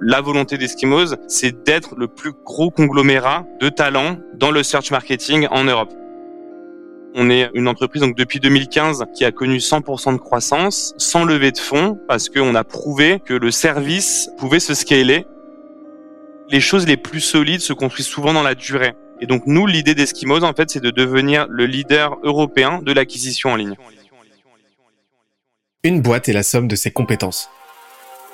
la volonté d'Eskimos, c'est d'être le plus gros conglomérat de talents dans le search marketing en Europe. On est une entreprise donc depuis 2015 qui a connu 100% de croissance sans lever de fonds parce qu'on a prouvé que le service pouvait se scaler. Les choses les plus solides se construisent souvent dans la durée. Et donc nous, l'idée d'Eskimos, en fait, c'est de devenir le leader européen de l'acquisition en ligne. Une boîte est la somme de ses compétences.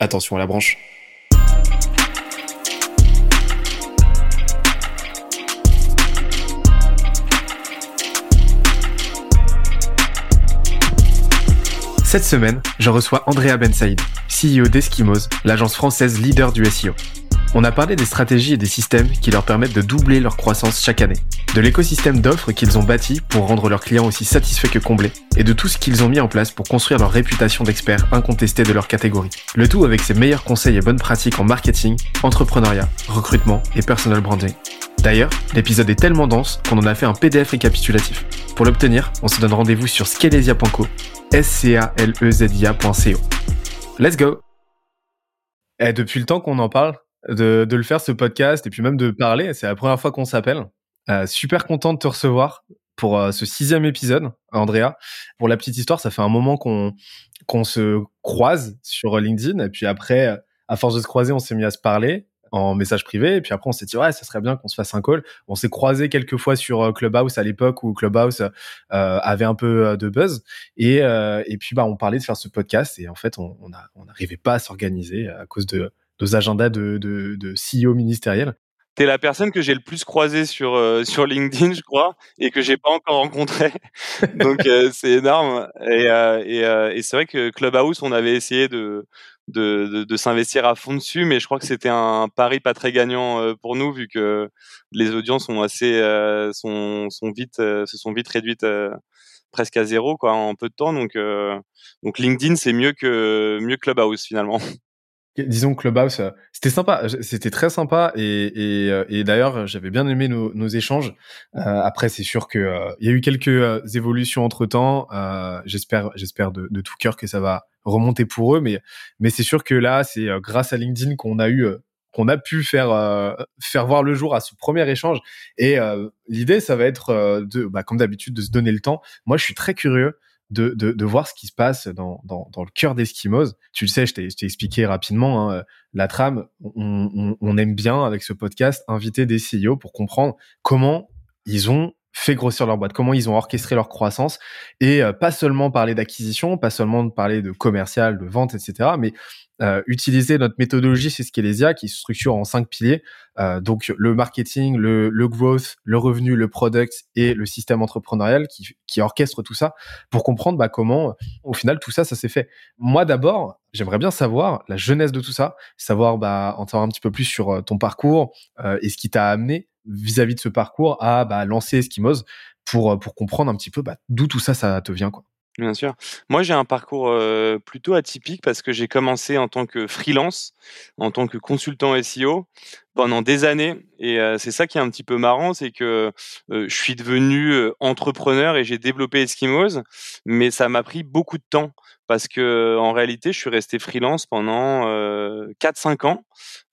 attention à la branche. Cette semaine, je reçois Andrea Ben Saïd, CEO d'Eskimos, l'agence française leader du SEO. On a parlé des stratégies et des systèmes qui leur permettent de doubler leur croissance chaque année, de l'écosystème d'offres qu'ils ont bâti pour rendre leurs clients aussi satisfaits que comblés, et de tout ce qu'ils ont mis en place pour construire leur réputation d'experts incontestés de leur catégorie. Le tout avec ses meilleurs conseils et bonnes pratiques en marketing, entrepreneuriat, recrutement et personal branding. D'ailleurs, l'épisode est tellement dense qu'on en a fait un PDF récapitulatif. Pour l'obtenir, on se donne rendez-vous sur scalesia.co, s c a l e z i. Let's go. Et depuis le temps qu'on en parle, de, de, le faire ce podcast et puis même de parler, c'est la première fois qu'on s'appelle. Euh, super content de te recevoir pour euh, ce sixième épisode, Andrea. Pour la petite histoire, ça fait un moment qu'on qu'on se croise sur LinkedIn et puis après, à force de se croiser, on s'est mis à se parler en message privé. Et puis après, on s'est dit, ouais, ça serait bien qu'on se fasse un call. On s'est croisé quelques fois sur euh, Clubhouse à l'époque où Clubhouse euh, avait un peu euh, de buzz. Et, euh, et puis, bah, on parlait de faire ce podcast. Et en fait, on n'arrivait pas à s'organiser à cause de nos agendas de, de, de CEO ministériel. T'es la personne que j'ai le plus croisée sur euh, sur LinkedIn, je crois, et que j'ai pas encore rencontré. Donc euh, c'est énorme. Et, euh, et, et c'est vrai que Clubhouse, on avait essayé de de, de, de s'investir à fond dessus, mais je crois que c'était un pari pas très gagnant pour nous vu que les audiences sont assez sont sont vite se sont vite réduites presque à zéro quoi en peu de temps. Donc donc LinkedIn c'est mieux que mieux que Clubhouse finalement disons Clubhouse, euh, c'était sympa, c'était très sympa et, et, euh, et d'ailleurs j'avais bien aimé nos, nos échanges. Euh, après c'est sûr que euh, y a eu quelques évolutions entre temps. j'espère, j'espère de, de, tout cœur que ça va remonter pour eux, mais mais c'est sûr que là c'est grâce à LinkedIn qu'on a eu qu'on a pu faire faire voir le jour à ce premier échange. Et l'idée ça va être de, bah, comme d'habitude, de se donner le temps. Moi je suis très curieux de, de, de, voir ce qui se passe dans, dans, dans le cœur d'Eskimos. Tu le sais, je t'ai expliqué rapidement hein, la trame. On, on, on, aime bien, avec ce podcast, inviter des CEO pour comprendre comment ils ont fait grossir leur boîte, comment ils ont orchestré leur croissance et euh, pas seulement parler d'acquisition, pas seulement parler de commercial, de vente, etc., mais euh, utiliser notre méthodologie c'est Scalesia qui se structure en cinq piliers. Euh, donc le marketing, le, growth, le revenu, le product et le système entrepreneurial qui, orchestre tout ça pour comprendre bah, comment au final tout ça ça s'est fait. Moi d'abord j'aimerais bien savoir la jeunesse de tout ça, savoir bah, en savoir un petit peu plus sur ton parcours et ce qui t'a amené vis-à-vis de ce parcours à bah, lancer Eskimos pour euh, pour comprendre un petit peu bah, d'où tout ça ça te vient quoi. Bien sûr. Moi, j'ai un parcours euh, plutôt atypique parce que j'ai commencé en tant que freelance, en tant que consultant SEO pendant des années. Et euh, c'est ça qui est un petit peu marrant, c'est que euh, je suis devenu entrepreneur et j'ai développé Eskimos, mais ça m'a pris beaucoup de temps parce que en réalité, je suis resté freelance pendant 4-5 ans.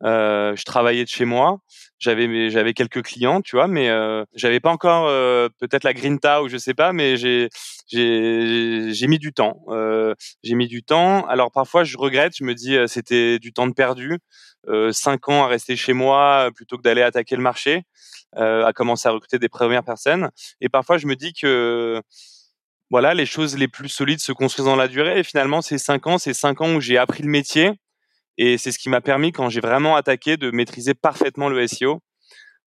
je travaillais de chez moi. J'avais j'avais quelques clients tu vois mais euh, j'avais pas encore euh, peut-être la grinta ou je sais pas mais j'ai j'ai j'ai mis du temps. Euh, j'ai mis du temps. Alors parfois je regrette. Je me dis euh, c'était du temps de perdu. euh, cinq ans à rester chez moi plutôt que d'aller attaquer le marché à commencer à recruter des premières personnes et parfois je me dis que voilà les choses les plus solides se construisent dans la durée et finalement ces cinq ans c'est cinq ans où j'ai appris le métier et c'est ce qui m'a permis, quand j'ai vraiment attaqué, de maîtriser parfaitement le SEO.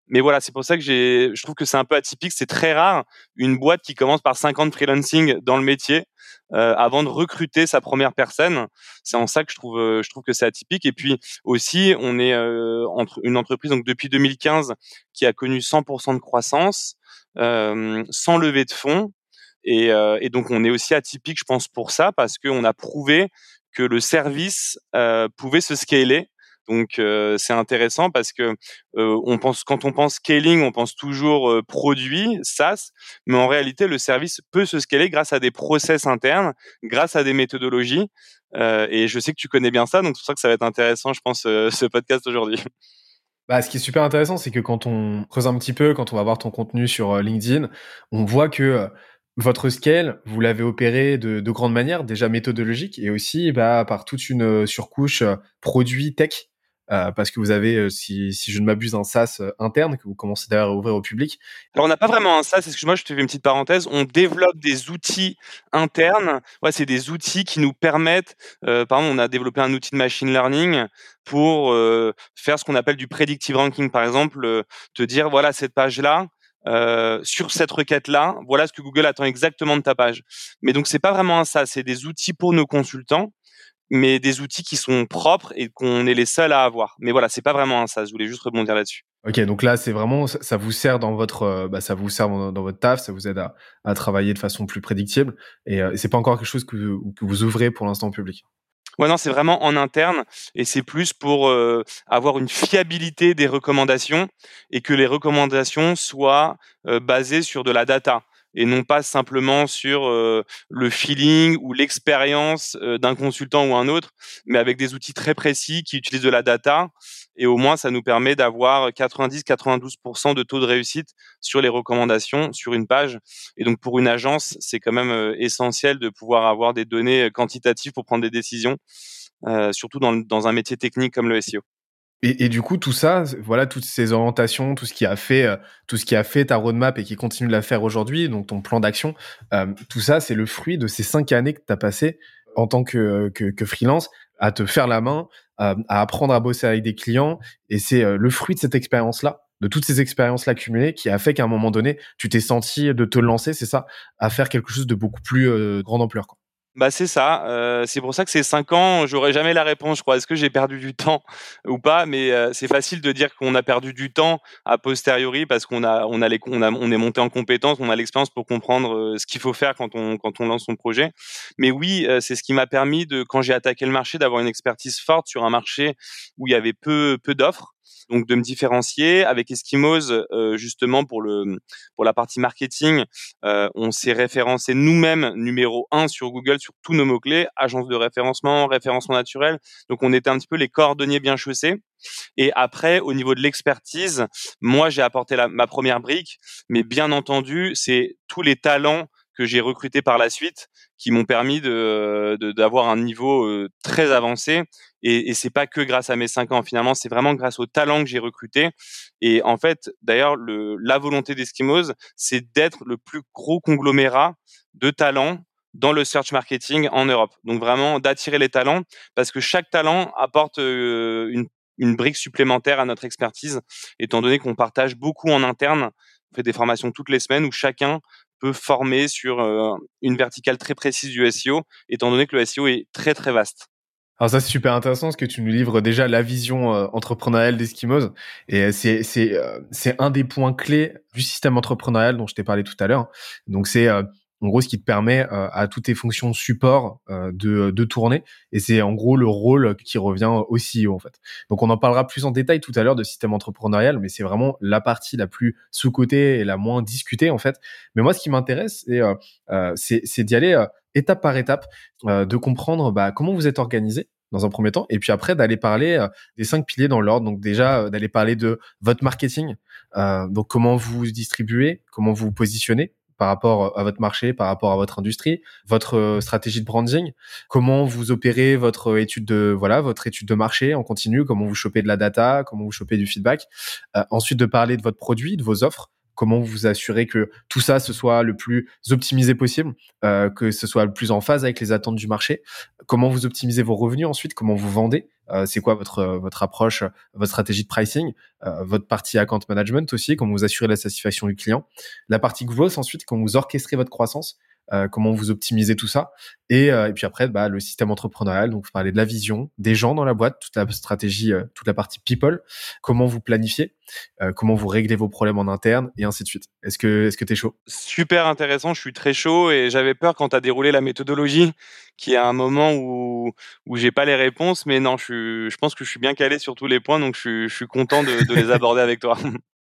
Mais voilà, c'est pour ça que j'ai, je trouve que c'est un peu atypique. C'est très rare une boîte qui commence par 50 freelancing dans le métier. Avant de recruter sa première personne. C'est en ça que je trouve, je trouve que c'est atypique. Et puis aussi, on est entre une entreprise donc depuis 2015 qui a connu 100% de croissance, sans lever de fonds. Et, et, donc on est aussi atypique, je pense, pour ça, parce qu'on a prouvé que le service pouvait se scaler donc euh, c'est intéressant parce que euh, on pense quand on pense scaling, on pense toujours euh, produit SaaS, mais en réalité le service peut se scaler grâce à des process internes, grâce à des méthodologies. et je sais que tu connais bien ça, donc c'est pour ça que ça va être intéressant, je pense, ce podcast aujourd'hui. Bah, ce qui est super intéressant, c'est que quand on creuse un petit peu, quand on va voir ton contenu sur LinkedIn, on voit que votre scale, vous l'avez opéré de, de grande manière, déjà méthodologique, et aussi bah, par toute une surcouche produit tech euh, parce que vous avez, euh, si, si, je ne m'abuse, un SaaS euh, interne que vous commencez d'ailleurs à ouvrir au public. Alors on n'a pas vraiment un SaaS, excuse-moi, je te fais une petite parenthèse. On développe des outils internes. Ouais, c'est des outils qui nous permettent. Euh, par exemple, on a développé un outil de machine learning pour faire ce qu'on appelle du predictive ranking. Par exemple, te dire voilà cette page là. Euh, sur cette requête-là, voilà ce que Google attend exactement de ta page. Mais donc c'est pas vraiment un SaaS, c'est des outils pour nos consultants mais des outils qui sont propres et qu'on est les seuls à avoir. Mais voilà, c'est pas vraiment un ça. Je voulais juste rebondir là-dessus. Ok, donc là, c'est vraiment, ça, vous sert dans votre, euh, bah, ça vous sert dans, votre taf, ça vous aide à, à travailler de façon plus prédictible, et, euh, c'est pas encore quelque chose que, que vous ouvrez pour l'instant au public? Ouais, non, c'est vraiment en interne et c'est plus pour euh, avoir une fiabilité des recommandations et que les recommandations soient basées sur de la data et non pas simplement sur euh, le feeling ou l'expérience euh, d'un consultant ou un autre, mais avec des outils très précis qui utilisent de la data. Et au moins, ça nous permet d'avoir 90-92% de taux de réussite sur les recommandations sur une page. Et donc, pour une agence, c'est quand même euh, essentiel de pouvoir avoir des données quantitatives pour prendre des décisions, surtout dans, dans un métier technique comme le SEO. Et, du coup, tout ça, voilà, toutes ces orientations, tout ce qui a fait, euh, tout ce qui a fait ta roadmap et qui continue de la faire aujourd'hui, donc ton plan d'action, euh, tout ça, c'est le fruit de ces cinq années que tu as passé en tant que, que, freelance à te faire la main, à apprendre à bosser avec des clients. Et c'est euh, le fruit de cette expérience-là, de toutes ces expériences-là cumulées, qui a fait qu'à un moment donné, tu t'es senti de te lancer, c'est ça, à faire quelque chose de beaucoup plus grande ampleur. Bah c'est ça. Euh, c'est pour ça que ces cinq ans, j'aurai jamais la réponse. Je crois. Est-ce que j'ai perdu du temps ou pas? Mais euh, c'est facile de dire qu'on a perdu du temps a posteriori parce qu'on a, on a, les, on a, on est monté en compétence, on a l'expérience pour comprendre euh, ce qu'il faut faire quand on, quand on lance son projet. Mais oui, c'est ce qui m'a permis de, quand j'ai attaqué le marché, d'avoir une expertise forte sur un marché où il y avait peu, peu d'offres donc de me différencier avec Eskimos euh, justement pour le pour la partie marketing euh, on s'est référencé nous-mêmes numéro un sur Google sur tous nos mots clés agence de référencement référencement naturel. Donc on était un petit peu les cordonniers bien chaussés. Et après au niveau de l'expertise moi j'ai apporté la, ma première brique. Mais bien entendu c'est tous les talents que j'ai recrutés par la suite qui m'ont permis de d'avoir un niveau euh, très avancé. Et, et c'est pas que grâce à mes cinq ans. Finalement c'est vraiment grâce au talent que j'ai recruté. Et en fait d'ailleurs le la volonté d'Eskimos c'est d'être le plus gros conglomérat de talents dans le search marketing en Europe. Donc vraiment d'attirer les talents parce que chaque talent apporte euh, une une brique supplémentaire à notre expertise, étant donné qu'on partage beaucoup en interne. On fait des formations toutes les semaines où chacun peut former sur euh, une verticale très précise du SEO, étant donné que le SEO est très très vaste. Alors ça c'est super intéressant parce que tu nous livres déjà la vision euh, entrepreneuriale d'Eskimos et euh, c'est c'est c'est un des points clés du système entrepreneurial dont je t'ai parlé tout à l'heure. Donc c'est en gros ce qui te permet euh, à toutes tes fonctions support euh, de, de tourner et c'est en gros le rôle qui revient au CEO en fait. Donc on en parlera plus en détail tout à l'heure de système entrepreneurial mais c'est vraiment la partie la plus sous-cotée et la moins discutée en fait. Mais moi ce qui m'intéresse euh, c'est c'est d'y aller étape par étape de comprendre bah, comment vous êtes organisé dans un premier temps, et puis après d'aller parler des cinq piliers dans l'ordre. Donc déjà d'aller parler de votre marketing, donc comment vous distribuez, comment vous positionnez, par rapport à votre marché, par rapport à votre industrie, votre euh, stratégie de branding, comment vous opérez votre étude de voilà votre étude de marché en continu, comment vous chopez de la data, comment vous chopez du feedback? Euh, ensuite de parler de votre produit, de vos offres, comment vous assurez que tout ça ce soit le plus optimisé possible, euh, que ce soit le plus en phase avec les attentes du marché, comment vous optimisez vos revenus ensuite, comment vous vendez, euh, c'est quoi votre votre approche, votre stratégie de pricing, euh, votre partie account management aussi, comment vous assurez la satisfaction du client, la partie growth ensuite, comment vous orchestrez votre croissance, comment vous optimisez tout ça. Et, et puis après, bah, le système entrepreneurial, donc vous parlez de la vision, des gens dans la boîte, toute la stratégie, toute la partie people, comment vous planifiez, comment vous réglez vos problèmes en interne, et ainsi de suite. Est-ce que est-ce que t'es chaud? Super intéressant, je suis très chaud et j'avais peur quand tu as déroulé la méthodologie, qu'il y a un moment où où j'ai pas les réponses, mais non, je, je pense que je suis bien calé sur tous les points, donc je, je suis content de, de les aborder avec toi.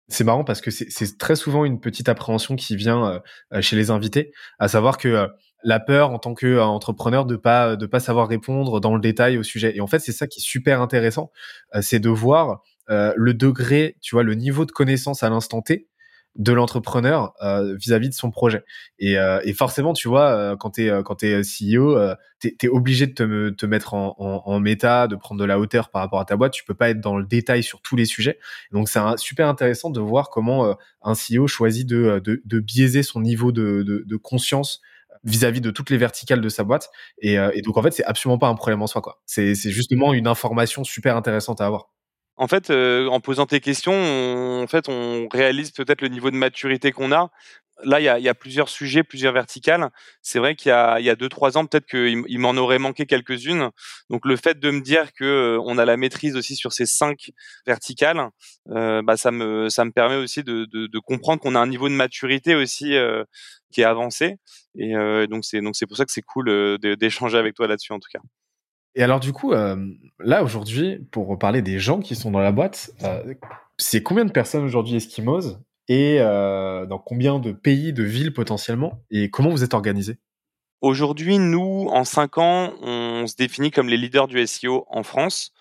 C'est marrant parce que c'est très souvent une petite appréhension qui vient euh, chez les invités, à savoir que euh, la peur en tant qu'entrepreneur de pas de pas savoir répondre dans le détail au sujet. Et en fait, c'est ça qui est super intéressant, euh, c'est de voir le degré, tu vois, le niveau de connaissance à l'instant T de l'entrepreneur euh, vis-à-vis de son projet. Et, euh, et forcément, tu vois, euh, quand tu es, quand es CEO, tu es, obligé de te, te mettre en, en, en, méta, de prendre de la hauteur par rapport à ta boîte. Tu peux pas être dans le détail sur tous les sujets. Donc, c'est super intéressant de voir comment un CEO choisit de, de, de, biaiser son niveau de, de, de conscience vis-à-vis de toutes les verticales de sa boîte. Et, et donc, en fait, c'est absolument pas un problème en soi. quoi. C'est justement une information super intéressante à avoir. En fait, euh, en posant tes questions, on, en fait, on réalise peut-être le niveau de maturité qu'on a. Là, il y a, y a, plusieurs sujets, plusieurs verticales. C'est vrai qu'il y a, il y a deux, trois ans, peut-être qu'il il m'en aurait manqué quelques-unes. Donc, le fait de me dire que euh, on a la maîtrise aussi sur ces cinq verticales, euh, bah, ça me, ça me permet aussi de, de, de comprendre qu'on a un niveau de maturité aussi euh, qui est avancé. Et donc, c'est, donc, c'est pour ça que c'est cool d'échanger avec toi là-dessus, en tout cas. Et alors du coup, euh, là aujourd'hui, pour parler des gens qui sont dans la boîte, euh, c'est combien de personnes aujourd'hui Eskimos et euh, dans combien de pays, de villes potentiellement et comment vous êtes organisé Aujourd'hui, nous, en cinq ans, on se définit comme les leaders du SEO en France.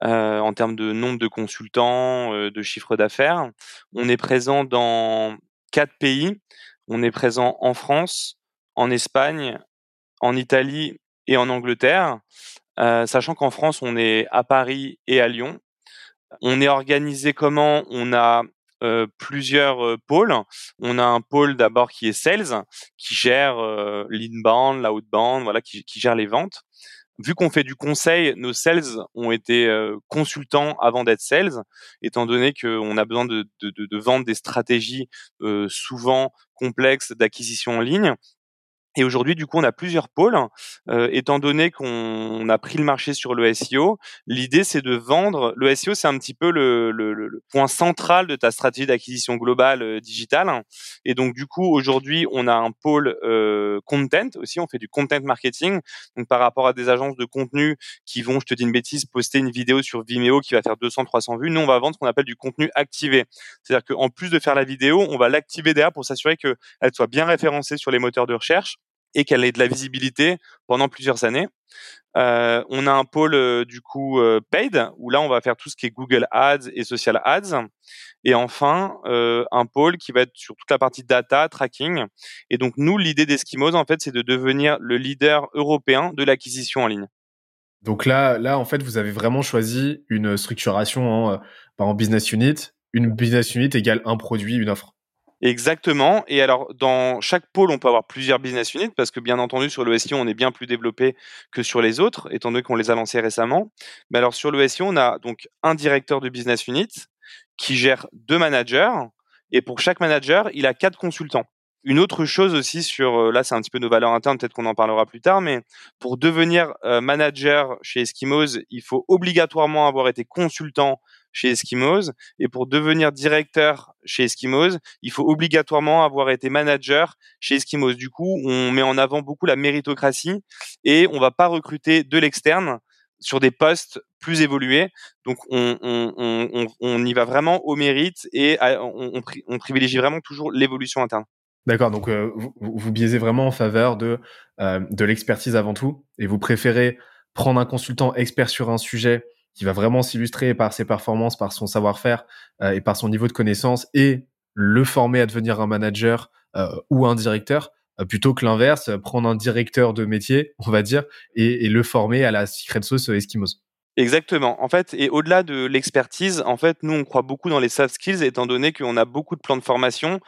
en termes de nombre de consultants, de chiffre d'affaires. On est présent dans quatre pays. On est présent en France, en Espagne, en Italie et en Angleterre. Euh, sachant qu'en France, on est à Paris et à Lyon. On est organisé comment? On a euh, plusieurs euh, pôles. On a un pôle d'abord qui est sales, qui gère l'inbound, l'outbound, voilà, qui, qui, gère les ventes. Vu qu'on fait du conseil, nos sales ont été consultants avant d'être sales, étant donné qu'on a besoin de, de, de, vendre des stratégies souvent complexes d'acquisition en ligne. Et aujourd'hui, du coup, on a plusieurs pôles. Euh, étant donné qu'on a pris le marché sur le SEO, l'idée, c'est de vendre. Le SEO, c'est un petit peu le, le, le, point central de ta stratégie d'acquisition globale euh, digitale. Et donc, du coup, aujourd'hui, on a un pôle euh, content aussi. On fait du content marketing. Donc, par rapport à des agences de contenu qui vont, je te dis une bêtise, poster une vidéo sur Vimeo qui va faire 200, 300 vues. Nous, on va vendre ce qu'on appelle du contenu activé. C'est-à-dire qu'en plus de faire la vidéo, on va l'activer derrière pour s'assurer qu'elle soit bien référencée sur les moteurs de recherche et qu'elle ait de la visibilité pendant plusieurs années. Euh, on a un pôle euh, du coup euh, paid où là on va faire tout ce qui est Google Ads et Social Ads. Et enfin euh, un pôle qui va être sur toute la partie data tracking. Et donc nous l'idée d'Eskimos en fait c'est de devenir le leader européen de l'acquisition en ligne. Donc là là en fait vous avez vraiment choisi une structuration en, en business unit. Une business unit égale un produit, une offre. Exactement. Et alors, dans chaque pôle, on peut avoir plusieurs business units parce que, bien entendu, sur le on est bien plus développé que sur les autres, étant donné qu'on les a lancés récemment. Mais alors, sur le on a donc un directeur de business unit qui gère deux managers. Et pour chaque manager, il a quatre consultants. Une autre chose aussi sur, euh, là c'est un petit peu nos valeurs internes, peut-être qu'on en parlera plus tard, mais pour devenir euh, manager chez Eskimos, il faut obligatoirement avoir été consultant chez Eskimos. Et pour devenir directeur chez Eskimos, il faut obligatoirement avoir été manager chez Eskimos. Du coup, on met en avant beaucoup la méritocratie et on va pas recruter de l'externe sur des postes plus évolués. Donc, on, y va vraiment au mérite et on, privilégie vraiment toujours l'évolution interne. D'accord, donc euh, vous, vous, biaisez vraiment en faveur de, euh, de l'expertise avant tout, et vous préférez prendre un consultant expert sur un sujet qui va vraiment s'illustrer par ses performances, par son savoir-faire euh, et par son niveau de connaissance, et le former à devenir un manager ou un directeur, plutôt que l'inverse, prendre un directeur de métier, on va dire, et, et le former à la secret sauce Eskimos. Exactement. En fait, et au-delà de l'expertise, en fait, nous, on croit beaucoup dans les soft skills, étant donné qu'on a beaucoup de plans de formation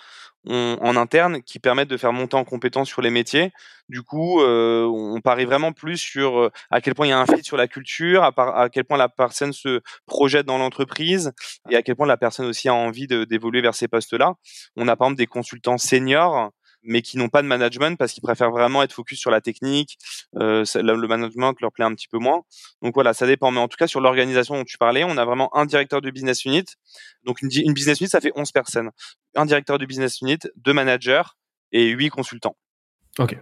en interne qui permettent de faire monter en compétence sur les métiers. Du coup, euh, on parie vraiment plus sur euh, à quel point il y a un fit sur la culture, à, à quel point la personne se projette dans l'entreprise et à quel point la personne aussi a envie d'évoluer vers ces postes-là. On a par exemple des consultants seniors mais qui n'ont pas de management parce qu'ils préfèrent vraiment être focus sur la technique. Euh, le management leur plaît un petit peu moins. Donc voilà, ça dépend. Mais en tout cas, sur l'organisation dont tu parlais, on a vraiment un directeur de business unit. Donc une, une business unit, ça fait 11 personnes. Un directeur de business unit, deux managers et huit consultants. Ok.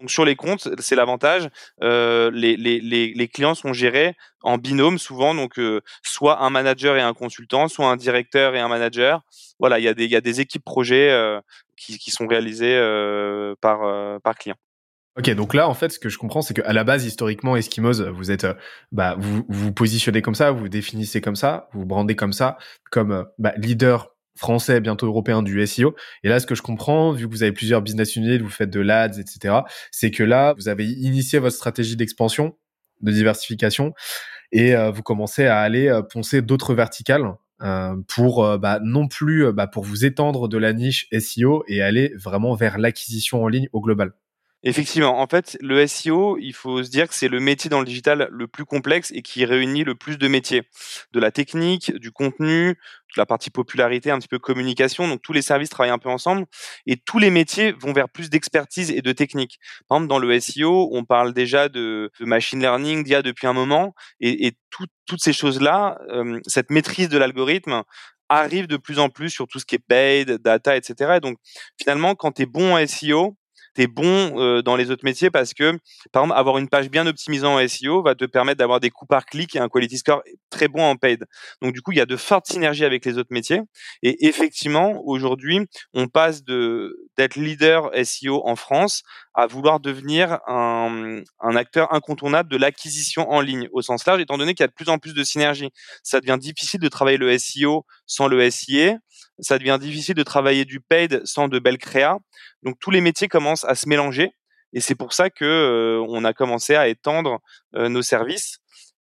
Donc sur les comptes, c'est l'avantage. Euh, les, clients sont gérés en binôme souvent, donc euh, soit un manager et un consultant, soit un directeur et un manager. Voilà, il y a des, équipes projets euh, qui, sont réalisées par, par client. Ok, donc là, en fait, ce que je comprends, c'est qu'à la base, historiquement, Eskimos, vous êtes, bah, vous vous positionnez comme ça, vous, vous définissez comme ça, vous, vous brandez comme ça, comme bah, leader français, bientôt européen du SEO. Et là, ce que je comprends, vu que vous avez plusieurs business units, vous faites de l'ADS, etc., c'est que là, vous avez initié votre stratégie d'expansion, de diversification, et euh, vous commencez à aller euh, poncer d'autres verticales euh, pour euh, bah, non plus euh, bah, pour vous étendre de la niche SEO et aller vraiment vers l'acquisition en ligne au global. Effectivement, en fait, le SEO, il faut se dire que c'est le métier dans le digital le plus complexe et qui réunit le plus de métiers. De la technique, du contenu, de la partie popularité, un petit peu communication. Donc tous les services travaillent un peu ensemble et tous les métiers vont vers plus d'expertise et de technique. Par exemple, dans le SEO, on parle déjà de, machine learning d'IA depuis un moment et, et tout, toutes ces choses-là, euh, cette maîtrise de l'algorithme arrive de plus en plus sur tout ce qui est paid, data, etc. Et donc finalement, quand tu es bon en SEO, tu es bon euh, dans les autres métiers parce que, par exemple, avoir une page bien optimisée en SEO va te permettre d'avoir des coûts par clic et un quality score très bon en paid. Donc, du coup, il y a de fortes synergies avec les autres métiers. Et effectivement, aujourd'hui, on passe de d'être leader SEO en France à vouloir devenir un, un acteur incontournable de l'acquisition en ligne au sens large, étant donné qu'il y a de plus en plus de synergies. Ça devient difficile de travailler le SEO sans le SIA ça devient difficile de travailler du paid sans de belles créas. Donc tous les métiers commencent à se mélanger et c'est pour ça que euh, on a commencé à étendre euh, nos services.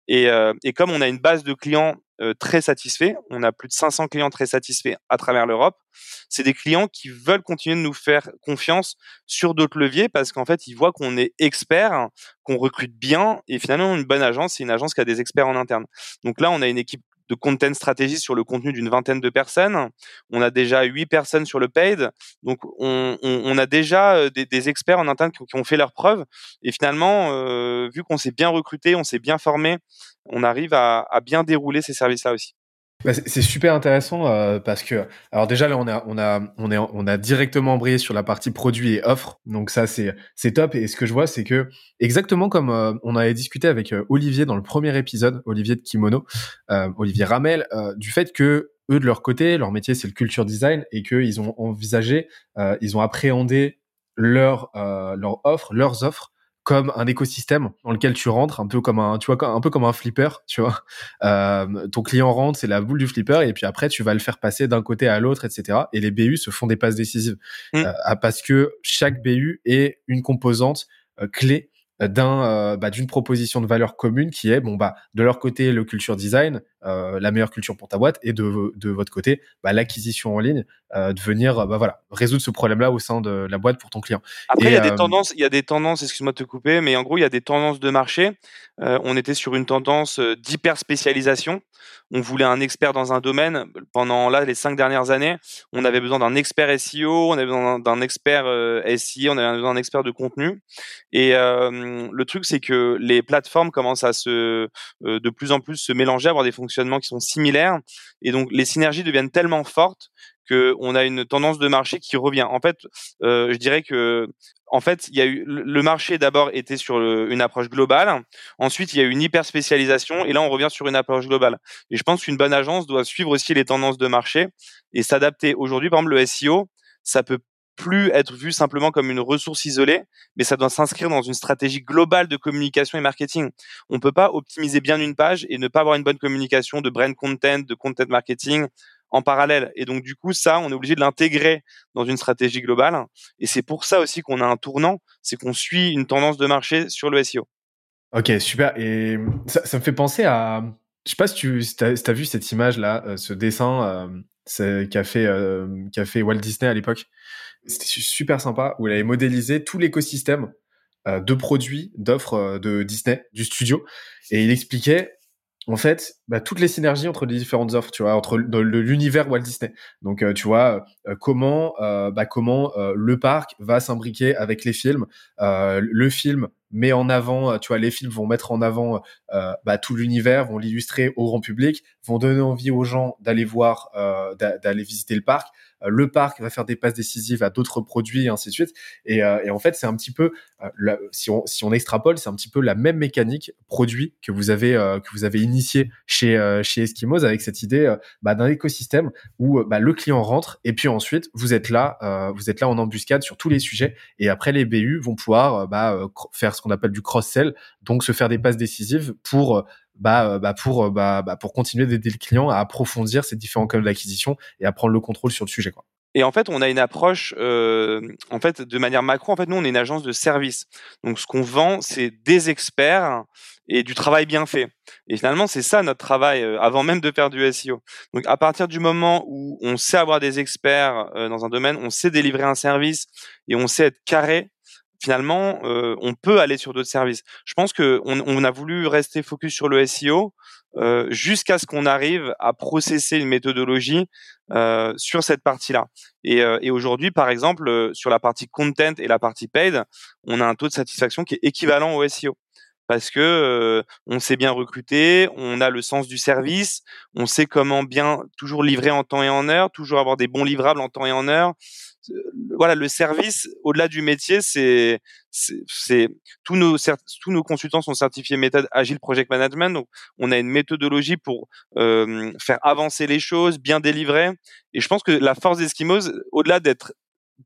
Et, euh, et, comme on a une base de clients très satisfaits, on a plus de 500 clients très satisfaits à travers l'Europe. C'est des clients qui veulent continuer de nous faire confiance sur d'autres leviers parce qu'en fait ils voient qu'on est expert, qu'on recrute bien et finalement une bonne agence, c'est une agence qui a des experts en interne. Donc là on a une équipe de content stratégie sur le contenu d'une vingtaine de personnes. On a déjà huit personnes sur le paid. Donc, on, on, on a déjà euh, des, des, experts en interne qui, qui, ont fait leurs preuves. Et finalement, euh, vu qu'on s'est bien recruté, on s'est bien formé, on arrive à, à bien dérouler ces services-là aussi. Bah, c'est super intéressant euh, parce que alors déjà là on a on a on est on a directement embrayé sur la partie produit et offre. Donc ça c'est c'est top. Et ce que je vois c'est que exactement comme euh, on avait discuté avec euh, Olivier dans le premier épisode Olivier de Kimono Olivier Ramel du fait que eux de leur côté leur métier c'est le culture design et qu'ils ont envisagé ils ont appréhendé leur leur offre leurs offres comme un écosystème dans lequel tu rentres, un peu comme un, tu vois, un peu comme un flipper, tu vois. Euh, ton client rentre, c'est la boule du flipper, et puis après tu vas le faire passer d'un côté à l'autre, etc. Et les BU se font des passes décisives mmh. euh, parce que chaque BU est une composante euh, clé d'un euh, bah, d'une proposition de valeur commune qui est bon bah de leur côté le culture design euh, la meilleure culture pour ta boîte et de, de votre côté bah, l'acquisition en ligne euh, de venir bah voilà résoudre ce problème là au sein de la boîte pour ton client. Après il y a des tendances il y a des tendances excuse-moi de te couper mais en gros il y a des tendances de marché. On était sur une tendance d'hyper spécialisation on voulait un expert dans un domaine. Pendant là les cinq dernières années on avait besoin d'un expert SEO on avait besoin d'un expert SI on avait besoin d'un expert de contenu. Et le truc, c'est que les plateformes commencent à se, euh, de plus en plus se mélanger, avoir des qui sont similaires, et donc les synergies deviennent tellement fortes qu'on a une tendance de marché qui revient. En fait, euh, je dirais que en fait, il y a eu le marché d'abord était sur une approche globale. Ensuite, il y a eu une hyper spécialisation et là on revient sur une approche globale. Et je pense qu'une bonne agence doit suivre aussi les tendances de marché et s'adapter. Aujourd'hui, par exemple, le SEO, ça peut plus être vu simplement comme une ressource isolée, mais ça doit s'inscrire dans une stratégie globale de communication et marketing. On peut pas optimiser bien une page et ne pas avoir une bonne communication de brand content, de content marketing en parallèle. Et donc du coup, ça, on est obligé de l'intégrer dans une stratégie globale. Et c'est pour ça aussi qu'on a un tournant, c'est qu'on suit une tendance de marché sur le SEO. Ok, super. Et ça, me fait penser à, je sais pas si tu as, vu cette image là, euh, ce dessin euh, euh, qu'a fait Walt Disney à l'époque. C'était super sympa où il avait modélisé tout l'écosystème euh, de produits, d'offres euh, de Disney, du studio. Et il expliquait, en fait, bah, toutes les synergies entre les différentes offres, tu vois, entre l'univers Walt Disney. Donc, tu vois, comment, bah, comment le parc va s'imbriquer avec les films, le film met en avant, tu vois, les films vont mettre en avant bah, tout l'univers, vont l'illustrer au grand public, vont donner envie aux gens d'aller voir, d'aller visiter le parc. Euh, le parc va faire des passes décisives à d'autres produits et ainsi de suite. Et, euh, en fait, c'est un petit peu, euh, si, on, si on extrapole, c'est un petit peu la même mécanique produit que vous avez que vous avez initié chez chez Eskimos avec cette idée bah, d'un écosystème où bah, le client rentre et puis ensuite vous êtes là, vous êtes là en embuscade sur tous les sujets et après les BU vont pouvoir bah, faire ce qu'on appelle du cross-sell, donc se faire des passes décisives pour bah, euh, bah pour euh, bah, bah, pour continuer d'aider le client à approfondir ces différents canaux d'acquisition et à prendre le contrôle sur le sujet quoi. Et en fait, on a une approche, euh, en fait, de manière macro. En fait, nous, on est une agence de service. Donc, ce qu'on vend, c'est des experts et du travail bien fait. Et finalement, c'est ça notre travail euh, avant même de faire du SEO. Donc, à partir du moment où on sait avoir des experts dans un domaine, on sait délivrer un service et on sait être carré finalement, euh, on peut aller sur d'autres services. Je pense que on, a voulu rester focus sur le SEO euh, jusqu'à ce qu'on arrive à processer une méthodologie euh, sur cette partie-là. Et, et aujourd'hui, par exemple, sur la partie content et la partie paid, on a un taux de satisfaction qui est équivalent au SEO parce que on sait bien recruter, on a le sens du service, on sait comment bien toujours livrer en temps et en heure, toujours avoir des bons livrables en temps et en heure, voilà, le service, au-delà du métier, c'est, c'est, tous nos, tous nos consultants sont certifiés méthode agile project management. Donc, on a une méthodologie pour euh, faire avancer les choses, bien délivrer. Et je pense que la force d'Eskimos, au-delà d'être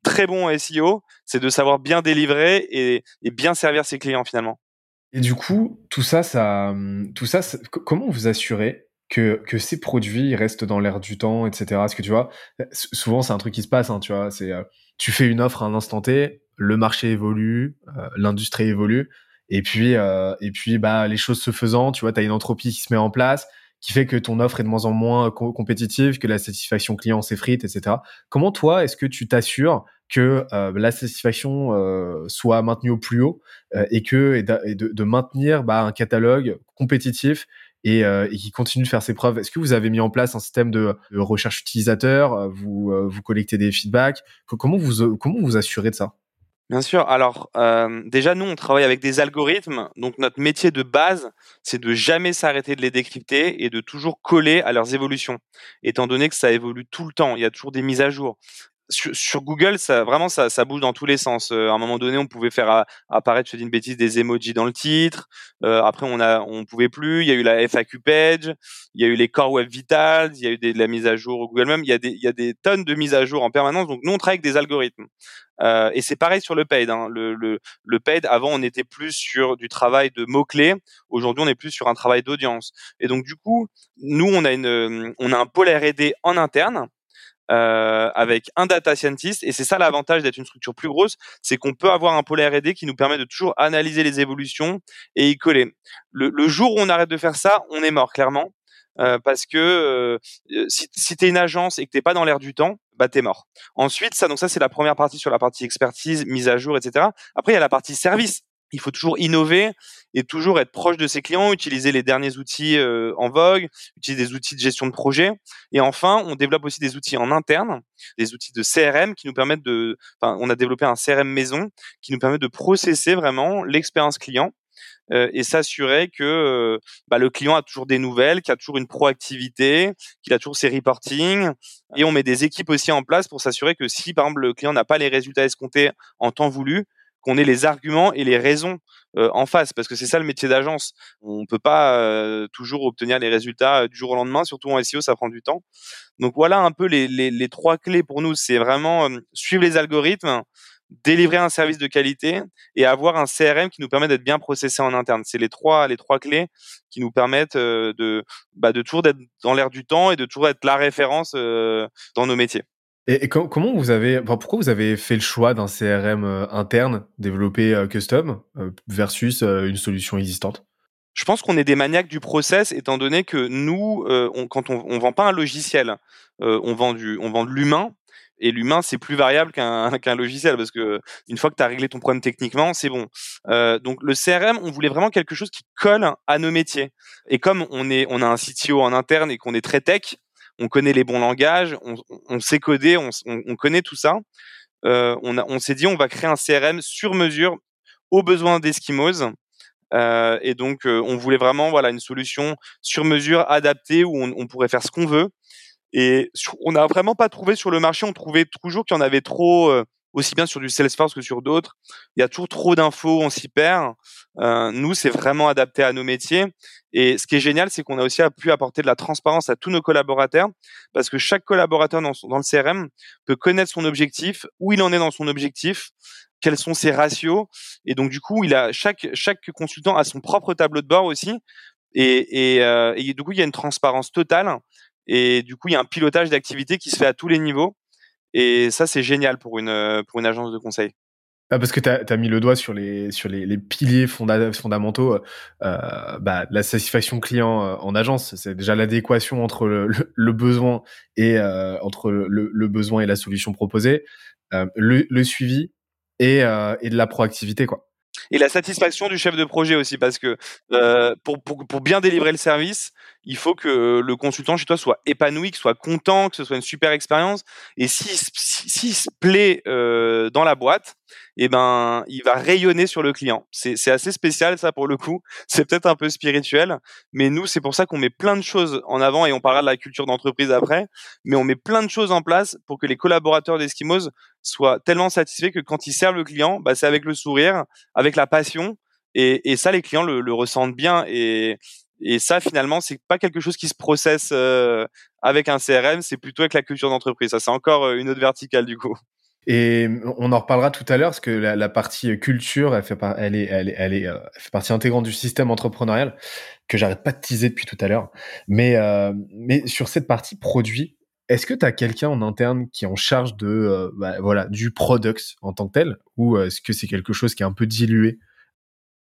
très bon en SEO, c'est de savoir bien délivrer et, bien servir ses clients finalement. Et du coup, tout ça, ça, tout ça, comment vous assurez que, que ces produits restent dans l'air du temps, etc. Parce que tu vois, souvent c'est un truc qui se passe, hein, tu vois, c'est euh, tu fais une offre à un instant T, le marché évolue, euh, l'industrie évolue, et puis euh, et puis bah les choses se faisant, tu vois, tu as une entropie qui se met en place, qui fait que ton offre est de moins en moins compétitive, que la satisfaction client s'effrite, etc. Comment toi, est-ce que tu t'assures que la satisfaction soit maintenue au plus haut et que et de, de, maintenir bah, un catalogue compétitif et, euh, et, qui continue de faire ses preuves? Est-ce que vous avez mis en place un système de, recherche utilisateur euh, Vous euh, vous collectez des feedbacks? Comment vous comment vous assurez de ça? Bien sûr. Alors euh, déjà, nous, on travaille avec des algorithmes. Donc notre métier de base, c'est de jamais s'arrêter de les décrypter et de toujours coller à leurs évolutions. Étant donné que ça évolue tout le temps, il y a toujours des mises à jour sur, Google, ça vraiment ça, ça, bouge dans tous les sens. Euh, à un moment donné, on pouvait faire apparaître, je dis une bêtise, des emojis dans le titre. Euh, après, on a, on pouvait plus. Il y a eu la FAQ page, il y a eu les Core Web Vitals, il y a eu des, de la mise à jour au Google même. Il y a des, il y a des tonnes de mises à jour en permanence. Donc nous, on travaille avec des algorithmes. Euh, et c'est pareil sur le paid. Hein. Le, le, le paid, avant, on était plus sur du travail de mots clés. Aujourd'hui, on est plus sur un travail d'audience. Et donc, du coup, nous, on a une, on a un pôle R&D en interne euh, avec un data scientist. Et c'est ça l'avantage d'être une structure plus grosse, c'est qu'on peut avoir un pôle R&D qui nous permet de toujours analyser les évolutions et y coller. Le, le jour où on arrête de faire ça, on est mort clairement. Euh, parce que euh, si, si tu une agence et que t'es pas dans l'air du temps, bah t'es mort. Ensuite, ça donc ça c'est la première partie sur la partie expertise, mise à jour, etc. Après il y a la partie service il faut toujours innover et toujours être proche de ses clients, utiliser les derniers outils euh, en vogue, utiliser des outils de gestion de projet. Et enfin, on développe aussi des outils en interne, des outils de CRM qui nous permettent de, enfin, on a développé un CRM maison qui nous permet de processer vraiment l'expérience client euh, et s'assurer que euh, bah, le client a toujours des nouvelles, qu'il a toujours une proactivité, qu'il a toujours ses reporting. Et on met des équipes aussi en place pour s'assurer que si, par exemple, le client n'a pas les résultats escomptés en temps voulu, qu'on ait les arguments et les raisons euh, en face, parce que c'est ça le métier d'agence. On peut pas euh, toujours obtenir les résultats euh, du jour au lendemain, surtout en SEO, ça prend du temps. Donc voilà un peu les, les, les trois clés pour nous, c'est vraiment suivre les algorithmes, délivrer un service de qualité et avoir un CRM qui nous permet d'être bien processé en interne. C'est les trois les trois clés qui nous permettent de bah, de toujours d'être dans l'air du temps et de toujours être la référence dans nos métiers. Et, comment vous avez, pourquoi vous avez fait le choix d'un CRM euh, interne développé euh, custom euh, versus une solution existante? Je pense qu'on est des maniaques du process, étant donné que nous, quand on, on vend pas un logiciel, on vend du, on vend de l'humain. Et l'humain, c'est plus variable qu'un qu'un logiciel parce que une fois que tu as réglé ton problème techniquement, c'est bon. Donc le CRM, on voulait vraiment quelque chose qui colle à nos métiers. Et comme on est, on a un CTO en interne et qu'on est très tech, on connaît les bons langages, on, sait coder, on, on, connaît tout ça. Euh, on, s'est dit, on va créer un CRM sur mesure aux besoins d'Eskimos. Euh, et donc, euh, on voulait vraiment voilà une solution sur mesure, adaptée, où on, pourrait faire ce qu'on veut. Et on n'a vraiment pas trouvé sur le marché, on trouvait toujours qu'il y en avait trop, aussi bien sur du Salesforce que sur d'autres. Il y a toujours trop d'infos, on s'y perd. Euh, nous, c'est vraiment adapté à nos métiers. Et ce qui est génial, c'est qu'on a aussi pu apporter de la transparence à tous nos collaborateurs, parce que chaque collaborateur dans, dans le CRM peut connaître son objectif, où il en est dans son objectif, quels sont ses ratios. Et donc, du coup, il a chaque, chaque consultant a son propre tableau de bord aussi. Et, et, euh, et du coup, il y a une transparence totale. Et du coup, il y a un pilotage d'activité qui se fait à tous les niveaux. Et ça, c'est génial pour une, pour une agence de conseil. Ah, parce que tu as, mis le doigt sur les, sur les, les piliers fondamentaux euh, bah, la satisfaction client euh, en agence. C'est déjà l'adéquation entre le, le, besoin et euh, entre le, le, besoin et la solution proposée, euh, le, suivi et, euh, et de la proactivité. quoi et la satisfaction du chef de projet aussi, parce que euh, pour, pour, pour, bien délivrer le service, il faut que le consultant chez toi soit épanoui, qu'il soit content, que ce soit une super expérience. Et s'il si, se plaît euh, dans la boîte, eh ben, il va rayonner sur le client. C'est assez spécial ça pour le coup. C'est peut-être un peu spirituel, mais nous c'est pour ça qu'on met plein de choses en avant et on parlera de la culture d'entreprise après. Mais on met plein de choses en place pour que les collaborateurs d'Eskimos soient tellement satisfaits que quand ils servent le client, bah, c'est avec le sourire, avec la passion. Et, et ça, les clients le, le ressentent bien. Et, et ça, finalement, c'est pas quelque chose qui se processe euh, avec un CRM, c'est plutôt avec la culture d'entreprise. Ça, c'est encore euh, une autre verticale du coup. Et on en reparlera tout à l'heure parce que la, la, partie culture, elle fait, elle est, elle est, elle est, euh, elle fait partie intégrante du système entrepreneurial que j'arrête pas de teaser depuis tout à l'heure. Mais, euh, mais sur cette partie produit, est-ce que tu as quelqu'un en interne qui est en charge de, euh, bah, voilà, du product en tant que tel, ou est-ce que c'est quelque chose qui est un peu dilué?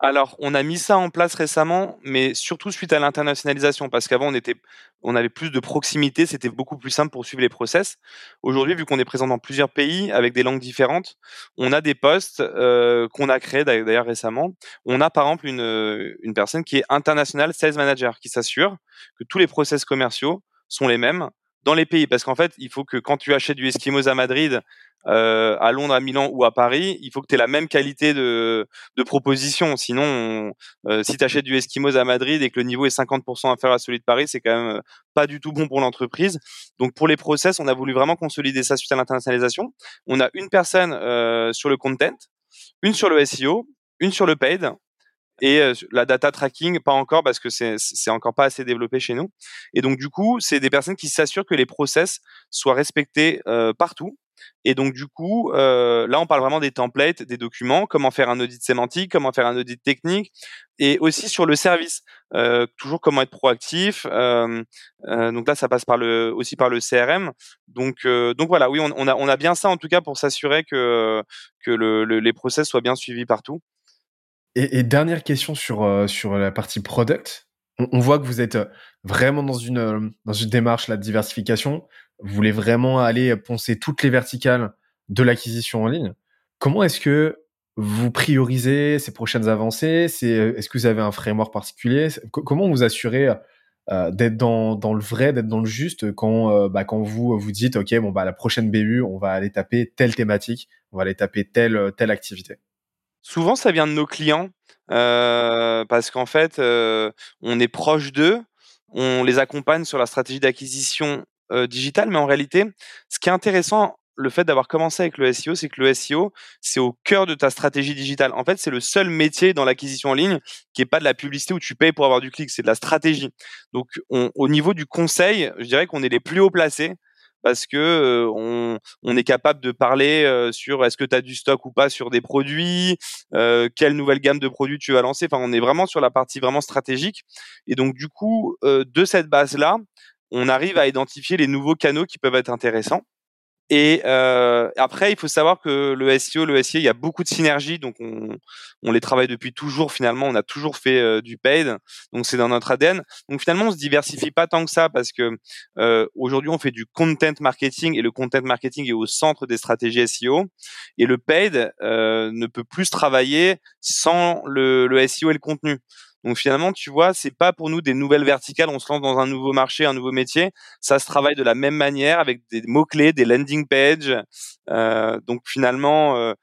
Alors, on a mis ça en place récemment, mais surtout suite à l'internationalisation, parce qu'avant on était, on avait plus de proximité, c'était beaucoup plus simple pour suivre les process. Aujourd'hui, vu qu'on est présent dans plusieurs pays avec des langues différentes, on a des postes euh, qu'on a créés d'ailleurs récemment. On a par exemple une, une personne qui est international sales manager, qui s'assure que tous les process commerciaux sont les mêmes dans les pays, parce qu'en fait, il faut que quand tu achètes du Eskimos à Madrid, euh, à Londres, à Milan ou à Paris, il faut que tu aies la même qualité de, de proposition. Sinon, euh, si tu achètes du Eskimos à Madrid et que le niveau est 50% inférieur à celui de Paris, c'est quand même euh, pas du tout bon pour l'entreprise. Donc pour les process, on a voulu vraiment consolider ça suite à l'internationalisation. On a une personne euh, sur le content, une sur le SEO, une sur le paid et euh, la data tracking pas encore parce que c'est encore pas assez développé chez nous et donc du coup c'est des personnes qui s'assurent que les process soient respectés euh, partout et donc du coup, euh, là, on parle vraiment des templates, des documents, comment faire un audit sémantique, comment faire un audit technique, et aussi sur le service, toujours comment être proactif. Donc là, ça passe par le, aussi par le CRM. Donc, donc voilà, oui, on, a, on a bien ça en tout cas pour s'assurer que que le, le, les process soient bien suivis partout. Et, et dernière question sur euh, sur la partie product. On, on voit que vous êtes vraiment dans une dans une démarche la diversification vous voulez vraiment aller poncer toutes les verticales de l'acquisition en ligne, comment est-ce que vous priorisez ces prochaines avancées? Est-ce que vous avez un framework particulier? Comment vous assurez euh, d'être dans, dans, le vrai, d'être dans le juste quand euh, bah, quand vous vous dites ok bon bah la prochaine BU on va aller taper telle thématique, on va aller taper telle telle activité? Souvent ça vient de nos clients parce qu'en fait on est proche d'eux, on les accompagne sur la stratégie d'acquisition euh, digital, mais en réalité, ce qui est intéressant, le fait d'avoir commencé avec le SEO, c'est que le SEO, c'est au cœur de ta stratégie digitale. En fait, c'est le seul métier dans l'acquisition en ligne qui est pas de la publicité où tu payes pour avoir du clic, c'est de la stratégie. Donc, au niveau du conseil, je dirais qu'on est les plus hauts placés parce que euh, on, est capable de parler euh, sur est-ce que tu as du stock ou pas sur des produits, euh, quelle nouvelle gamme de produits tu vas lancer. Enfin, on est vraiment sur la partie vraiment stratégique. Et donc, du coup, de cette base-là, on arrive à identifier les nouveaux canaux qui peuvent être intéressants. Et euh, après, il faut savoir que le SEO, le SEA, il y a beaucoup de synergies, donc on, on les travaille depuis toujours. Finalement, on a toujours fait euh, du paid, donc c'est dans notre ADN. Donc finalement, on se diversifie pas tant que ça parce que euh, aujourd'hui, on fait du content marketing et le content marketing est au centre des stratégies SEO. Et le paid euh, ne peut plus travailler sans le, le SEO et le contenu. Donc finalement, tu vois, c'est pas pour nous des nouvelles verticales. On se lance dans un nouveau marché, un nouveau métier. Ça se travaille de la même manière avec des mots clés, des landing pages. Euh, donc finalement, euh,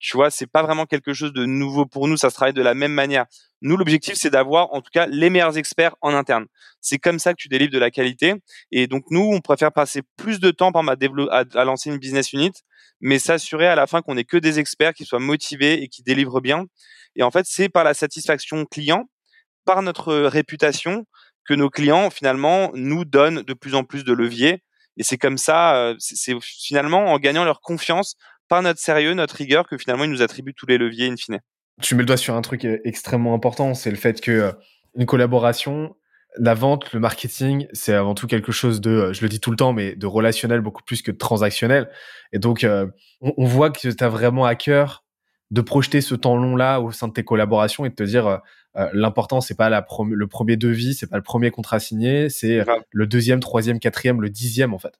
tu vois, c'est pas vraiment quelque chose de nouveau pour nous. Ça se travaille de la même manière. Nous, l'objectif, c'est d'avoir en tout cas les meilleurs experts en interne. C'est comme ça que tu délivres de la qualité. Et donc nous, on préfère passer plus de temps par à, à, à lancer une business unit, mais s'assurer à la fin qu'on ait que des experts qui soient motivés et qui délivrent bien. Et en fait, c'est par la satisfaction client par notre réputation que nos clients finalement nous donnent de plus en plus de leviers. Et c'est comme ça, euh, c'est finalement en gagnant leur confiance par notre sérieux, notre rigueur, que finalement ils nous attribuent tous les leviers in fine. Tu mets le doigt sur un truc euh, extrêmement important, c'est le fait que euh, une collaboration, la vente, le marketing, c'est avant tout quelque chose de, je le dis tout le temps, mais de relationnel beaucoup plus que de transactionnel. Et donc, on, voit que tu as vraiment à cœur de projeter ce temps long là au sein de tes collaborations et de te dire euh, l'important c'est pas la le premier devis, c'est pas le premier contrat signé, c'est le deuxième, troisième, quatrième, le dixième en fait.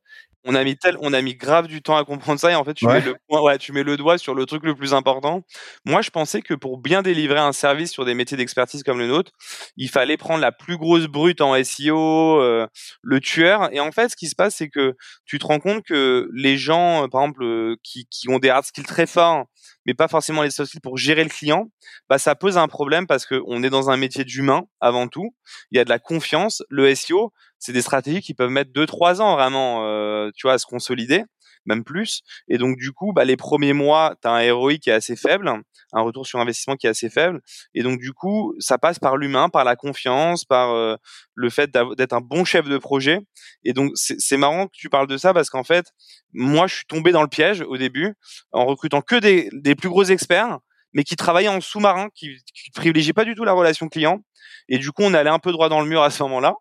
On a mis tel, on a mis grave du temps à comprendre ça et en fait tu mets le ouais, tu mets le doigt sur le truc le plus important. Moi je pensais que pour bien délivrer un service sur des métiers d'expertise comme le nôtre, il fallait prendre la plus grosse brute en SEO, euh, le tueur et en fait ce qui se passe c'est que tu te rends compte que les gens euh, par exemple qui, qui ont des hard skills très forts mais pas forcément les soft skills pour gérer le client, bah ça pose un problème parce que on est dans un métier d'humain avant tout. Il y a de la confiance. Le SEO, c'est des stratégies qui peuvent mettre deux trois ans vraiment, euh, tu vois, à se consolider même plus. Et donc, du coup, bah, les premiers mois, tu as un ROI qui est assez faible, un retour sur investissement qui est assez faible. Et donc, du coup, ça passe par l'humain, par la confiance, par euh, le fait d'être un bon chef de projet. Et donc, c'est marrant que tu parles de ça parce qu'en fait, moi, je suis tombé dans le piège au début en recrutant que des, des plus gros experts mais qui travaillaient en sous-marin, qui, qui privilégiaient pas du tout la relation client. Et du coup, on allait un peu droit dans le mur à ce moment-là.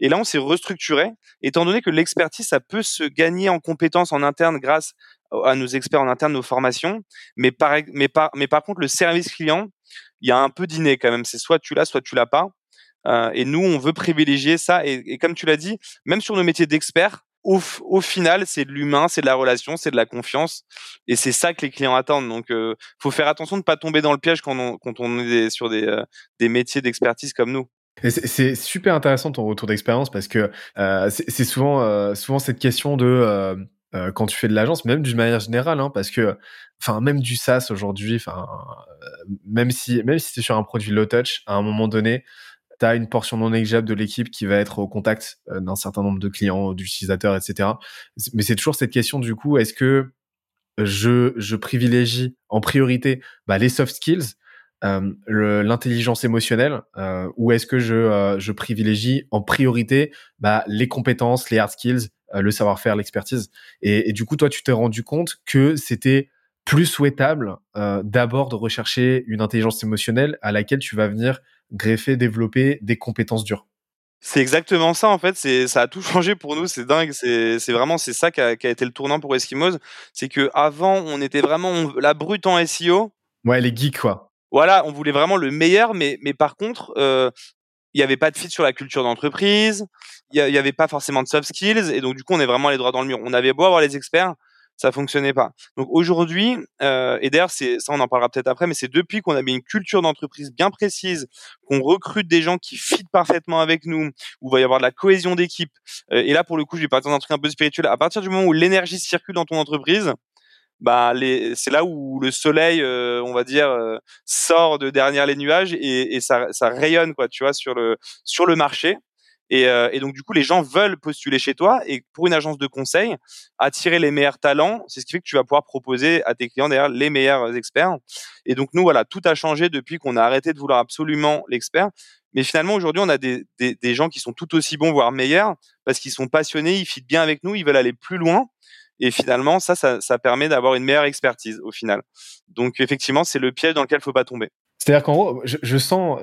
Et là, on s'est restructuré, étant donné que l'expertise, ça peut se gagner en compétences en interne grâce à nos experts en interne, nos formations. Mais par, mais par, mais par contre, le service client, il y a un peu d'inné quand même. C'est soit tu l'as, soit tu l'as pas. Euh, et nous, on veut privilégier ça. Et, et comme tu l'as dit, même sur nos métiers d'experts, au, final, c'est de l'humain, c'est de la relation, c'est de la confiance, et c'est ça que les clients attendent. Donc, euh, faut faire attention de ne pas tomber dans le piège quand on, est sur des, euh, des métiers d'expertise comme nous. C'est super intéressant ton retour d'expérience parce que euh, c'est souvent, euh, souvent cette question de quand tu fais de l'agence, même d'une manière générale, hein, parce que, enfin, même du SaaS aujourd'hui, enfin, même si, même si c'est sur un produit low touch, à un moment donné, tu as une portion non négligeable de l'équipe qui va être au contact euh, d'un certain nombre de clients, d'utilisateurs, etc. Mais c'est toujours cette question du coup, est-ce que je, privilégie en priorité bah, les soft skills, euh, l'intelligence émotionnelle, euh, ou est-ce que je, privilégie en priorité bah, les compétences, les hard skills, le savoir-faire, l'expertise? Et, du coup, toi, tu t'es rendu compte que c'était plus souhaitable d'abord de rechercher une intelligence émotionnelle à laquelle tu vas venir greffer, développer des compétences dures. C'est exactement ça en fait. C'est ça a tout changé pour nous. C'est dingue. C'est vraiment c'est ça qui a, qui a, été le tournant pour Eskimos. C'est que avant on était vraiment la brute en SEO. Ouais, les geeks quoi. Voilà, on voulait vraiment le meilleur, mais mais par contre. Euh, il n'y avait pas de fit sur la culture d'entreprise, il n'y avait pas forcément de soft skills, et donc du coup on est vraiment les droits dans le mur. On avait beau avoir les experts, ça fonctionnait pas. Donc aujourd'hui, euh, et d'ailleurs c'est ça on en parlera peut-être après, mais c'est depuis qu'on a mis une culture d'entreprise bien précise, qu'on recrute des gens qui fit parfaitement avec nous, où il va y avoir de la cohésion d'équipe. Euh, et là pour le coup, je vais partir d'un truc un peu spirituel. À partir du moment où l'énergie circule dans ton entreprise, bah c'est là où le soleil, euh, on va dire, euh, sort de derrière les nuages et, et ça, ça rayonne quoi, tu vois, sur le sur le marché. Et, euh, et, donc du coup, les gens veulent postuler chez toi. Et pour une agence de conseil, attirer les meilleurs talents, c'est ce qui fait que tu vas pouvoir proposer à tes clients derrière les meilleurs experts. Et donc nous, voilà, tout a changé depuis qu'on a arrêté de vouloir absolument l'expert. Mais finalement, aujourd'hui, on a des, des, des, gens qui sont tout aussi bons, voire meilleurs, parce qu'ils sont passionnés, ils fitent bien avec nous, ils veulent aller plus loin. Et finalement, ça, ça, ça permet d'avoir une meilleure expertise au final. Donc effectivement, c'est le piège dans lequel il faut pas tomber. C'est-à-dire qu'en gros, je, sens,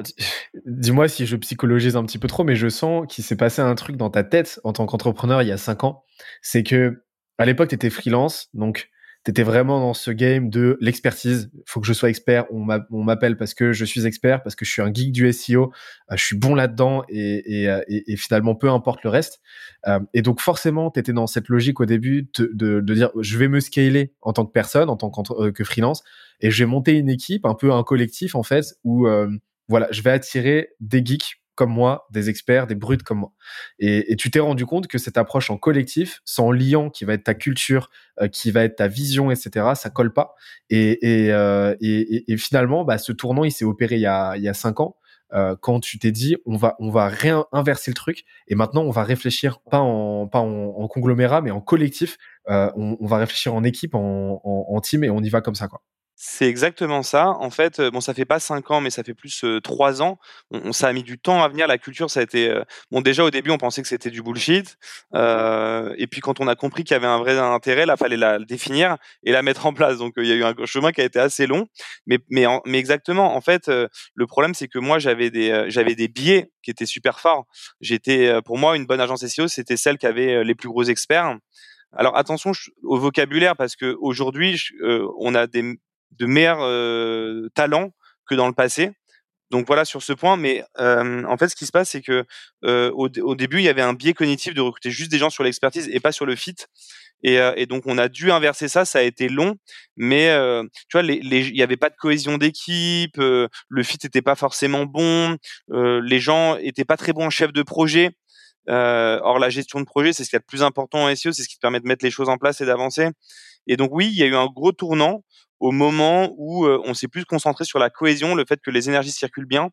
dis-moi si je psychologise un petit peu trop, mais je sens qu'il s'est passé un truc dans ta tête en tant qu'entrepreneur il y a cinq ans. C'est que à l'époque, tu étais freelance, donc tu étais vraiment dans ce game de l'expertise. faut que je sois expert. On m'appelle parce que je suis expert, parce que je suis un geek du SEO. Euh, je suis bon là-dedans et, euh, et, et, finalement, peu importe le reste. Euh, et donc, forcément, tu étais dans cette logique au début de, de, de, dire je vais me scaler en tant que personne, en tant que freelance, et je vais monter une équipe, un peu un collectif, en fait, où voilà, je vais attirer des geeks comme moi, des experts, des brutes comme moi. Et, tu t'es rendu compte que cette approche en collectif, sans liant qui va être ta culture, euh, qui va être ta vision, etc., ça colle pas. Et, euh, finalement, bah, ce tournant, il s'est opéré il y a, cinq ans. Euh, quand tu t'es dit on va on le truc et maintenant on va réfléchir pas en pas en, conglomérat mais en collectif on, va réfléchir en équipe en, en, team et on y va comme ça quoi c'est exactement ça. En fait, bon, ça fait pas 5 ans, mais ça fait plus, trois 3 ans. On ça a mis du temps à venir. La culture, ça a été, bon, déjà, au début, on pensait que c'était du bullshit, et puis quand on a compris qu'il y avait un vrai intérêt, là, fallait la définir et la mettre en place. Donc, il y a eu un chemin qui a été assez long, mais mais mais exactement, en fait, le problème, c'est que moi, j'avais des, j'avais des biais qui étaient super forts. J'étais, pour moi, une bonne agence SEO, c'était celle qui avait, les plus gros experts. Alors attention au vocabulaire parce qu'aujourd'hui, on a des de meilleurs euh, talents que dans le passé. Donc voilà sur ce point, mais euh, en fait, ce qui se passe, c'est que euh, au, début, il y avait un biais cognitif de recruter juste des gens sur l'expertise et pas sur le fit. Et, et, donc on a dû inverser ça. Ça a été long, mais tu vois, il n'y avait pas de cohésion d'équipe, le fit n'était pas forcément bon, les gens étaient pas très bons en chef de projet. or la gestion de projet, c'est ce qui est le plus important en SEO, c'est ce qui permet de mettre les choses en place et d'avancer. Et donc oui, il y a eu un gros tournant au moment où on s'est plus concentré sur la cohésion, le fait que les énergies circulent bien,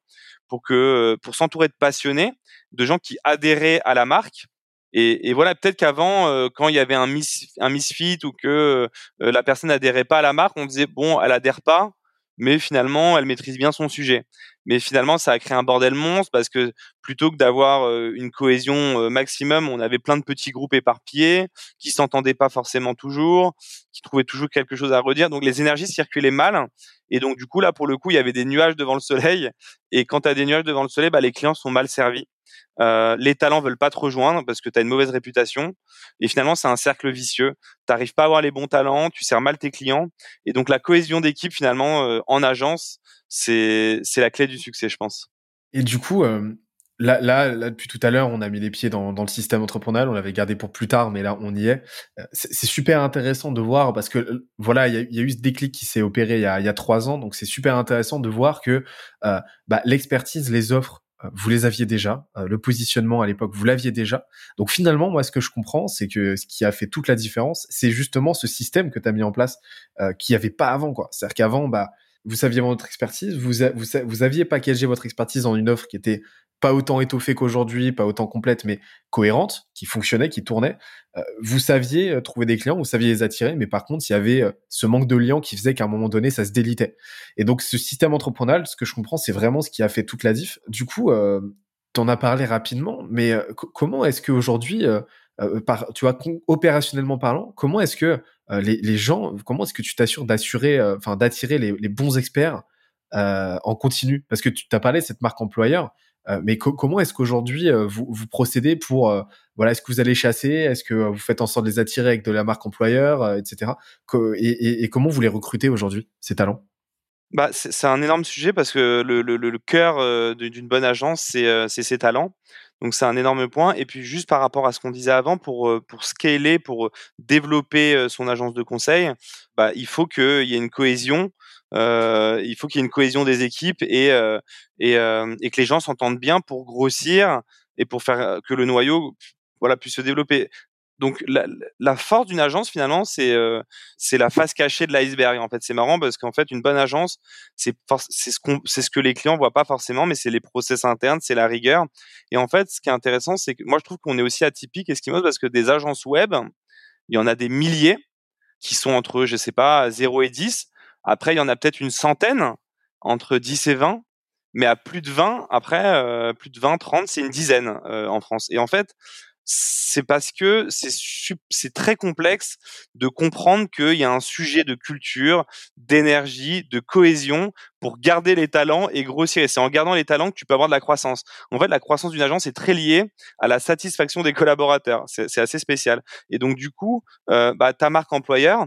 pour que pour s'entourer de passionnés, de gens qui adhéraient à la marque. Et, et voilà, peut-être qu'avant, quand il y avait un, mis, un misfit ou que la personne n'adhérait pas à la marque, on disait bon, elle adhère pas, mais finalement, elle maîtrise bien son sujet. Mais finalement, ça a créé un bordel monstre parce que plutôt que d'avoir euh, une cohésion euh, maximum, on avait plein de petits groupes éparpillés qui s'entendaient pas forcément toujours, qui trouvaient toujours quelque chose à redire. Donc les énergies circulaient mal. Et donc du coup, là, pour le coup, il y avait des nuages devant le soleil. Et quand tu des nuages devant le soleil, bah, les clients sont mal servis. Euh, les talents veulent pas te rejoindre parce que tu as une mauvaise réputation. Et finalement, c'est un cercle vicieux. Tu pas à avoir les bons talents, tu sers mal tes clients. Et donc, la cohésion d'équipe, finalement, euh, en agence, c'est la clé du succès, je pense. Et du coup, euh, là, là, là, depuis tout à l'heure, on a mis les pieds dans, le système entrepreneurial. On l'avait gardé pour plus tard, mais là, on y est. C'est super intéressant de voir parce que, voilà, il y, a eu ce déclic qui s'est opéré il y, a, y a trois ans. Donc, c'est super intéressant de voir que bah, l'expertise, les offres, vous les aviez déjà, euh, le positionnement à l'époque, vous l'aviez déjà. Donc finalement, moi, ce que je comprends, c'est que ce qui a fait toute la différence, c'est justement ce système que tu as mis en place, euh, qui n'y avait pas avant. quoi. C'est-à-dire qu'avant, bah, vous saviez votre expertise, vous, vous, vous aviez packagé votre expertise dans une offre qui était pas autant étoffée qu'aujourd'hui, pas autant complète, mais cohérente, qui fonctionnait, qui tournait. Euh, vous saviez euh, trouver des clients, vous saviez les attirer, mais par contre, il y avait euh, ce manque de liens qui faisait qu'à un moment donné, ça se délitait. Et donc, ce système entrepreneurial, ce que je comprends, c'est vraiment ce qui a fait toute la diff. Du coup, euh, tu en as parlé rapidement, mais comment est-ce qu'aujourd'hui, par, tu vois, opérationnellement parlant, comment est-ce que les, les, gens, comment est-ce que tu t'assures d'assurer, enfin, d'attirer les, les, bons experts en continu? Parce que tu t'as parlé de cette marque employeur. Euh, mais comment est-ce qu'aujourd'hui euh, vous, vous, procédez pour euh, voilà est-ce que vous allez chasser est-ce que vous faites en sorte de les attirer avec de la marque employeur etc et, comment vous les recrutez aujourd'hui ces talents? Bah, c'est un énorme sujet parce que le, cœur d'une bonne agence c'est ses talents. Donc c'est un énorme point. Et puis juste par rapport à ce qu'on disait avant pour pour scaler pour développer son agence de conseil bah, il faut qu'il y ait une cohésion euh, il faut qu'il y ait une cohésion des équipes et, euh, et, euh, et que les gens s'entendent bien pour grossir et pour faire que le noyau voilà puisse se développer. Donc la, la force d'une agence finalement c'est euh, c'est la face cachée de l'iceberg en fait. C'est marrant parce qu'en fait une bonne agence c'est c'est ce qu'on c'est ce que les clients voient pas forcément mais c'est les process internes c'est la rigueur. Et en fait ce qui est intéressant c'est que moi je trouve qu'on est aussi atypique Eskimos parce que des agences web il y en a des milliers qui sont entre je sais pas 0 et 10 après, il y en a peut-être une centaine, entre 10 et 20, mais à plus de 20, après, euh, plus de 20, 30, c'est une dizaine euh, en France. Et en fait, c'est parce que c'est très complexe de comprendre qu'il y a un sujet de culture, d'énergie, de cohésion pour garder les talents et grossir. Et c'est en gardant les talents que tu peux avoir de la croissance. En fait, la croissance d'une agence est très liée à la satisfaction des collaborateurs. C'est assez spécial. Et donc, du coup, euh, bah, ta marque employeur,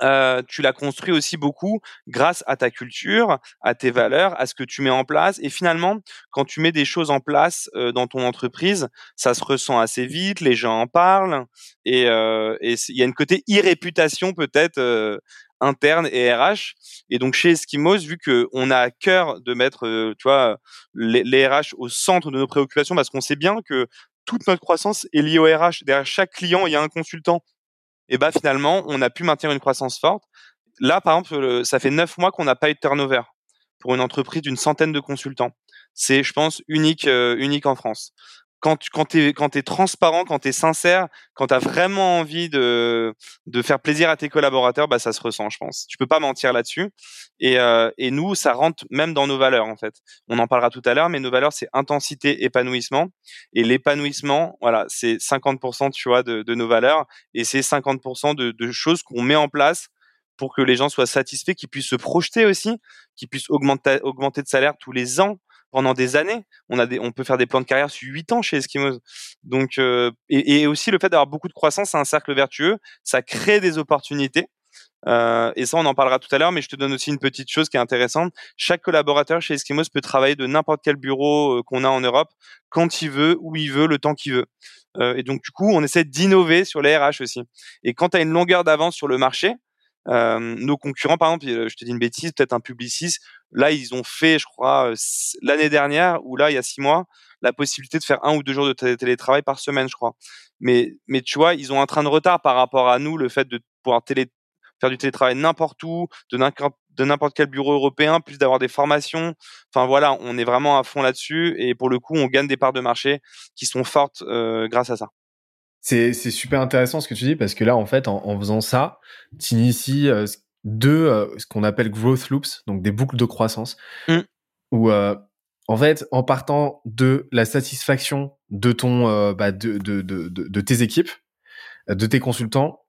euh, tu l'as construit aussi beaucoup grâce à ta culture, à tes valeurs, à ce que tu mets en place. Et finalement, quand tu mets des choses en place euh, dans ton entreprise, ça se ressent assez vite, les gens en parlent, et euh, il y a une côté irréputation peut-être interne et RH. Et donc chez Eskimos, vu que on a à cœur de mettre, tu vois, les, les RH au centre de nos préoccupations, parce qu'on sait bien que toute notre croissance est liée au RH. Derrière chaque client, il y a un consultant et bah finalement, on a pu maintenir une croissance forte. Là, par exemple, ça fait neuf mois qu'on n'a pas eu de turnover pour une entreprise d'une centaine de consultants. C'est, je pense, unique, euh, unique en France quand tu quand es quand es transparent, quand tu es sincère, quand tu as vraiment envie de de faire plaisir à tes collaborateurs, bah ça se ressent, je pense. Tu peux pas mentir là-dessus. Et euh, et nous, ça rentre même dans nos valeurs en fait. On en parlera tout à l'heure, mais nos valeurs c'est intensité, épanouissement. Et l'épanouissement, voilà, c'est 50% tu vois de, de nos valeurs et c'est 50% de, de choses qu'on met en place pour que les gens soient satisfaits, qu'ils puissent se projeter aussi, qu'ils puissent augmenter augmenter de salaire tous les ans pendant des années. On a des, on peut faire des plans de carrière sur huit ans chez Eskimos. Donc, euh, et, aussi le fait d'avoir beaucoup de croissance, c'est un cercle vertueux. Ça crée des opportunités. Euh, et ça, on en parlera tout à l'heure, mais je te donne aussi une petite chose qui est intéressante. Chaque collaborateur chez Eskimos peut travailler de n'importe quel bureau euh, qu'on a en Europe, quand il veut, où il veut, le temps qu'il veut. Et donc, du coup, on essaie d'innover sur les RH aussi. Et quand tu as une longueur d'avance sur le marché, nos concurrents, par exemple, je te dis une bêtise, peut-être un Publicis, là, ils ont fait, je crois, l'année dernière, ou là, il y a six mois, la possibilité de faire un ou deux jours de télétravail par semaine, je crois. Mais, mais tu vois, ils ont un train de retard par rapport à nous, le fait de pouvoir télé, faire du télétravail n'importe où, de n'importe quel bureau européen, plus d'avoir des formations. Enfin voilà, on est vraiment à fond là-dessus et pour le coup, on gagne des parts de marché qui sont fortes euh, grâce à ça. C'est, super intéressant ce que tu dis parce que là, en fait, en, faisant ça, tu inities euh, deux, euh, ce qu'on appelle growth loops, donc des boucles de croissance, mmh. où, euh, en fait, en partant de la satisfaction de ton, bah, de, de, de, de, tes équipes, de tes consultants,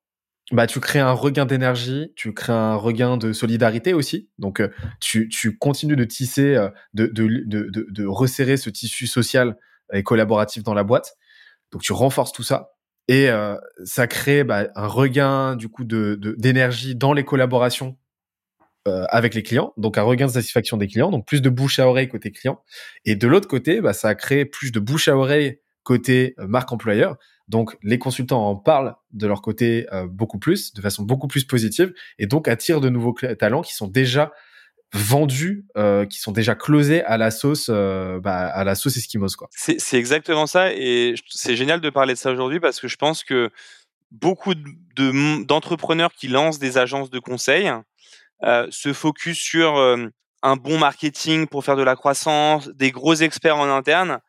bah, tu crées un regain d'énergie, tu crées un regain de solidarité aussi. Donc, tu, tu continues de tisser, de, de, de, de resserrer ce tissu social et collaboratif dans la boîte. Donc, tu renforces tout ça et euh, ça crée bah, un regain du coup de d'énergie dans les collaborations euh, avec les clients, donc un regain de satisfaction des clients, donc plus de bouche à oreille côté client. Et de l'autre côté, bah, ça a créé plus de bouche à oreille côté euh, marque employeur. Donc les consultants en parlent de leur côté beaucoup plus, de façon beaucoup plus positive, et donc attirent de nouveaux talents qui sont déjà vendus euh, qui sont déjà closés à la sauce euh, bah, à la sauce Eskimos quoi. C'est exactement ça et c'est génial de parler de ça aujourd'hui parce que je pense que beaucoup d'entrepreneurs qui lancent des agences de conseil euh, se focus sur un bon marketing pour faire de la croissance, des gros experts en interne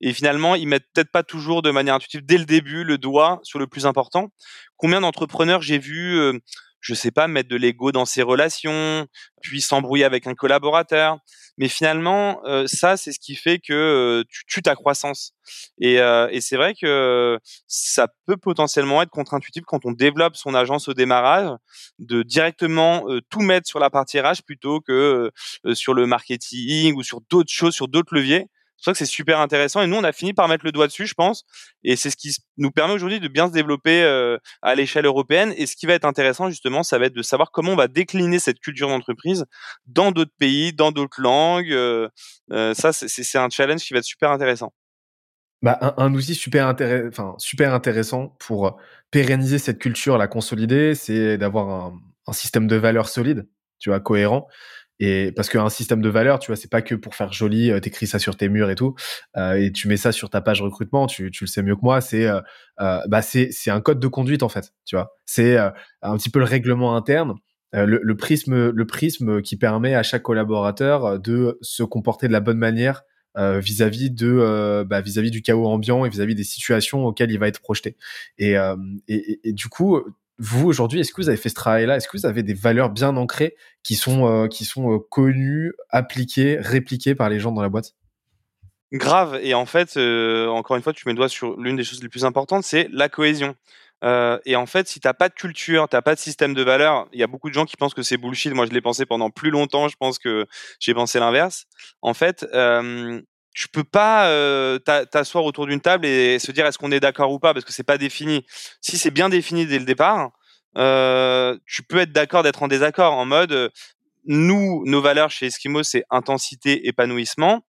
et finalement ils mettent peut-être pas toujours de manière intuitive dès le début le doigt sur le plus important. Combien d'entrepreneurs j'ai vu je sais pas, mettre de l'ego dans ses relations, puis s'embrouiller avec un collaborateur. Mais finalement, euh, ça, c'est ce qui fait que euh, tu tues ta croissance. Et, euh, et c'est vrai que ça peut potentiellement être contre-intuitif quand on développe son agence au démarrage, de directement tout mettre sur la partie RH plutôt que sur le marketing ou sur d'autres choses, sur d'autres leviers. C'est pour ça que c'est super intéressant. Et nous, on a fini par mettre le doigt dessus, je pense. Et c'est ce qui nous permet aujourd'hui de bien se développer euh, à l'échelle européenne. Et ce qui va être intéressant, justement, ça va être de savoir comment on va décliner cette culture d'entreprise dans d'autres pays, dans d'autres langues. Euh, euh, ça, c'est un challenge qui va être super intéressant. Bah, un, outil super, intéressant, enfin, super intéressant pour pérenniser cette culture, la consolider, c'est d'avoir un, un système de valeurs solide, tu vois, cohérent. Et parce qu'un système de valeur, tu vois, c'est pas que pour faire joli, euh, t'écris ça sur tes murs et tout, euh, et tu mets ça sur ta page recrutement. Tu, tu le sais mieux que moi. C'est, euh, euh bah, c'est, c'est un code de conduite en fait. Tu vois, c'est euh, un petit peu le règlement interne, le, le, prisme, le prisme qui permet à chaque collaborateur de se comporter de la bonne manière vis-à-vis de, bah, vis-à-vis du chaos ambiant et vis-à-vis des situations auxquelles il va être projeté. Et, et, et du coup, vous aujourd'hui, est-ce que vous avez fait ce travail-là? Est-ce que vous avez des valeurs bien ancrées qui sont euh, qui sont euh, connues, appliquées, répliquées par les gens dans la boîte? Grave. Et en fait, euh, encore une fois, tu mets le doigt sur l'une des choses les plus importantes, c'est la cohésion. Et en fait, si t'as pas de culture, t'as pas de système de valeurs, il y a beaucoup de gens qui pensent que c'est bullshit. Moi, je l'ai pensé pendant plus longtemps. Je pense que j'ai pensé l'inverse. En fait, tu peux pas euh, t'asseoir autour d'une table et se dire est-ce qu'on est, d'accord ou pas parce que c'est pas défini. Si c'est bien défini dès le départ, euh, tu peux être d'accord d'être en désaccord en mode nous nos valeurs chez Eskimo c'est intensité épanouissement.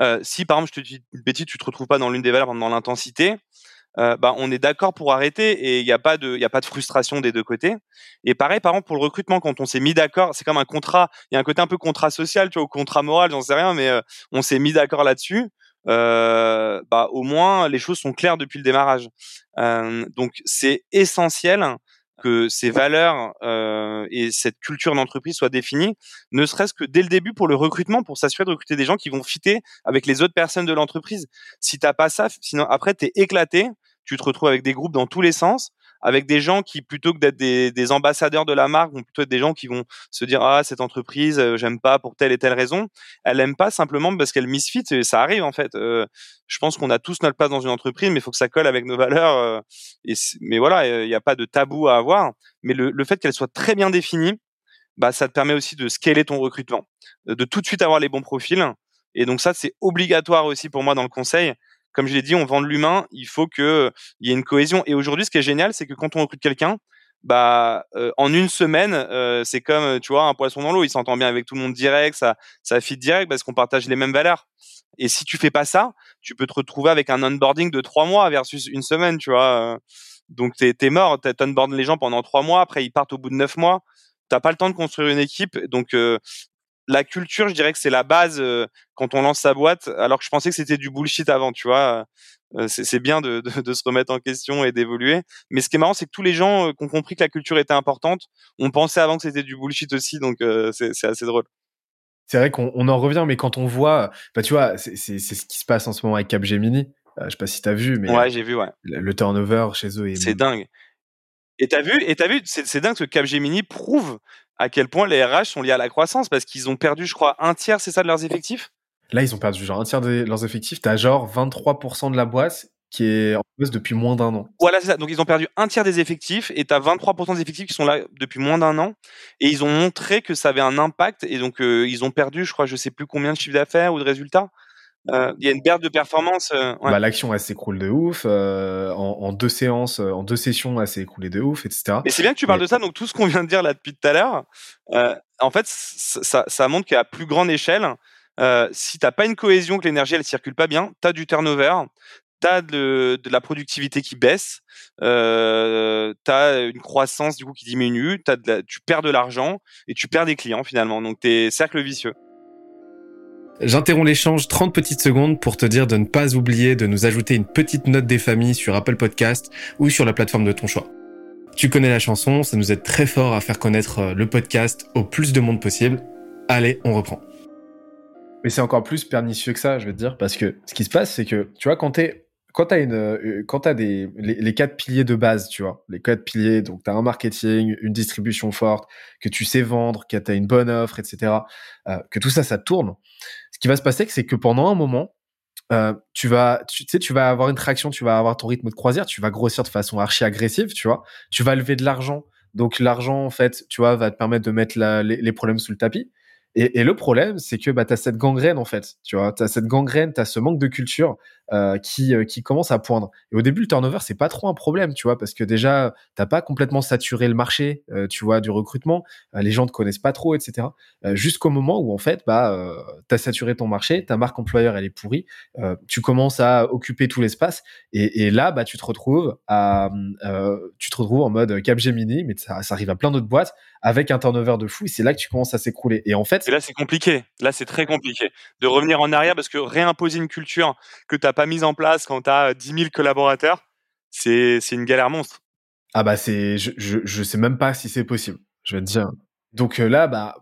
Euh, si par exemple je te dis une bêtise tu te retrouves pas dans l'une des valeurs dans l'intensité, euh, bah, on est d'accord pour arrêter et il n'y a pas de, a pas de frustration des deux côtés. Et pareil, par exemple, pour le recrutement, quand on s'est mis d'accord, c'est comme un contrat. Il y a un côté un peu contrat social, tu vois, ou contrat moral, j'en sais rien, mais euh, on s'est mis d'accord là-dessus. Euh, bah, au moins, les choses sont claires depuis le démarrage. Euh, donc, c'est essentiel que ces valeurs euh, et cette culture d'entreprise soient définies, ne serait-ce que dès le début pour le recrutement, pour s'assurer de recruter des gens qui vont fitter avec les autres personnes de l'entreprise. Si t'as pas ça, sinon après t'es éclaté tu te retrouves avec des groupes dans tous les sens, avec des gens qui, plutôt que d'être des, ambassadeurs de la marque, vont plutôt être des gens qui vont se dire ah cette entreprise euh, j'aime pas pour telle et telle raison. Elle aime pas simplement parce qu'elle misfit. Et ça arrive en fait. Euh, je pense qu'on a tous notre place dans une entreprise, mais il faut que ça colle avec nos valeurs. Euh, mais voilà, il n'y a pas de tabou à avoir. Mais le, le fait qu'elle soit très bien définie, bah ça te permet aussi de scaler ton recrutement, de tout de suite avoir les bons profils. Et donc ça, c'est obligatoire aussi pour moi dans le conseil comme je l'ai dit, on vend de l'humain, il faut que il y ait une cohésion. Et aujourd'hui, ce qui est génial, c'est que quand on recrute quelqu'un, bah euh, en une semaine, euh, c'est comme tu vois un poisson dans l'eau. Il s'entend bien avec tout le monde direct, ça ça fit direct parce qu'on partage les mêmes valeurs. Et si tu fais pas ça, tu peux te retrouver avec un onboarding de trois mois versus une semaine, tu vois. Donc t'es es mort, t'onboardes les gens pendant trois mois, après ils partent au bout de neuf mois. T'as pas le temps de construire une équipe, donc euh, la culture, je dirais que c'est la base euh, quand on lance sa boîte, alors que je pensais que c'était du bullshit avant, tu vois. Euh, c'est bien de, de, se remettre en question et d'évoluer. Mais ce qui est marrant, c'est que tous les gens euh, qui ont compris que la culture était importante, ont pensé avant que c'était du bullshit aussi, donc c'est assez drôle. C'est vrai qu'on en revient, mais quand on voit, bah tu vois, c'est ce qui se passe en ce moment avec Capgemini. je sais pas si t'as vu, mais ouais, j'ai vu, ouais. Le, turnover chez eux est. C'est dingue. Et t'as vu, et t'as vu, c'est dingue que Capgemini prouve à quel point les RH sont liés à la croissance parce qu'ils ont perdu, je crois, un tiers, c'est ça, de leurs effectifs? Là, ils ont perdu genre un tiers de leurs effectifs. T'as genre 23% de la boîte qui est en place depuis moins d'un an. Voilà, c'est ça. Donc, ils ont perdu un tiers des effectifs et tu as 23% des effectifs qui sont là depuis moins d'un an. Et ils ont montré que ça avait un impact. Et donc, euh, ils ont perdu, je crois, je sais plus combien de chiffre d'affaires ou de résultats. Euh, il y a une perte de performance. Euh, bah, l'action elle s'écroule de ouf. Euh, en, deux séances, en deux sessions, elle s'est écroulée de ouf, etc. Mais c'est bien que tu parles de ça. Donc tout ce qu'on vient de dire là depuis tout à l'heure, en fait, ça, ça montre qu'à plus grande échelle, si t'as pas une cohésion, que l'énergie elle circule pas bien, t'as du turnover, t'as de, de la productivité qui baisse, euh, t'as une croissance du coup qui diminue, as de tu perds de l'argent et tu perds des clients finalement. Donc t'es cercle vicieux. J'interromps l'échange 30 petites secondes pour te dire de ne pas oublier de nous ajouter une petite note des familles sur Apple Podcast ou sur la plateforme de ton choix. Tu connais la chanson, ça nous aide très fort à faire connaître euh, le podcast au plus de monde possible. Allez, on reprend. Mais c'est encore plus pernicieux que ça, je vais te dire, parce que ce qui se passe, c'est que, tu vois, quand t'es quand tu as euh, des les, quatre piliers de base tu vois les quatre piliers donc tu as un marketing une distribution forte que tu sais vendre que tu as une bonne offre etc euh, que tout ça ça tourne qui va se passer c'est que pendant un moment euh, tu vas tu sais tu vas avoir une traction tu vas avoir ton rythme de croisière tu vas grossir de façon archi agressive tu vois. Tu vas lever de l'argent. Donc l'argent en fait tu vois va te permettre de mettre les, les problèmes sous le tapis et, et, le problème, c'est que bah, tu as cette gangrène, en fait. Tu vois, tu as cette gangrène, tu ce manque de culture euh, qui, euh, qui commence à poindre. Et au début, le turnover, c'est pas trop un problème, tu vois, parce que déjà, t'as pas complètement saturé le marché, euh, tu vois, du recrutement. Euh, les gens te connaissent pas trop, etc. Jusqu'au moment où, en fait, bah, tu as saturé ton marché, ta marque employeur, elle est pourrie. tu commences à occuper tout l'espace. Et, et, là, bah, tu te retrouves à, tu te retrouves en mode Capgemini, mais ça, ça arrive à plein d'autres boîtes avec un turnover de fou. Et c'est là que tu commences à s'écrouler. Et en fait, et là, c'est compliqué. Là, c'est très compliqué de revenir en arrière parce que réimposer une culture que tu n'as pas mise en place quand tu as 10 000 collaborateurs, c'est une galère monstre. Ah bah c'est, je, je, je sais même pas si c'est possible. Je vais te dire. Donc euh, là, bah,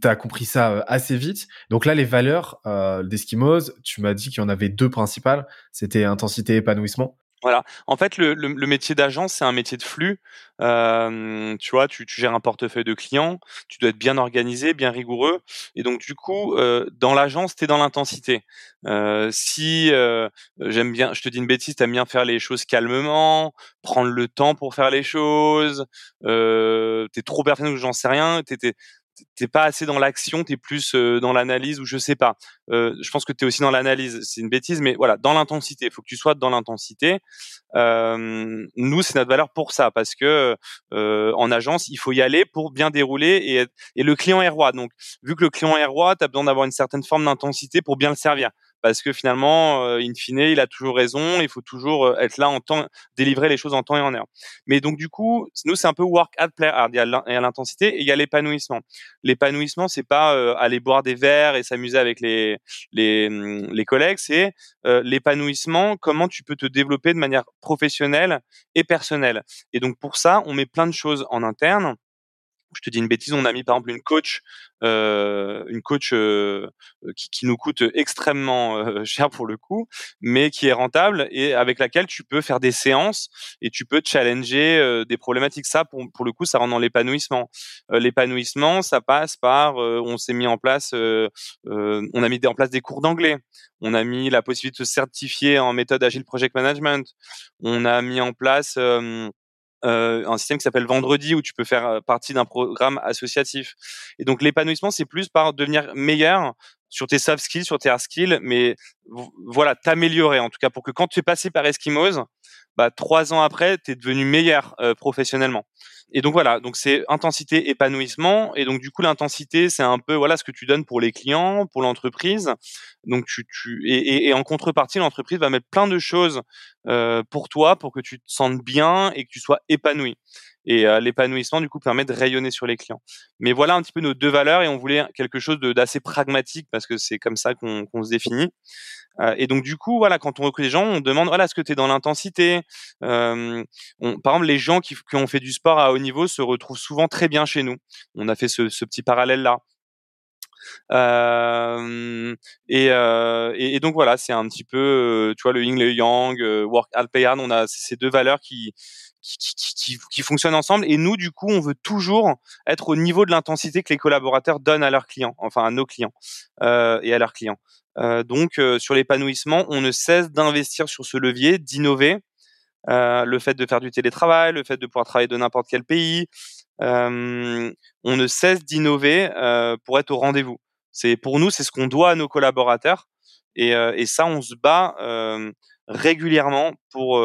tu as compris ça euh, assez vite. Donc là, les valeurs euh, d'Eskimos, tu m'as dit qu'il y en avait deux principales. C'était intensité et épanouissement. Voilà. En fait, le, le, le métier d'agence, c'est un métier de flux. Euh, tu vois, tu, tu, gères un portefeuille de clients, tu dois être bien organisé, bien rigoureux. Et donc, du coup, euh, dans l'agence, tu es dans l'intensité. Euh, si j'aime bien, je te dis une bêtise, tu aimes bien faire les choses calmement, prendre le temps pour faire les choses, euh, tu es trop ou j'en sais rien, t'es pas assez dans l'action, t'es plus dans l'analyse ou je sais pas. Euh, je pense que t'es aussi dans l'analyse, c'est une bêtise, mais voilà, dans l'intensité. Il faut que tu sois dans l'intensité. Euh, nous, c'est notre valeur pour ça, parce que euh, en agence, il faut y aller pour bien dérouler et, et le client est roi. Donc, vu que le client est roi, t'as besoin d'avoir une certaine forme d'intensité pour bien le servir parce que finalement, euh, in fine, il a toujours raison. Il faut toujours euh, être là en temps, délivrer les choses en temps et en heure. Mais donc du coup, nous c'est un peu work at play hard. Il y a l'intensité et il y a l'épanouissement. L'épanouissement, c'est pas euh, aller boire des verres et s'amuser avec les les, hum, les collègues. C'est l'épanouissement. Comment tu peux te développer de manière professionnelle et personnelle. Et donc pour ça, on met plein de choses en interne je te dis une bêtise, on a mis par exemple une coach, euh, une coach euh, qui, qui, nous coûte extrêmement euh, cher pour le coup, mais qui est rentable et avec laquelle tu peux faire des séances et tu peux challenger euh, des problématiques. Ça, pour, le coup, ça rentre dans l'épanouissement. Euh, l'épanouissement, ça passe par, euh, on s'est mis en place, on a mis en place des cours d'anglais, on a mis la possibilité de se certifier en méthode agile project management, on a mis en place euh, un système qui s'appelle Vendredi où tu peux faire euh, partie d'un programme associatif. Et donc l'épanouissement, c'est plus par devenir meilleur sur tes soft skills, sur tes hard skills, mais voilà, t'améliorer en tout cas pour que quand tu es passé par Eskimos, bah, trois ans après, tu es devenu meilleur euh, professionnellement. Et donc voilà, donc c'est intensité, épanouissement, et donc du coup l'intensité, c'est un peu voilà ce que tu donnes pour les clients, pour l'entreprise. Donc tu, tu et, et, en contrepartie, l'entreprise va mettre plein de choses euh, pour toi, pour que tu te sentes bien et que tu sois épanoui. Et euh, l'épanouissement, du coup, permet de rayonner sur les clients. Mais voilà un petit peu nos deux valeurs et on voulait quelque chose d'assez pragmatique parce que c'est comme ça qu'on se définit. Euh, et donc, du coup, voilà, quand on recrute des gens, on demande, voilà, est-ce que tu es dans l'intensité? Euh, Par exemple, les gens qui, qui, ont fait du sport à haut niveau se retrouvent souvent très bien chez nous. On a fait ce, ce petit parallèle-là. Euh, et, euh, et, donc voilà, c'est un petit peu, euh, tu vois, le yin, le yang, work hard, play hard. On a ces deux valeurs qui, qui, fonctionnent ensemble. Et nous, du coup, on veut toujours être au niveau de l'intensité que les collaborateurs donnent à leurs clients, enfin à nos clients euh, et à leurs clients. Euh, donc, euh, sur l'épanouissement, on ne cesse d'investir sur ce levier, d'innover. le fait de faire du télétravail, le fait de pouvoir travailler de n'importe quel pays, on ne cesse d'innover pour être au rendez-vous. C'est pour nous, c'est ce qu'on doit à nos collaborateurs, et ça, on se bat régulièrement pour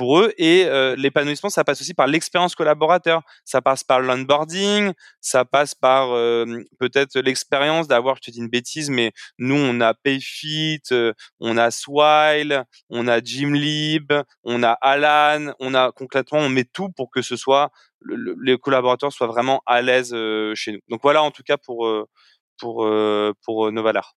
pour eux. Et euh, l'épanouissement, ça passe aussi par l'expérience collaborateur. Ça passe par l'onboarding, ça passe par euh, peut-être l'expérience d'avoir, je te dis une bêtise, mais nous, on a Payfit, euh, on a Swile, on a Gymlib, on a Alan, on a concrètement, on met tout pour que ce soit, le, les collaborateurs soient vraiment à l'aise chez nous. Donc voilà, en tout cas, pour, pour, pour nos valeurs.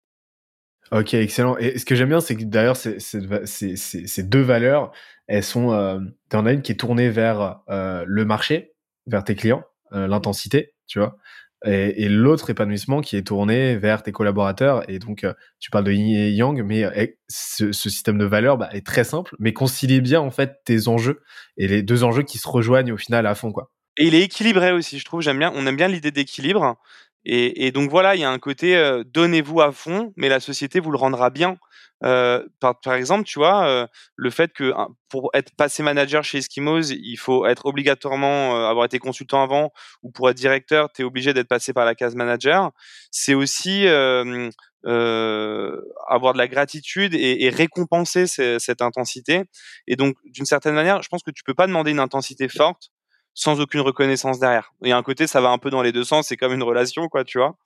Ok, excellent. Et ce que j'aime bien, c'est que d'ailleurs, ces, deux valeurs, elles sont. Euh, en as une qui est tournée vers euh, le marché, vers tes clients, euh, l'intensité, tu vois. Et, l'autre épanouissement qui est tourné vers tes collaborateurs. Et donc, euh, tu parles de yin et yang, mais ce, ce, système de valeurs bah, est très simple, mais concilie bien en fait tes enjeux et les deux enjeux qui se rejoignent au final à fond, quoi. Et il est équilibré aussi, je trouve. J'aime bien. On aime bien l'idée d'équilibre. Et, et, donc voilà, il y a un côté euh, donnez-vous à fond, mais la société vous le rendra bien. Euh, par, par, exemple, tu vois, euh, le fait que pour être passé manager chez Eskimos, il faut être obligatoirement euh, avoir été consultant avant, ou pour être directeur, tu es obligé d'être passé par la case manager. C'est aussi euh, avoir de la gratitude et, et récompenser cette intensité. Et donc, d'une certaine manière, je pense que tu peux pas demander une intensité forte sans aucune reconnaissance derrière. Et à un côté, ça va un peu dans les deux sens, c'est comme une relation, quoi, tu vois.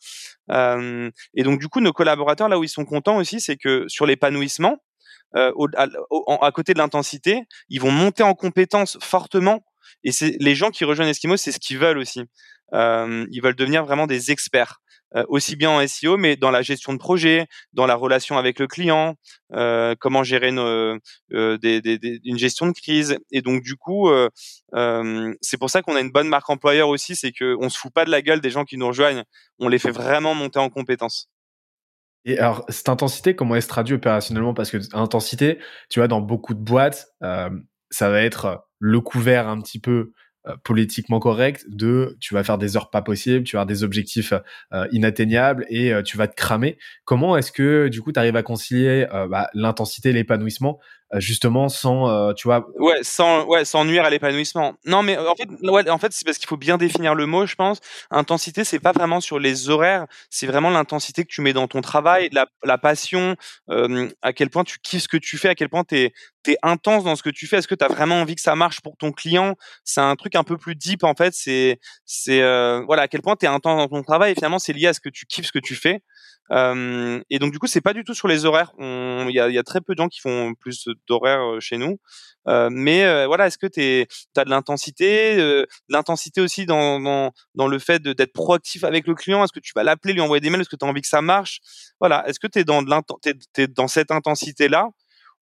Euh, et donc, du coup, nos collaborateurs, là où ils sont contents aussi, c'est que sur l'épanouissement, euh, à, à, côté de l'intensité, ils vont monter en compétences fortement. Et c'est les gens qui rejoignent Eskimo, c'est ce qu'ils veulent aussi. Euh, ils veulent devenir vraiment des experts. Euh, aussi bien en SEO, mais dans la gestion de projet, dans la relation avec le client, euh, comment gérer une, euh, une gestion de crise. Et donc du coup, c'est pour ça qu'on a une bonne marque employeur aussi, c'est qu'on se fout pas de la gueule des gens qui nous rejoignent, on les fait vraiment monter en compétences. Et alors, cette intensité, comment elle se traduit opérationnellement? Parce que intensité, tu vois, dans beaucoup de boîtes, ça va être le couvert un petit peu politiquement correct de tu vas faire des heures pas possibles, tu vas avoir des objectifs euh, inatteignables et euh, tu vas te cramer. Comment est-ce que du coup tu arrives à concilier bah, l'intensité l'épanouissement justement sans tu vois ouais sans ouais sans nuire à l'épanouissement non mais en fait ouais, en fait c'est parce qu'il faut bien définir le mot je pense intensité c'est pas vraiment sur les horaires c'est vraiment l'intensité que tu mets dans ton travail la, la passion à quel point tu kiffes ce que tu fais à quel point tu es, intense dans ce que tu fais est-ce que tu as vraiment envie que ça marche pour ton client? C'est un truc un peu plus deep en fait. C'est c'est euh, voilà à quel point tu es intense dans ton travail et finalement c'est lié à ce que tu kiffes ce que tu fais. Euh, et donc du coup c'est pas du tout sur les horaires. Il y a, très peu de gens qui font plus d'horaires euh, chez nous. Euh, mais voilà, est-ce que tu as de l'intensité, l'intensité aussi dans, le fait d'être proactif avec le client? Est-ce que tu vas l'appeler, lui envoyer des mails? Est-ce que tu as envie que ça marche? Voilà, est-ce que tu es dans es dans cette intensité là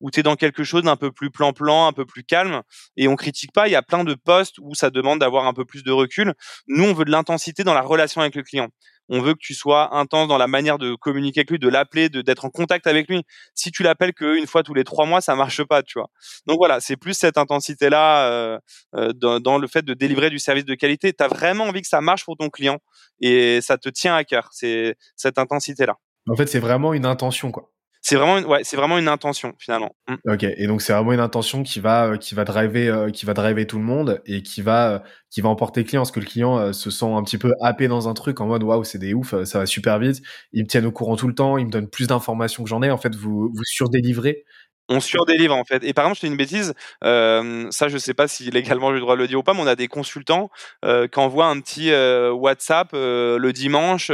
où tu es dans quelque chose d'un peu plus plan-plan, un peu plus calme, et on critique pas. Il y a plein de postes où ça demande d'avoir un peu plus de recul. Nous, on veut de l'intensité dans la relation avec le client. On veut que tu sois intense dans la manière de communiquer avec lui, de l'appeler, d'être en contact avec lui. Si tu l'appelles qu'une fois tous les trois mois, ça marche pas, tu vois. Donc voilà, c'est plus cette intensité-là euh, euh, dans, dans, le fait de délivrer du service de qualité. Tu as vraiment envie que ça marche pour ton client et ça te tient à cœur. C'est cette intensité-là. En fait, c'est vraiment une intention, quoi c'est vraiment une, ouais, c'est vraiment une intention finalement. Mm. Ok, et donc c'est vraiment une intention qui va euh, qui va driver euh, qui va driver tout le monde et qui va euh, qui va emporter le client parce que le client se sent un petit peu happé dans un truc en mode waouh c'est des ouf ça va super vite ils me tiennent au courant tout le temps ils me donnent plus d'informations que j'en ai en fait vous vous surdélivrez on surdélivre en fait. Et par exemple, je fais une bêtise, euh, ça je sais pas si légalement j'ai le droit de le dire ou pas, mais on a des consultants euh, qui envoient un petit euh, WhatsApp le dimanche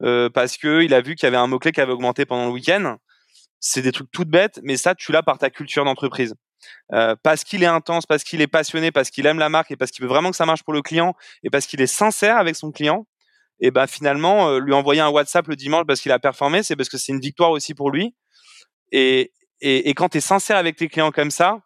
parce qu'il a vu qu'il y avait un mot-clé qui avait augmenté pendant le week-end. C'est des trucs toutes bêtes, mais ça tu l'as par ta culture d'entreprise. parce qu'il est intense, parce qu'il est passionné, parce qu'il aime la marque et parce qu'il veut vraiment que ça marche pour le client et parce qu'il est sincère avec son client, et ben finalement lui envoyer un WhatsApp le dimanche parce qu'il a performé, c'est parce que c'est une victoire aussi pour lui. Et, et, et quand tu es sincère avec tes clients comme ça,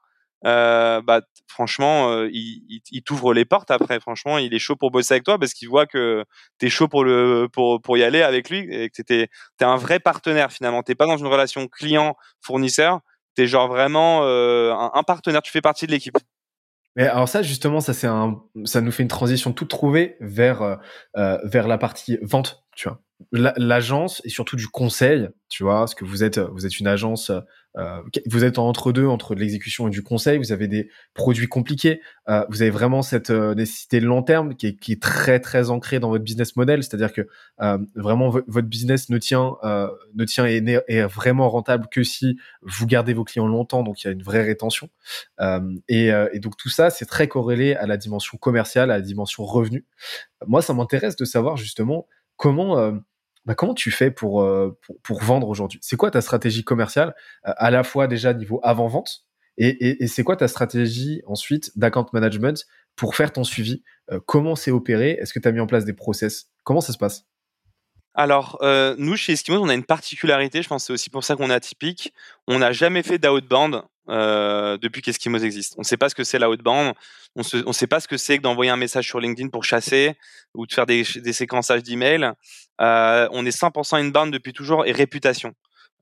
euh, bah, franchement, euh, il, il, t'ouvre les portes après. Franchement, il est chaud pour bosser avec toi parce qu'il voit que tu es chaud pour, le, pour, pour y aller avec lui et que tu es, un vrai partenaire finalement. Tu pas dans une relation client-fournisseur, tu es genre vraiment euh, un, partenaire, tu fais partie de l'équipe. Mais alors ça justement, ça c'est un, ça nous fait une transition toute trouvée vers vers la partie vente, tu vois. L'agence et surtout du conseil, tu vois, parce que vous êtes vous êtes une agence, euh, vous êtes entre deux entre l'exécution et du conseil, vous avez des produits compliqués, euh, vous avez vraiment cette euh, nécessité de long terme qui est, qui est très très ancrée dans votre business model, c'est-à-dire que euh, vraiment votre business ne tient euh, ne tient et est vraiment rentable que si vous gardez vos clients longtemps, donc il y a une vraie rétention. Et, et donc tout ça c'est très corrélé à la dimension commerciale, à la dimension revenu. Moi ça m'intéresse de savoir justement comment, euh, bah, tu fais pour, euh, vendre aujourd'hui? C'est quoi ta stratégie commerciale, euh, à la fois déjà niveau avant-vente, et, c'est quoi ta stratégie ensuite d'account management pour faire ton suivi? Comment c'est opéré? Est-ce que tu as mis en place des process? Comment ça se passe? Alors, nous, chez Eskimos, on a une particularité, je pense que c'est aussi pour ça qu'on est atypique. On n'a jamais fait d'outbound euh, depuis qu'Eskimos existe. On ne sait pas ce que c'est l'outbound, on ne sait pas ce que c'est que d'envoyer un message sur LinkedIn pour chasser ou de faire des, des séquençages d'emails. Euh, on est 100% inbound depuis toujours et réputation.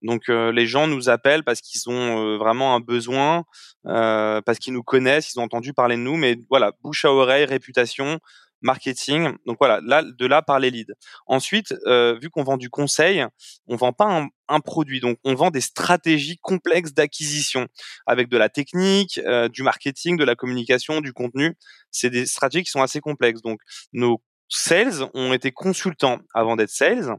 Donc euh, les gens nous appellent parce qu'ils ont euh, vraiment un besoin, euh, parce qu'ils nous connaissent, ils ont entendu parler de nous, mais voilà, bouche à oreille, réputation, marketing. Donc voilà, là, de là par les leads. Ensuite, euh, vu qu'on vend du conseil, on vend pas un, un, produit, donc on vend des stratégies complexes d'acquisition avec de la technique, euh, du marketing, de la communication, du contenu. C'est des stratégies qui sont assez complexes. Donc nos sales ont été consultants avant d'être sales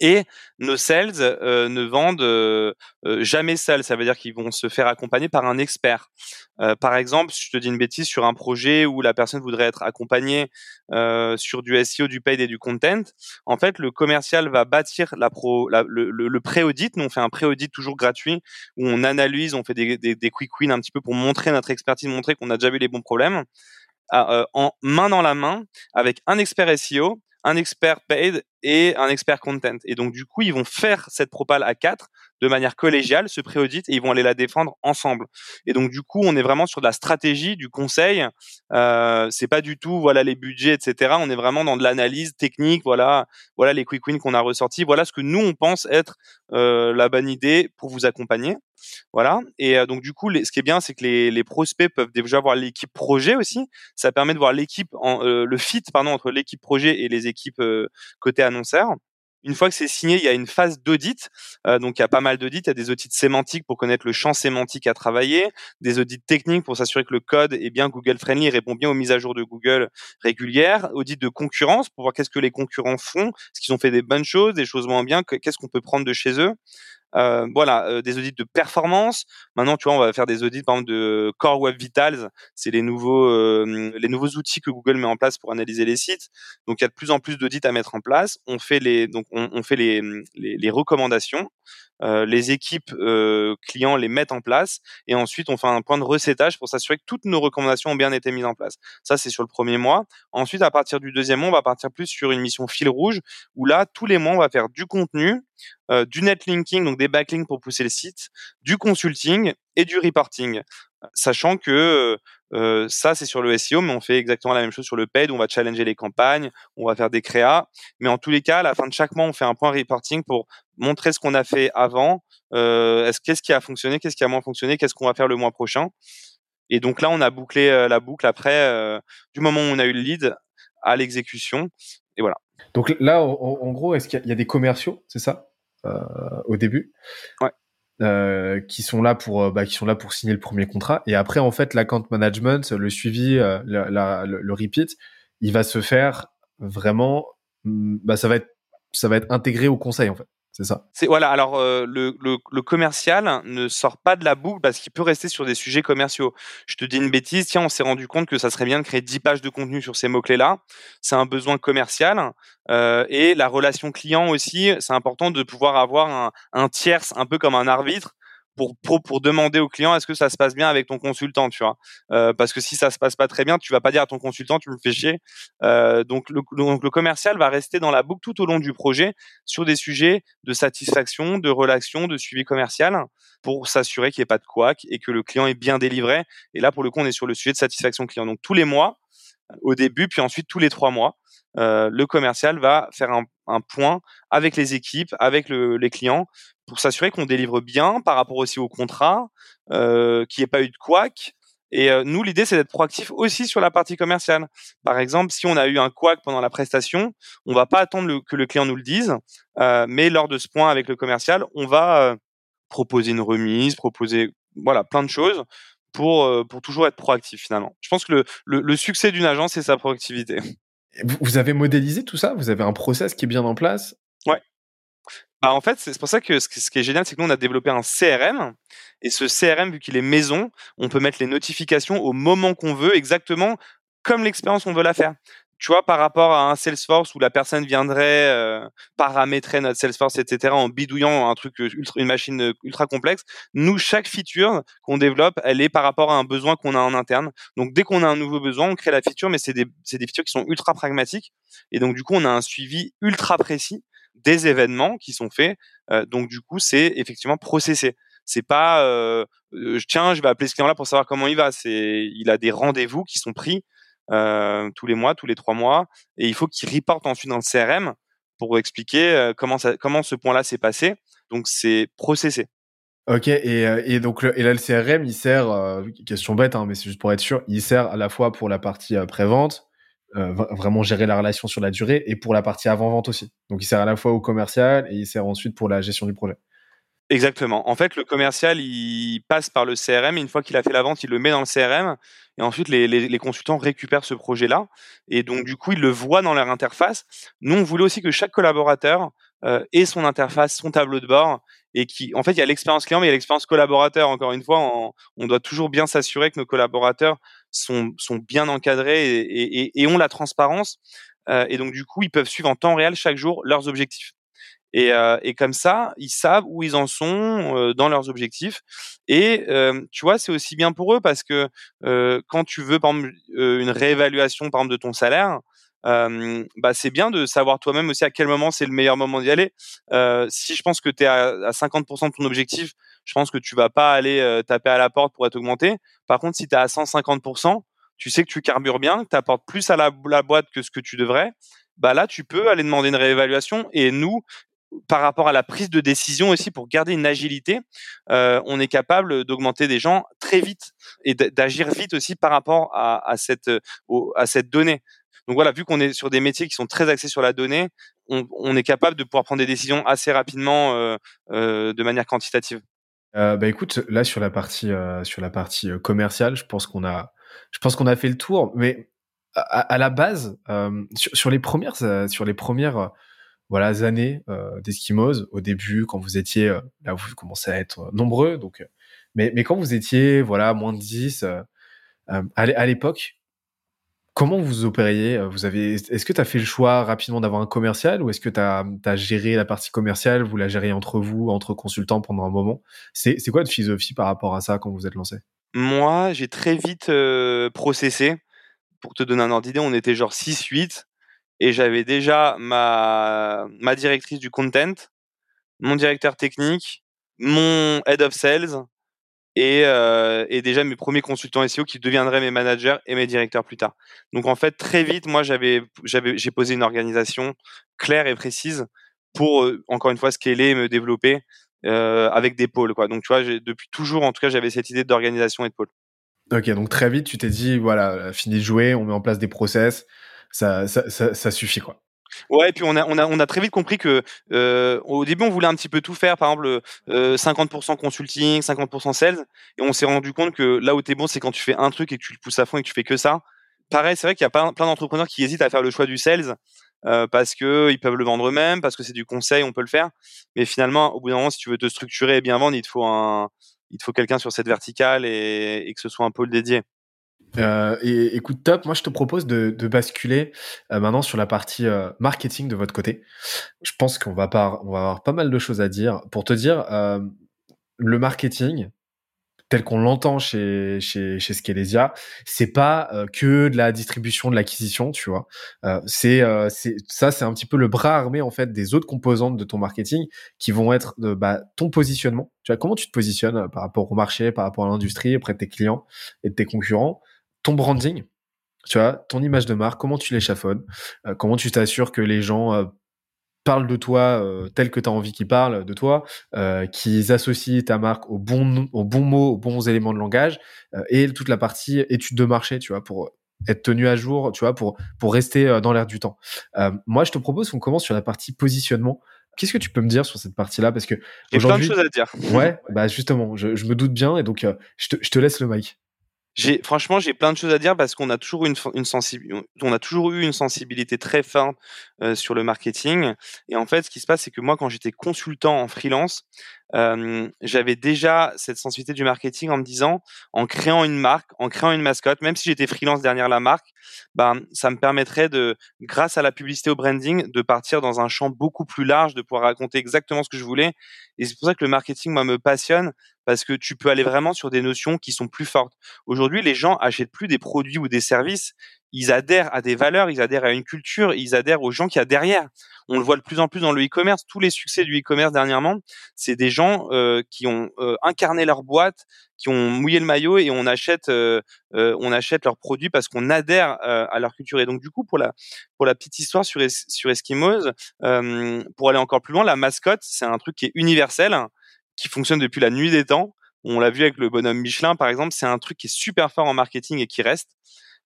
et nos sales euh, ne vendent euh, euh, jamais seuls. Ça veut dire qu'ils vont se faire accompagner par un expert. par exemple, je te dis une bêtise sur un projet où la personne voudrait être accompagnée sur du SEO, du paid et du content. En fait, le commercial va bâtir la pro, la, le, le, pré-audit. Nous, on fait un pré-audit toujours gratuit où on analyse, on fait des, des, des quick wins un petit peu pour montrer notre expertise, montrer qu'on a déjà vu les bons problèmes. en main dans la main avec un expert SEO un expert paid et un expert content. Et donc, du coup, ils vont faire cette propale à quatre de manière collégiale ce pré-audit et ils vont aller la défendre ensemble. Et donc du coup, on est vraiment sur de la stratégie, du conseil. Euh, c'est pas du tout voilà les budgets, etc. On est vraiment dans de l'analyse technique. Voilà, voilà les quick wins qu'on a ressortis. Voilà ce que nous on pense être euh, la bonne idée pour vous accompagner. Voilà. Et euh, donc du coup, ce qui est bien, c'est que les, les, prospects peuvent déjà voir l'équipe projet aussi. Ça permet de voir l'équipe, euh, le fit pardon entre l'équipe projet et les équipes euh, côté annonceur. Une fois que c'est signé, il y a une phase d'audit. donc il y a pas mal d'audits. Il y a des audits sémantiques pour connaître le champ sémantique à travailler, des audits techniques pour s'assurer que le code est bien Google friendly, répond bien aux mises à jour de Google régulières, audits de concurrence pour voir qu'est-ce que les concurrents font, est-ce qu'ils ont fait des bonnes choses, des choses moins bien, qu'est-ce qu'on peut prendre de chez eux. Euh, voilà, euh, des audits de performance. Maintenant, tu vois, on va faire des audits par exemple de Core Web Vitals. C'est les nouveaux euh, les nouveaux outils que Google met en place pour analyser les sites. Donc, il y a de plus en plus d'audits à mettre en place. On fait les donc on, on fait les, les, les recommandations. Euh, les équipes euh, clients les mettent en place et ensuite on fait un point de recettage pour s'assurer que toutes nos recommandations ont bien été mises en place. Ça c'est sur le premier mois. Ensuite à partir du deuxième mois on va partir plus sur une mission fil rouge où là tous les mois on va faire du contenu, euh, du netlinking donc des backlinks pour pousser le site, du consulting et du reporting sachant que ça c'est sur le SEO, mais on fait exactement la même chose sur le paid. On va challenger les campagnes, on va faire des créas, mais en tous les cas, à la fin de chaque mois, on fait un point reporting pour montrer ce qu'on a fait avant, euh, est-ce qu'est-ce qui a fonctionné, qu'est-ce qui a moins fonctionné, qu'est-ce qu'on va faire le mois prochain? Et donc là, on a bouclé la boucle après du moment où on a eu le lead à l'exécution, et voilà. Donc là, en, en gros, est-ce qu'il y, y, a des commerciaux, c'est ça, au début? Ouais. Euh, qui sont là pour euh, bah, qui sont là pour signer le premier contrat. Et après en fait l'account management le suivi euh, le, le, repeat il va se faire vraiment mm, bah ça va être ça va être intégré au conseil en fait c'est ça. C'est voilà. Alors euh, le, le, le, commercial ne sort pas de la boucle parce qu'il peut rester sur des sujets commerciaux. Je te dis une bêtise. Tiens, on s'est rendu compte que ça serait bien de créer 10 pages de contenu sur ces mots clés là. C'est un besoin commercial euh, et la relation client aussi. C'est important de pouvoir avoir un, un tierce, un peu comme un arbitre pour, pour, demander au client est-ce que ça se passe bien avec ton consultant, tu vois? Euh, parce que si ça se passe pas très bien, tu vas pas dire à ton consultant tu me fais chier. Euh, donc, le, donc le commercial va rester dans la boucle tout au long du projet sur des sujets de satisfaction, de relation, de suivi commercial pour s'assurer qu'il n'y ait pas de couac et que le client est bien délivré. Et là, pour le coup, on est sur le sujet de satisfaction client. Donc tous les mois, au début, puis ensuite tous les trois mois, euh, le commercial va faire un, point avec les équipes, avec le, les clients, pour s'assurer qu'on délivre bien par rapport aussi au contrat, euh, qu'il n'y ait pas eu de couac. Et euh, nous, l'idée, c'est d'être proactif aussi sur la partie commerciale. Par exemple, si on a eu un couac pendant la prestation, on va pas attendre que le client nous le dise, mais lors de ce point avec le commercial, on va proposer une remise, proposer voilà plein de choses pour pour toujours être proactif finalement. Je pense que le, le succès d'une agence, c'est sa proactivité. Vous avez modélisé tout ça? Vous avez un process qui est bien en place? Ouais. Bah en fait, c'est pour ça que ce qui est génial, c'est que nous, on a développé un CRM. Et ce CRM, vu qu'il est maison, on peut mettre les notifications au moment qu'on veut, exactement comme l'expérience on veut la faire. Tu vois, par rapport à un Salesforce où la personne viendrait euh, paramétrer notre Salesforce, etc., en bidouillant un truc ultra, une machine ultra complexe, nous, chaque feature qu'on développe, elle est par rapport à un besoin qu'on a en interne. Donc, dès qu'on a un nouveau besoin, on crée la feature, mais c'est des, des features qui sont ultra pragmatiques. Et donc, du coup, on a un suivi ultra précis des événements qui sont faits. Euh, donc du coup, c'est effectivement processé. C'est pas euh, tiens, je vais appeler ce client-là pour savoir comment il va. C'est il a des rendez-vous qui sont pris euh, tous les mois, tous les trois mois, et il faut qu'il reporte ensuite dans le CRM pour expliquer euh, comment comment ce point-là s'est passé. Donc c'est processé. Ok, et, euh, donc et là, le CRM, il sert, question bête, hein, mais c'est juste pour être sûr, il sert à la fois pour la partie euh, pré-vente, vraiment gérer la relation sur la durée et pour la partie avant-vente aussi. Donc il sert à la fois au commercial et il sert ensuite pour la gestion du projet. Exactement. En fait, le commercial, il passe par le CRM et une fois qu'il a fait la vente, il le met dans le CRM et ensuite les, les, les consultants récupèrent ce projet-là et donc du coup, ils le voient dans leur interface. Nous, on voulait aussi que chaque collaborateur euh, ait son interface, son tableau de bord et qui, en fait, il y a l'expérience client, mais il y a l'expérience collaborateur. Encore une fois, on, on doit toujours bien s'assurer que nos collaborateurs sont, sont bien encadrés et, et, et ont la transparence. Euh, et donc, du coup, ils peuvent suivre en temps réel chaque jour leurs objectifs. Et, euh, et comme ça, ils savent où ils en sont euh, dans leurs objectifs. Et euh, tu vois, c'est aussi bien pour eux parce que euh, quand tu veux, par exemple, une réévaluation, par exemple, de ton salaire, bah, c'est bien de savoir toi-même aussi à quel moment c'est le meilleur moment d'y aller. si je pense que tu es à, à 50% de ton objectif, je pense que tu vas pas aller taper à la porte pour être augmenté. Par contre, si tu es à 150%, tu sais que tu carbures bien, que tu apportes plus à la, la, boîte que ce que tu devrais, bah là, tu peux aller demander une réévaluation. Et nous, par rapport à la prise de décision aussi, pour garder une agilité, euh, on est capable d'augmenter des gens très vite et d'agir vite aussi par rapport à, cette, à cette donnée. Donc voilà, vu qu'on est sur des métiers qui sont très axés sur la donnée, on, est capable de pouvoir prendre des décisions assez rapidement euh, euh, de manière quantitative. Euh, bah écoute, là sur la partie euh, sur la partie euh, commerciale, je pense qu'on a je pense qu'on a fait le tour, mais à, la base, sur, les premières sur les premières voilà années euh, d'Eskimos. Au début quand vous étiez là vous commencez à être nombreux donc mais mais quand vous étiez voilà moins de 10 à l'époque comment vous opériez vous avez est-ce que tu as fait le choix rapidement d'avoir un commercial ou est-ce que tu as, as, géré la partie commerciale vous la gérez entre vous entre consultants pendant un moment? C'est quoi votre philosophie par rapport à ça quand vous êtes lancé? Moi j'ai très vite euh, processé. Pour te donner un ordre d'idée on était genre 6 8 et j'avais déjà ma, ma directrice du content, mon directeur technique, mon head of sales et, euh, et déjà mes premiers consultants SEO qui deviendraient mes managers et mes directeurs plus tard. Donc en fait très vite moi j'ai posé une organisation claire et précise pour euh, encore une fois scaler et me développer euh, avec des pôles quoi. Donc tu vois depuis toujours en tout cas j'avais cette idée d'organisation et de pôle. Ok donc très vite tu t'es dit voilà fini de jouer on met en place des process ça, suffit quoi. Ouais, et puis on a, on a, on a très vite compris que euh, au début on voulait un petit peu tout faire, par exemple euh, 50% consulting, 50% sales, et on s'est rendu compte que là où t'es bon, c'est quand tu fais un truc et que tu le pousses à fond et que tu fais que ça. Pareil, c'est vrai qu'il y a plein, plein d'entrepreneurs qui hésitent à faire le choix du sales euh, parce que ils peuvent le vendre eux-mêmes, parce que c'est du conseil, on peut le faire. Mais finalement, au bout d'un moment, si tu veux te structurer et bien vendre, il te faut un, il te faut quelqu'un sur cette verticale et, et que ce soit un pôle dédié. Euh, écoute, top. Moi, je te propose de, de basculer euh, maintenant sur la partie euh, marketing de votre côté. Je pense qu'on va, pas, on va avoir pas mal de choses à dire. Pour te dire, euh, le marketing, tel qu'on l'entend chez, chez, chez Scalesia, c'est pas euh, que de la distribution, de l'acquisition, tu vois. Euh, c'est, c'est, ça, c'est un petit peu le bras armé, en fait, des autres composantes de ton marketing qui vont être bah, ton positionnement. Tu vois, comment tu te positionnes par rapport au marché, par rapport à l'industrie, auprès de tes clients et de tes concurrents? Ton branding, tu vois, ton image de marque, comment tu l'échafaudes, euh, comment tu t'assures que les gens euh, parlent de toi euh, tel que tu as envie qu'ils parlent de toi, euh, qu'ils associent ta marque aux bons, aux bons mots, aux bons éléments de langage, euh, et toute la partie étude de marché, tu vois, pour être tenu à jour, tu vois, pour, pour rester dans l'air du temps. moi, je te propose qu'on commence sur la partie positionnement. Qu'est-ce que tu peux me dire sur cette partie-là? Parce que j'ai plein de choses à dire. Ouais, bah justement, je, je me doute bien et donc je te, je te laisse le mic franchement j'ai plein de choses à dire parce qu'on a toujours eu une sensibilité très forte euh, sur le marketing. Et en fait ce qui se passe c'est que moi quand j'étais consultant en freelance j'avais déjà cette sensibilité du marketing en me disant en créant une marque en créant une mascotte même si j'étais freelance derrière la marque ben ça me permettrait de grâce à la publicité au branding de partir dans un champ beaucoup plus large de pouvoir raconter exactement ce que je voulais et c'est pour ça que le marketing moi me passionne parce que tu peux aller vraiment sur des notions qui sont plus fortes. Aujourd'hui, les gens achètent plus des produits ou des services, ils adhèrent à des valeurs, ils adhèrent à une culture, ils adhèrent aux gens qui y a derrière. On le voit de plus en plus dans le e-commerce. Tous les succès du e-commerce dernièrement, c'est des gens euh, qui ont euh, incarné leur boîte, qui ont mouillé le maillot et on achète, euh, euh on achète leurs produits parce qu'on adhère euh, à leur culture. Et donc du coup, pour la pour la petite histoire sur sur Eskimos, pour aller encore plus loin, la mascotte, c'est un truc qui est universel qui fonctionne depuis la nuit des temps. On l'a vu avec le bonhomme Michelin, par exemple. C'est un truc qui est super fort en marketing et qui reste.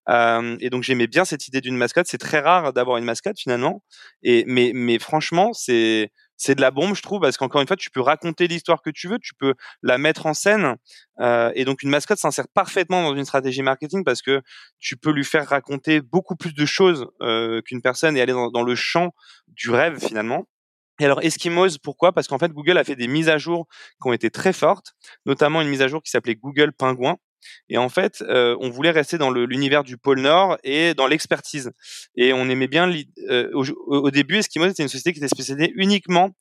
Et donc j'aimais bien cette idée d'une mascotte. C'est très rare d'avoir une mascotte finalement. Et mais mais franchement c'est c'est de la bombe je trouve parce qu'encore une fois tu peux raconter l'histoire que tu veux, tu peux la mettre en scène. Euh, et donc une mascotte s'insère parfaitement dans une stratégie marketing parce que tu peux lui faire raconter beaucoup plus de choses euh, qu'une personne et aller dans, dans le champ du rêve finalement. Et alors Eskimos, pourquoi? Parce qu'en fait Google a fait des mises à jour qui ont été très fortes, notamment une mise à jour qui s'appelait Google Pingouin. Et en fait, euh, on voulait rester dans l'univers du pôle Nord et dans l'expertise. Et on aimait bien. Euh, au, au, début, Eskimos était une société qui était spécialisée uniquement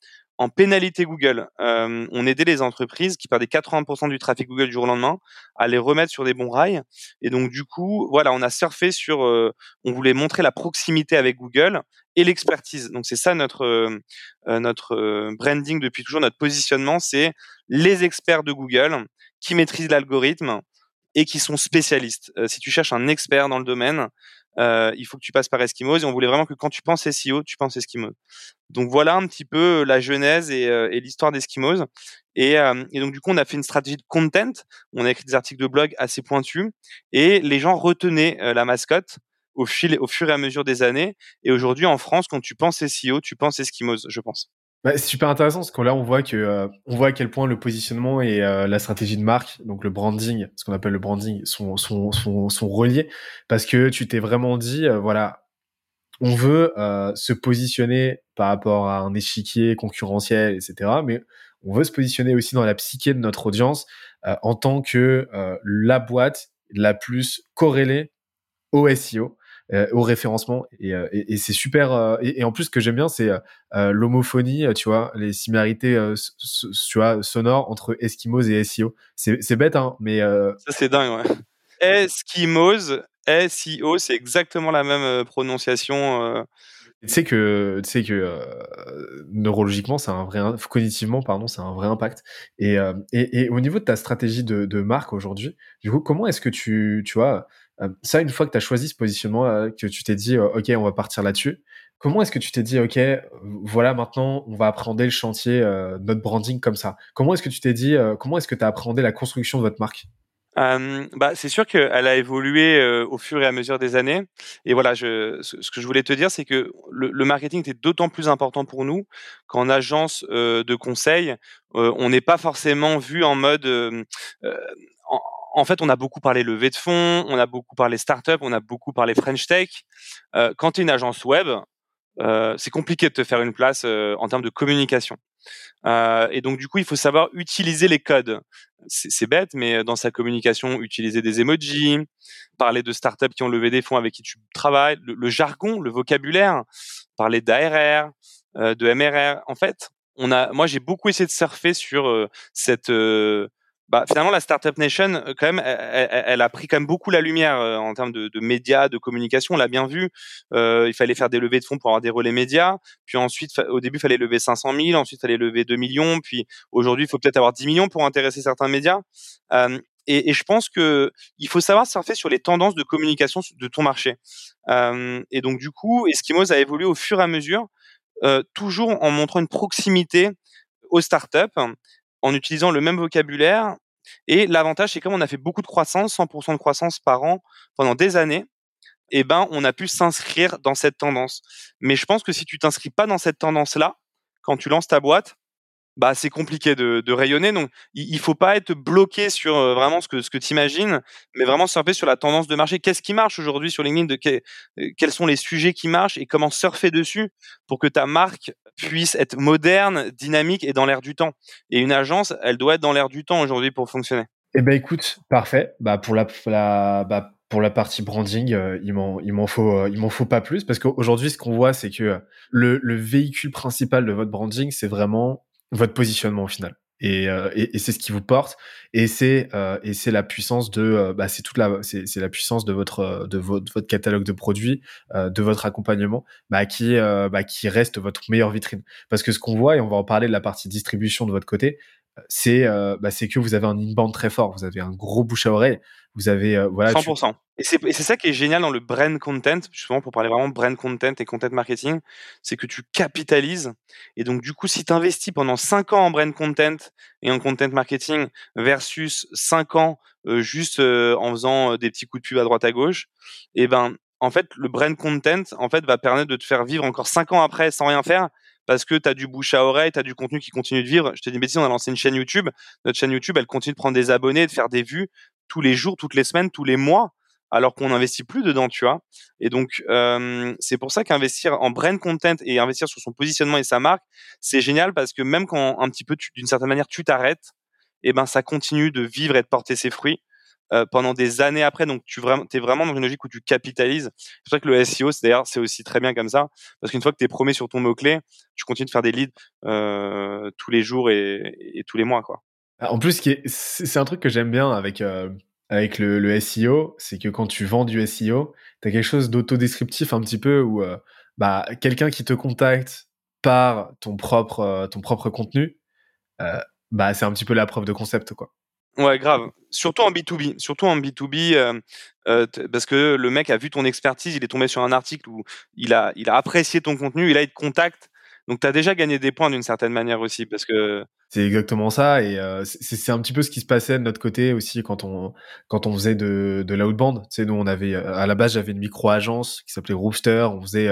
en pénalité Google. Euh, on aidait les entreprises qui perdaient 80% du trafic Google du jour au lendemain à les remettre sur des bons rails. Et donc du coup, voilà, on a surfé sur, euh, on voulait montrer la proximité avec Google et l'expertise. Donc c'est ça notre euh, notre branding depuis toujours, notre positionnement, c'est les experts de Google qui maîtrisent l'algorithme et qui sont spécialistes. si tu cherches un expert dans le domaine, euh, il faut que tu passes par Eskimos et on voulait vraiment que quand tu penses SEO, tu penses Eskimos. Donc voilà un petit peu la genèse et, euh, et l'histoire d'Eskimos. Et, euh, et, donc du coup, on a fait une stratégie de content. On a écrit des articles de blog assez pointus et les gens retenaient la mascotte au, fil, au fur et à mesure des années. Et aujourd'hui, en France, quand tu penses SEO, tu penses Eskimos, je pense. Bah, c'est super intéressant parce que là on voit que euh, on voit à quel point le positionnement et euh, la stratégie de marque, donc le branding, ce qu'on appelle le branding, sont sont sont, sont reliés parce que tu t'es vraiment dit euh, voilà, on veut se positionner par rapport à un échiquier concurrentiel, etc. Mais on veut se positionner aussi dans la psyché de notre audience en tant que la boîte la plus corrélée au SEO euh, au référencement. Et, euh, et, et c'est super euh, et, en plus ce que j'aime bien c'est l'homophonie tu vois les similarités tu vois sonores entre Eskimos et SEO c'est bête hein mais ça c'est dingue ouais. Eskimos SEO c'est exactement la même prononciation tu sais que tu sais que neurologiquement c'est un vrai cognitivement pardon c'est un vrai impact. Et, et, et au niveau de ta stratégie de, de marque aujourd'hui du coup comment est-ce que tu tu vois euh, ça, une fois que tu as choisi ce positionnement, euh, que tu t'es dit, euh, OK, on va partir là-dessus, comment est-ce que tu t'es dit, OK, voilà, maintenant, on va appréhender le chantier, notre branding comme ça? Comment est-ce que tu t'es dit, comment est-ce que tu as appréhendé la construction de votre marque? Bah, c'est sûr qu'elle a évolué au fur et à mesure des années. Et voilà, ce, que je voulais te dire, c'est que le, marketing était d'autant plus important pour nous qu'en agence de conseil, on n'est pas forcément vu en mode fait, on a beaucoup parlé levée de fonds, on a beaucoup parlé startup, on a beaucoup parlé French Tech. Euh, quand tu es une agence web, euh, c'est compliqué de te faire une place euh, en termes de communication. Euh, et donc, du coup, il faut savoir utiliser les codes. C'est bête, mais dans sa communication, utiliser des emojis, parler de startups qui ont levé des fonds avec qui tu travailles, le, le jargon, le vocabulaire, parler d'ARR, euh, de MRR. En fait, on a, moi, j'ai beaucoup essayé de surfer sur cette bah, finalement, la Startup Nation, euh, quand même, elle, a pris quand même beaucoup la lumière euh, en termes de, de, médias, de communication. On l'a bien vu. Euh, il fallait faire des levées de fonds pour avoir des relais médias. Puis ensuite, au début, il fallait lever 500 000. Ensuite, il fallait lever 2 millions. Puis aujourd'hui, il faut peut-être avoir 10 millions pour intéresser certains médias. Euh, et, et, je pense que il faut savoir surfer sur les tendances de communication de ton marché. Euh, et donc, du coup, Eskimos a évolué au fur et à mesure, toujours en montrant une proximité aux startups en utilisant le même vocabulaire. Et l'avantage, c'est comme on a fait beaucoup de croissance, 100% de croissance par an pendant des années, eh ben, on a pu s'inscrire dans cette tendance. Mais je pense que si tu t'inscris pas dans cette tendance-là, quand tu lances ta boîte, bah c'est compliqué de, de, rayonner. Donc il, il faut pas être bloqué sur euh, vraiment ce que ce que tu imagines, mais vraiment surfer sur la tendance de marché. Qu'est-ce qui marche aujourd'hui sur LinkedIn? De euh, quels sont les sujets qui marchent et comment surfer dessus pour que ta marque puisse être moderne, dynamique et dans l'air du temps? Et une agence, elle doit être dans l'air du temps aujourd'hui pour fonctionner. Eh ben écoute, parfait. Bah pour la, bah, pour la partie branding, euh, il m'en il m'en faut il m'en faut pas plus parce qu'aujourd'hui ce qu'on voit c'est que le, le véhicule principal de votre branding c'est vraiment votre positionnement au final. Et, euh, et, et c'est ce qui vous porte et c'est euh, et c'est la puissance de euh, bah, c'est toute la c'est, la puissance de votre de votre, votre catalogue de produits de votre accompagnement bah, qui bah, qui reste votre meilleure vitrine parce que ce qu'on voit et on va en parler de la partie distribution de votre côté c'est bah, c'est que vous avez un inbound très fort vous avez un gros bouche à oreille vous avez euh, voilà 100%. Et c'est ça qui est génial dans le brand content, justement pour parler vraiment brand content et content marketing, c'est que tu capitalises et donc du coup si tu investis pendant 5 ans en brand content et en content marketing versus 5 ans euh, juste euh, en faisant des petits coups de pub à droite à gauche, et eh ben en fait le brand content en fait va permettre de te faire vivre encore 5 ans après sans rien faire parce que tu as du bouche à oreille, tu as du contenu qui continue de vivre. Je te dis, si on a lancé une chaîne YouTube, notre chaîne YouTube, elle continue de prendre des abonnés, de faire des vues tous les jours, toutes les semaines, tous les mois, alors qu'on n'investit plus dedans, tu vois. Et donc, euh, c'est pour ça qu'investir en brand content et investir sur son positionnement et sa marque, c'est génial parce que même quand un petit peu, d'une certaine manière, tu t'arrêtes, eh ben ça continue de vivre et de porter ses fruits. Pendant des années après. Donc, tu vraiment, es vraiment dans une logique où tu capitalises. C'est vrai que le SEO, c'est d'ailleurs, c'est aussi très bien comme ça, parce qu'une fois que tu es promis sur ton mot-clé, tu continues de faire des leads tous les jours et, tous les mois, quoi. En plus, c'est un truc que j'aime bien avec, avec le, SEO, c'est que quand tu vends du SEO, tu as quelque chose d'autodescriptif un petit peu où bah, quelqu'un qui te contacte par ton propre, ton propre contenu, euh, bah, c'est un petit peu la preuve de concept, quoi. Ouais, grave. Surtout en B2B. Surtout en B2B, euh, euh, parce que le mec a vu ton expertise, il est tombé sur un article où il a, il a apprécié ton contenu, il a été contact. Donc, tu as déjà gagné des points d'une certaine manière aussi, parce que. C'est exactement ça, et c'est un petit peu ce qui se passait de notre côté aussi quand on, quand on faisait de, de l'outbound. Tu sais, nous, on avait, à la base, j'avais une micro-agence qui s'appelait Rooster, on faisait,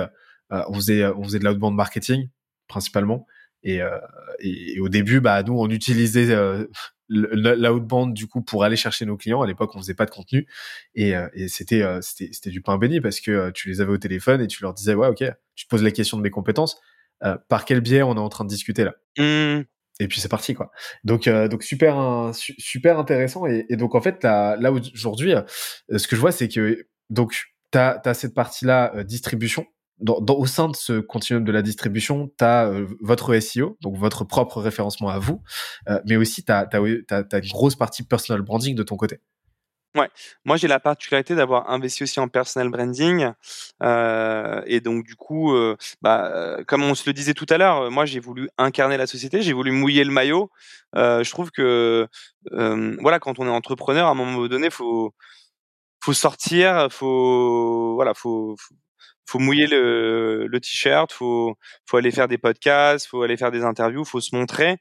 on faisait, on faisait de l'outbound marketing, principalement. Et, euh, et, et, au début, bah, nous, on utilisait euh, l'outbound du coup pour aller chercher nos clients. À l'époque, on faisait pas de contenu et, euh, et c'était euh, c'était c'était du pain béni parce que tu les avais au téléphone et tu leur disais ouais ok, tu te poses la question de mes compétences. par quel biais on est en train de discuter là? Mmh. Et puis c'est parti quoi. Donc donc super super intéressant et, et, donc en fait là, là aujourd'hui, ce que je vois c'est que donc t'as as cette partie là distribution au sein de ce continuum de la distribution, tu as euh, votre SEO, donc votre propre référencement à vous, euh, mais aussi tu as, une grosse partie personal branding de ton côté. Ouais, moi j'ai la particularité d'avoir investi aussi en personal branding euh, et donc du coup, bah, comme on se le disait tout à l'heure, moi j'ai voulu incarner la société, j'ai voulu mouiller le maillot. je trouve que voilà, quand on est entrepreneur, à un moment donné, faut faut sortir, faut voilà, faut faut mouiller le, le t-shirt, faut faut aller faire des podcasts, faut aller faire des interviews, faut se montrer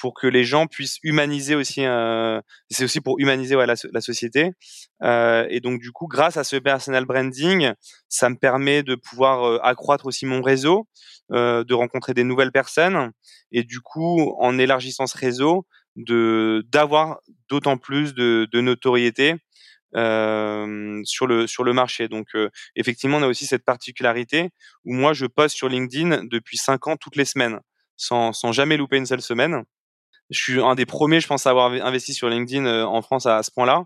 pour que les gens puissent humaniser aussi. Euh, c'est aussi pour humaniser ouais, la, la, société. Euh, et donc du coup, grâce à ce personal branding, ça me permet de pouvoir euh, accroître aussi mon réseau, euh, de rencontrer des nouvelles personnes, et du coup, en élargissant ce réseau, de d'avoir d'autant plus de, de notoriété euh, sur le sur le marché. Donc euh, effectivement, on a aussi cette particularité où moi je poste sur LinkedIn depuis cinq ans toutes les semaines, sans sans jamais louper une seule semaine. Je suis un des premiers, je pense, à avoir investi sur LinkedIn euh, en France à, ce point-là.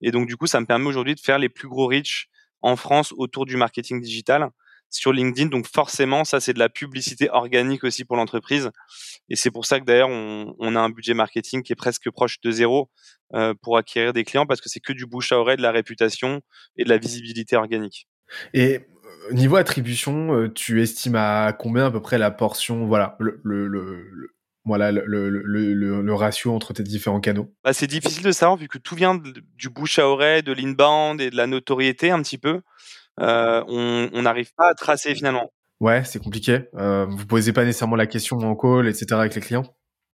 Et donc du coup, ça me permet aujourd'hui de faire les plus gros reach en France autour du marketing digital sur LinkedIn. Donc forcément, ça c'est de la publicité organique aussi pour l'entreprise. Et c'est pour ça que d'ailleurs on, on, a un budget marketing qui est presque proche de zéro euh, pour acquérir des clients parce que c'est que du bouche à oreille, de la réputation et de la visibilité organique. Et euh, niveau attribution, euh, tu estimes à combien à peu près la portion, voilà, le, le, le, voilà le, le, le, le, ratio entre tes différents canaux? Bah, C'est difficile de savoir vu que tout vient du bouche à oreille, de l'inbound et de la notoriété un petit peu. Euh, on n'arrive pas à tracer finalement. Ouais, c'est compliqué. Euh, vous posez pas nécessairement la question en call, etc. avec les clients?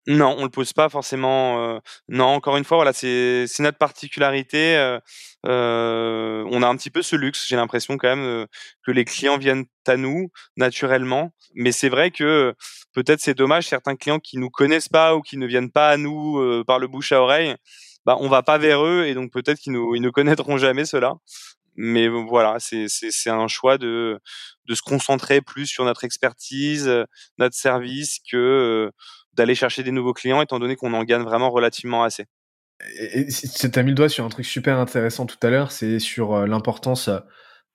Non, on le pose pas forcément. Euh, non, encore une fois, voilà, c'est notre particularité. Euh, euh, on a un petit peu ce luxe, j'ai l'impression quand même que les clients viennent à nous naturellement. Mais c'est vrai que peut-être c'est dommage certains clients qui nous connaissent pas ou qui ne viennent pas à nous par le bouche à oreille. Bah, on va pas vers eux et donc peut-être qu'ils nous ils ne connaîtront jamais cela mais voilà, c'est un choix de, de se concentrer plus sur notre expertise, euh, notre service, que euh, d'aller chercher des nouveaux clients, étant donné qu'on en gagne vraiment relativement assez. Et, tu as mis le doigt sur un truc super intéressant tout à l'heure, c'est sur euh, l'importance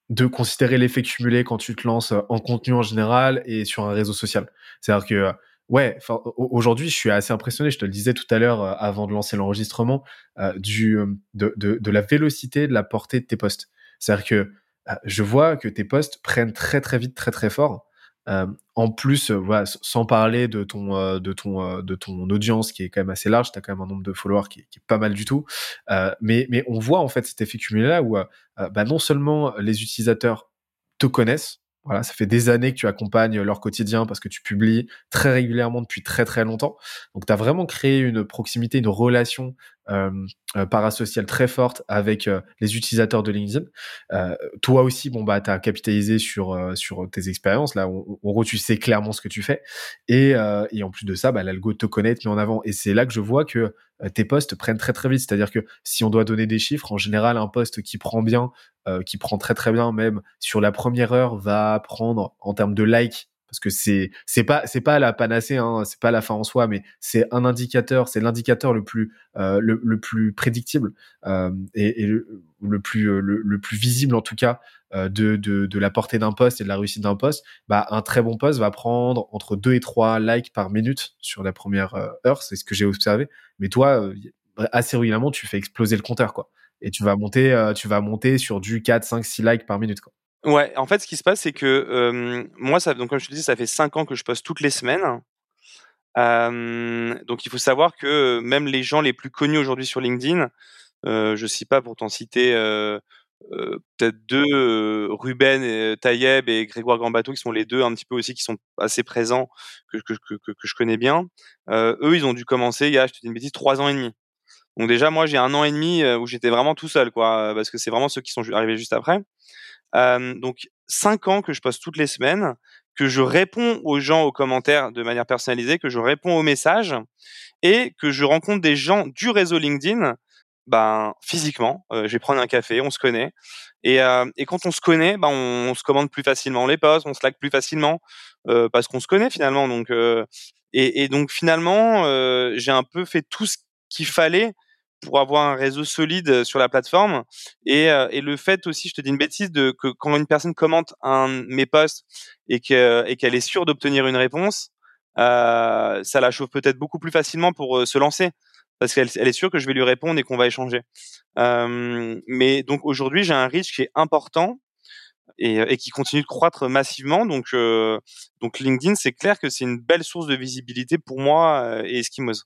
de considérer l'effet cumulé quand tu te lances en contenu en général et sur un réseau social. C'est-à-dire que Ouais, aujourd'hui, je suis assez impressionné. Je te le disais tout à l'heure avant de lancer l'enregistrement du de, de, de, la vélocité de la portée de tes posts. C'est-à-dire que euh, je vois que tes posts prennent très très vite, très très fort. Euh, en plus, euh, voilà, sans parler de ton, de, ton, de ton audience qui est quand même assez large, tu as quand même un nombre de followers qui est, pas mal du tout. mais, mais on voit en fait cet effet cumulé là où bah, non seulement les utilisateurs te connaissent, voilà, ça fait des années que tu accompagnes leur quotidien parce que tu publies très régulièrement depuis très très longtemps. Donc tu as vraiment créé une proximité, une relation parasociale très forte avec euh, les utilisateurs de LinkedIn. Euh, toi aussi, bon bah, as capitalisé sur euh, sur tes expériences. Là, en gros, tu sais clairement ce que tu fais. Et, et en plus de ça, bah, l'algo te connaît, te met en avant. Et c'est là que je vois que tes posts prennent très très vite. C'est-à-dire que si on doit donner des chiffres, en général, un post qui prend bien, qui prend très très bien, même sur la première heure, va prendre en termes de likes parce que c'est c'est pas c'est pas la panacée, hein, c'est pas la fin en soi, mais c'est un indicateur, c'est l'indicateur le plus euh, le, plus prédictible euh, et, le, plus le, le, plus visible en tout cas de, de, de la portée d'un poste et de la réussite d'un poste. Bah un très bon poste va prendre entre 2 et 3 likes par minute sur la première heure, c'est ce que j'ai observé. Mais toi, assez régulièrement, tu fais exploser le compteur quoi et tu vas monter, euh, tu vas monter sur du 4, 5, 6 likes par minute. Quoi. Ouais, en fait, ce qui se passe, c'est que moi, donc, comme je te dis, ça fait 5 ans que je poste toutes les semaines. Donc, il faut savoir que même les gens les plus connus aujourd'hui sur LinkedIn, je ne sais pas pour t'en citer peut-être deux, Ruben et, Tayeb et Grégoire Gambato, qui sont les deux un petit peu aussi, qui sont assez présents, que, je connais bien. eux, ils ont dû commencer il y a, je te dis une bêtise, trois ans et demi. Donc déjà, moi, j'ai un an et demi où j'étais vraiment tout seul, quoi, parce que c'est vraiment ceux qui sont arrivés juste après. Donc cinq ans que je poste toutes les semaines, que je réponds aux gens aux commentaires de manière personnalisée, que je réponds aux messages et que je rencontre des gens du réseau LinkedIn, ben physiquement. Euh, je vais prendre un café, on se connaît. Et, et quand on se connaît, ben on, se commande plus facilement les posts, on se like plus facilement parce qu'on se connaît finalement. Donc et, donc finalement, j'ai un peu fait tout ce qu'il fallait pour avoir un réseau solide euh, sur la plateforme. Et, euh, et le fait aussi, je te dis une bêtise, de que quand une personne commente un mes posts et que et qu'elle est sûre d'obtenir une réponse, euh, ça la chauffe peut-être beaucoup plus facilement pour euh, se lancer parce qu'elle elle est sûre que je vais lui répondre et qu'on va échanger. Euh, mais donc aujourd'hui, j'ai un reach qui est important et, et, qui continue de croître massivement. Donc, donc LinkedIn, c'est clair que c'est une belle source de visibilité pour moi et Eskimos.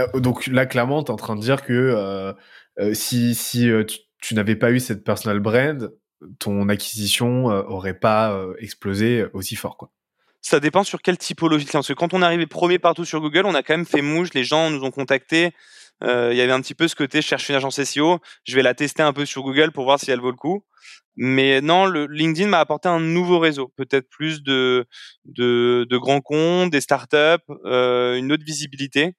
Euh, donc là, clairement, tu es en train de dire que euh, euh, si, si tu, n'avais pas eu cette personal brand, ton acquisition aurait pas explosé aussi fort, quoi. Ça dépend sur quelle typologie. Parce que quand on est arrivé premier partout sur Google, on a quand même fait mouche. Les gens nous ont contactés. Euh, il y avait un petit peu ce côté, je cherche une agence SEO, je vais la tester un peu sur Google pour voir si elle vaut le coup. Mais non, LinkedIn m'a apporté un nouveau réseau, peut-être plus de, de, de grands comptes, des startups, euh, une autre visibilité.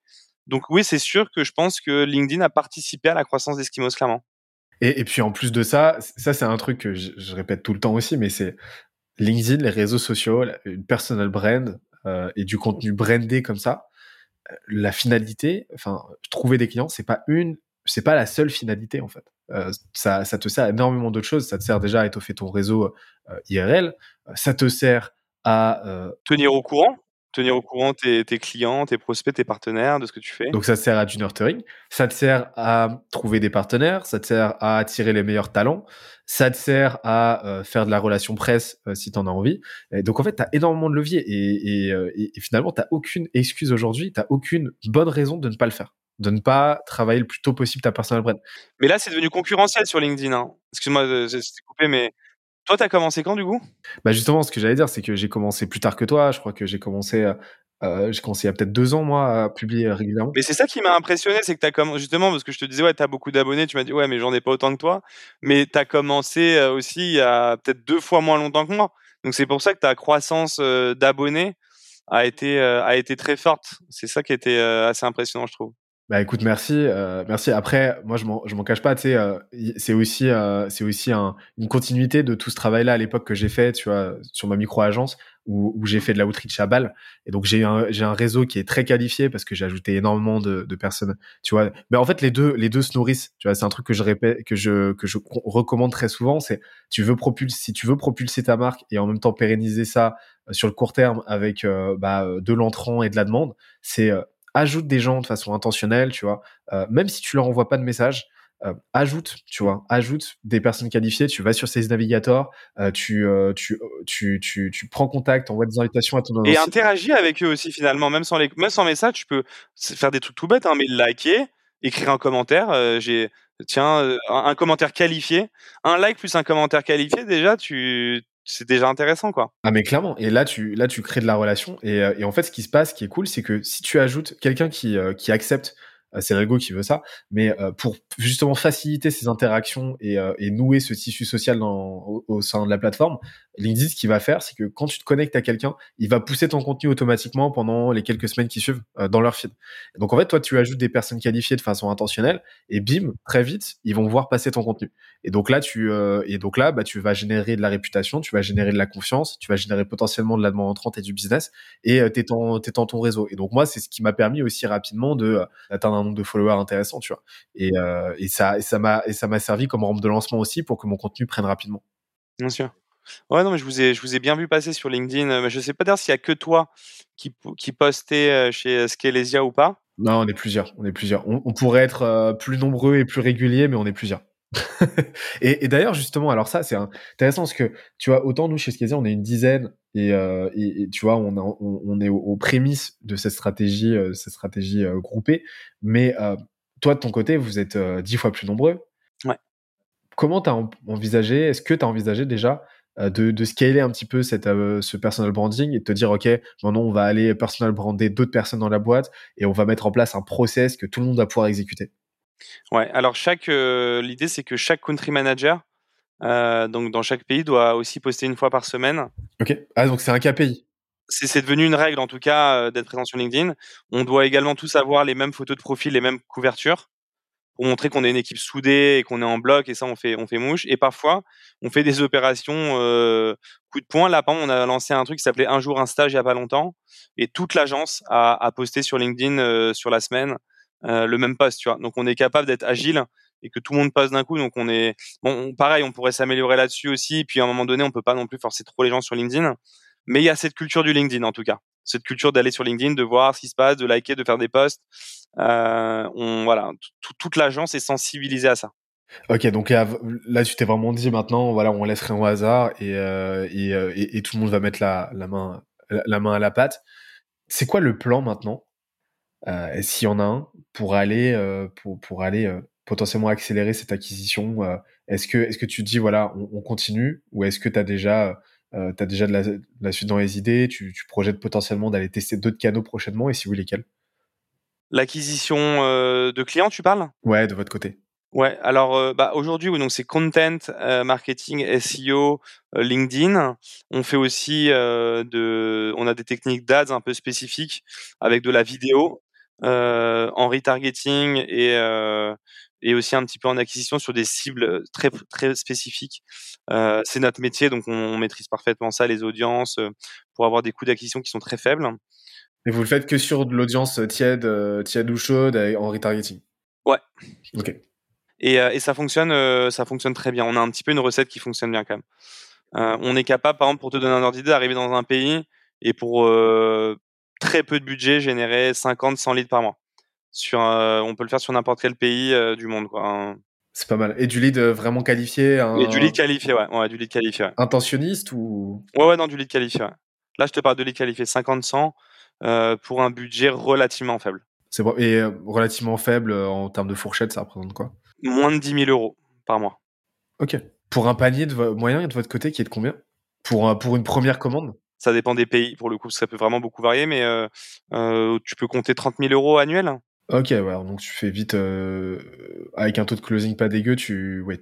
Donc oui, c'est sûr que je pense que LinkedIn a participé à la croissance d'Eskimos, clairement. Et, et, puis en plus de ça, ça c'est un truc que je, je, répète tout le temps aussi, mais c'est LinkedIn, les réseaux sociaux, une personal brand euh, et du contenu brandé comme ça. Euh, la finalité, enfin, trouver des clients, c'est pas une, c'est pas la seule finalité en fait. Euh, ça, ça te sert à énormément d'autres choses. Ça te sert déjà à étoffer ton réseau euh, IRL. Ça te sert à euh, tenir au courant tenir au courant tes, tes, clients, tes prospects, tes partenaires de ce que tu fais? Donc ça te sert à du nurturing, ça te sert à trouver des partenaires, ça te sert à attirer les meilleurs talents, ça te sert à euh, faire de la relation presse euh, si tu en as envie. Et donc en fait, tu as énormément de leviers et, et, euh, et, finalement, tu aucune excuse aujourd'hui, tu aucune bonne raison de ne pas le faire de ne pas travailler le plus tôt possible ta personal brand. Mais là, c'est devenu concurrentiel sur LinkedIn. Hein. Excuse-moi, c'était coupé, mais toi, t'as commencé quand du coup? Bah justement, ce que j'allais dire, c'est que j'ai commencé plus tard que toi. Je crois que j'ai commencé, euh, euh j'ai commencé il y a peut-être deux ans moi à publier régulièrement. Mais c'est ça qui m'a impressionné, c'est que t'as commencé justement parce que je te disais ouais, t'as beaucoup d'abonnés. Tu m'as dit ouais, mais j'en ai pas autant que toi. Mais t'as commencé euh, aussi il y a peut-être deux fois moins longtemps que moi. Donc c'est pour ça que ta croissance euh, d'abonnés a été a été très forte. C'est ça qui était assez impressionnant, je trouve. Bah écoute, merci, euh, merci. Après, moi je m'en, je m'en cache pas, tu sais, euh, c'est aussi, euh, c'est aussi un, une continuité de tout ce travail-là à l'époque que j'ai fait, tu vois, sur ma micro agence où, où j'ai fait de la outreach à balle. Et donc j'ai un, j'ai un réseau qui est très qualifié parce que j'ai ajouté énormément de, de personnes, tu vois. Mais en fait, les deux, les deux se nourrissent. Tu vois, c'est un truc que je répète, que je, que je recommande très souvent. C'est, tu veux propulser, si tu veux propulser ta marque et en même temps pérenniser ça sur le court terme avec bah, de l'entrant et de la demande, c'est ajoute des gens de façon intentionnelle, tu vois, euh, même si tu leur envoies pas de message, euh, ajoute, tu vois, ajoute des personnes qualifiées, tu vas sur ces navigateurs, euh, tu, euh, tu, tu, tu, tu, prends contact, envoie des invitations à ton Et interagis avec eux aussi finalement, même sans, les, même sans message, tu peux faire des trucs tout bêtes, hein, mais liker, écrire un commentaire, j'ai tiens un, un, commentaire qualifié, un like plus un commentaire qualifié, déjà tu c'est déjà intéressant quoi. Ah mais clairement et là tu là tu crées de la relation et, euh, et en fait ce qui se passe ce qui est cool c'est que si tu ajoutes quelqu'un qui euh, qui accepte euh, c'est l'ego qui veut ça mais pour justement faciliter ces interactions et, nouer ce tissu social au, sein de la plateforme LinkedIn, ce qu'il va faire, c'est que quand tu te connectes à quelqu'un, il va pousser ton contenu automatiquement pendant les quelques semaines qui suivent euh, dans leur feed. Donc en fait, toi, tu ajoutes des personnes qualifiées de façon intentionnelle et bim, très vite, ils vont voir passer ton contenu. Et donc là, tu euh, et donc là, bah, tu vas générer de la réputation, tu vas générer de la confiance, tu vas générer potentiellement de la demande entrante et du business et euh, t'es dans, ton réseau. Et donc moi, c'est ce qui m'a permis aussi rapidement de euh, d'atteindre un nombre de followers intéressant, tu vois. Et, euh, ça, ça m'a et ça m'a servi comme rampe de lancement aussi pour que mon contenu prenne rapidement. Bien sûr. Ouais, non, mais je vous ai, je vous ai bien vu passer sur LinkedIn. Euh, mais je sais pas d'ailleurs s'il y a que toi qui, qui postait euh, chez Scalesia ou pas. Non, on est plusieurs. On est plusieurs. On, pourrait être euh, plus nombreux et plus réguliers, mais on est plusieurs. et, et d'ailleurs, justement, alors ça, c'est intéressant parce que tu vois, autant nous chez Scalesia, on est une dizaine et, euh, et, tu vois, on, on, on est aux, aux, prémices de cette stratégie, cette stratégie groupée. Mais toi, de ton côté, vous êtes dix fois plus nombreux. Ouais. Comment tu as envisagé, est-ce que tu as envisagé déjà euh, de, de, scaler un petit peu cette, euh, ce personal branding et de te dire, OK, maintenant on va aller personal brander d'autres personnes dans la boîte et on va mettre en place un process que tout le monde va pouvoir exécuter Ouais, alors chaque, euh, l'idée c'est que chaque country manager, donc dans chaque pays, doit aussi poster une fois par semaine. Ok, ah donc c'est un KPI c'est devenu une règle en tout cas d'être présent sur LinkedIn. On doit également tous avoir les mêmes photos de profil, les mêmes couvertures pour montrer qu'on est une équipe soudée et qu'on est en bloc et ça on fait on fait mouche. Et parfois on fait des opérations euh, coup de poing. Là par on a lancé un truc qui s'appelait un jour un stage il y a pas longtemps et toute l'agence a, a, posté sur LinkedIn euh, sur la semaine euh, le même post tu vois. Donc on est capable d'être agile et que tout le monde passe d'un coup. Donc on est bon pareil on pourrait s'améliorer là-dessus aussi. Puis à un moment donné on peut pas non plus forcer trop les gens sur LinkedIn. Mais il y a cette culture du LinkedIn en tout cas cette culture d'aller sur LinkedIn, de voir ce qui se passe, de liker, de faire des posts. Euh, on, voilà, toute l'agence est sensibilisée à ça. Ok, donc là, tu t'es vraiment dit maintenant, voilà, on laisse rien au hasard et, euh, euh, tout le monde va mettre la, main, à la pâte. C'est quoi le plan maintenant, euh, s'il y en a un, pour aller, pour, aller potentiellement accélérer cette acquisition Est-ce que, est-ce que tu dis, voilà, on, on continue ou est-ce que tu as déjà euh, tu as déjà de la, suite dans les idées, tu, tu projettes potentiellement d'aller tester d'autres canaux prochainement, et si oui, lesquels? L'acquisition euh, de clients, tu parles? Ouais, de votre côté. Ouais, alors euh, bah, aujourd'hui, donc c'est content, euh, marketing, SEO, euh, LinkedIn. On fait aussi de, on a des techniques d'ads un peu spécifiques avec de la vidéo en retargeting et et aussi un petit peu en acquisition sur des cibles très très spécifiques. Euh, c'est notre métier, donc on, maîtrise parfaitement ça, les audiences, pour avoir des coûts d'acquisition qui sont très faibles. Et vous le faites que sur de l'audience tiède, tiède ou chaude en retargeting? Ouais. Ok. Et, et ça fonctionne, ça fonctionne très bien. On a un petit peu une recette qui fonctionne bien quand même. Euh, on est capable, par exemple, pour te donner un ordre d'idée, d'arriver dans un pays et pour très peu de budget, générer 50, 100 litres par mois sur, on peut le faire sur n'importe quel pays euh, du monde, quoi. Hein. C'est pas mal. Et du lead euh, vraiment qualifié un... Et du lead qualifié, ouais. ouais du lead qualifié. Ouais. Intentionniste ou Ouais, ouais, non, du lead qualifié. Ouais. Là, je te parle de lead qualifié 50-100 euh, pour un budget relativement faible. C'est bon. Et euh, relativement faible en termes de fourchette, ça représente quoi? Moins de 10 000 euros par mois. Ok. Pour un panier de moyen de votre côté qui est de combien? Pour, pour une première commande? Ça dépend des pays, pour le coup, ça peut vraiment beaucoup varier, mais tu peux compter 30 000 euros annuels? Ok, ouais, donc tu fais vite euh, avec un taux de closing pas dégueu, tu ouais,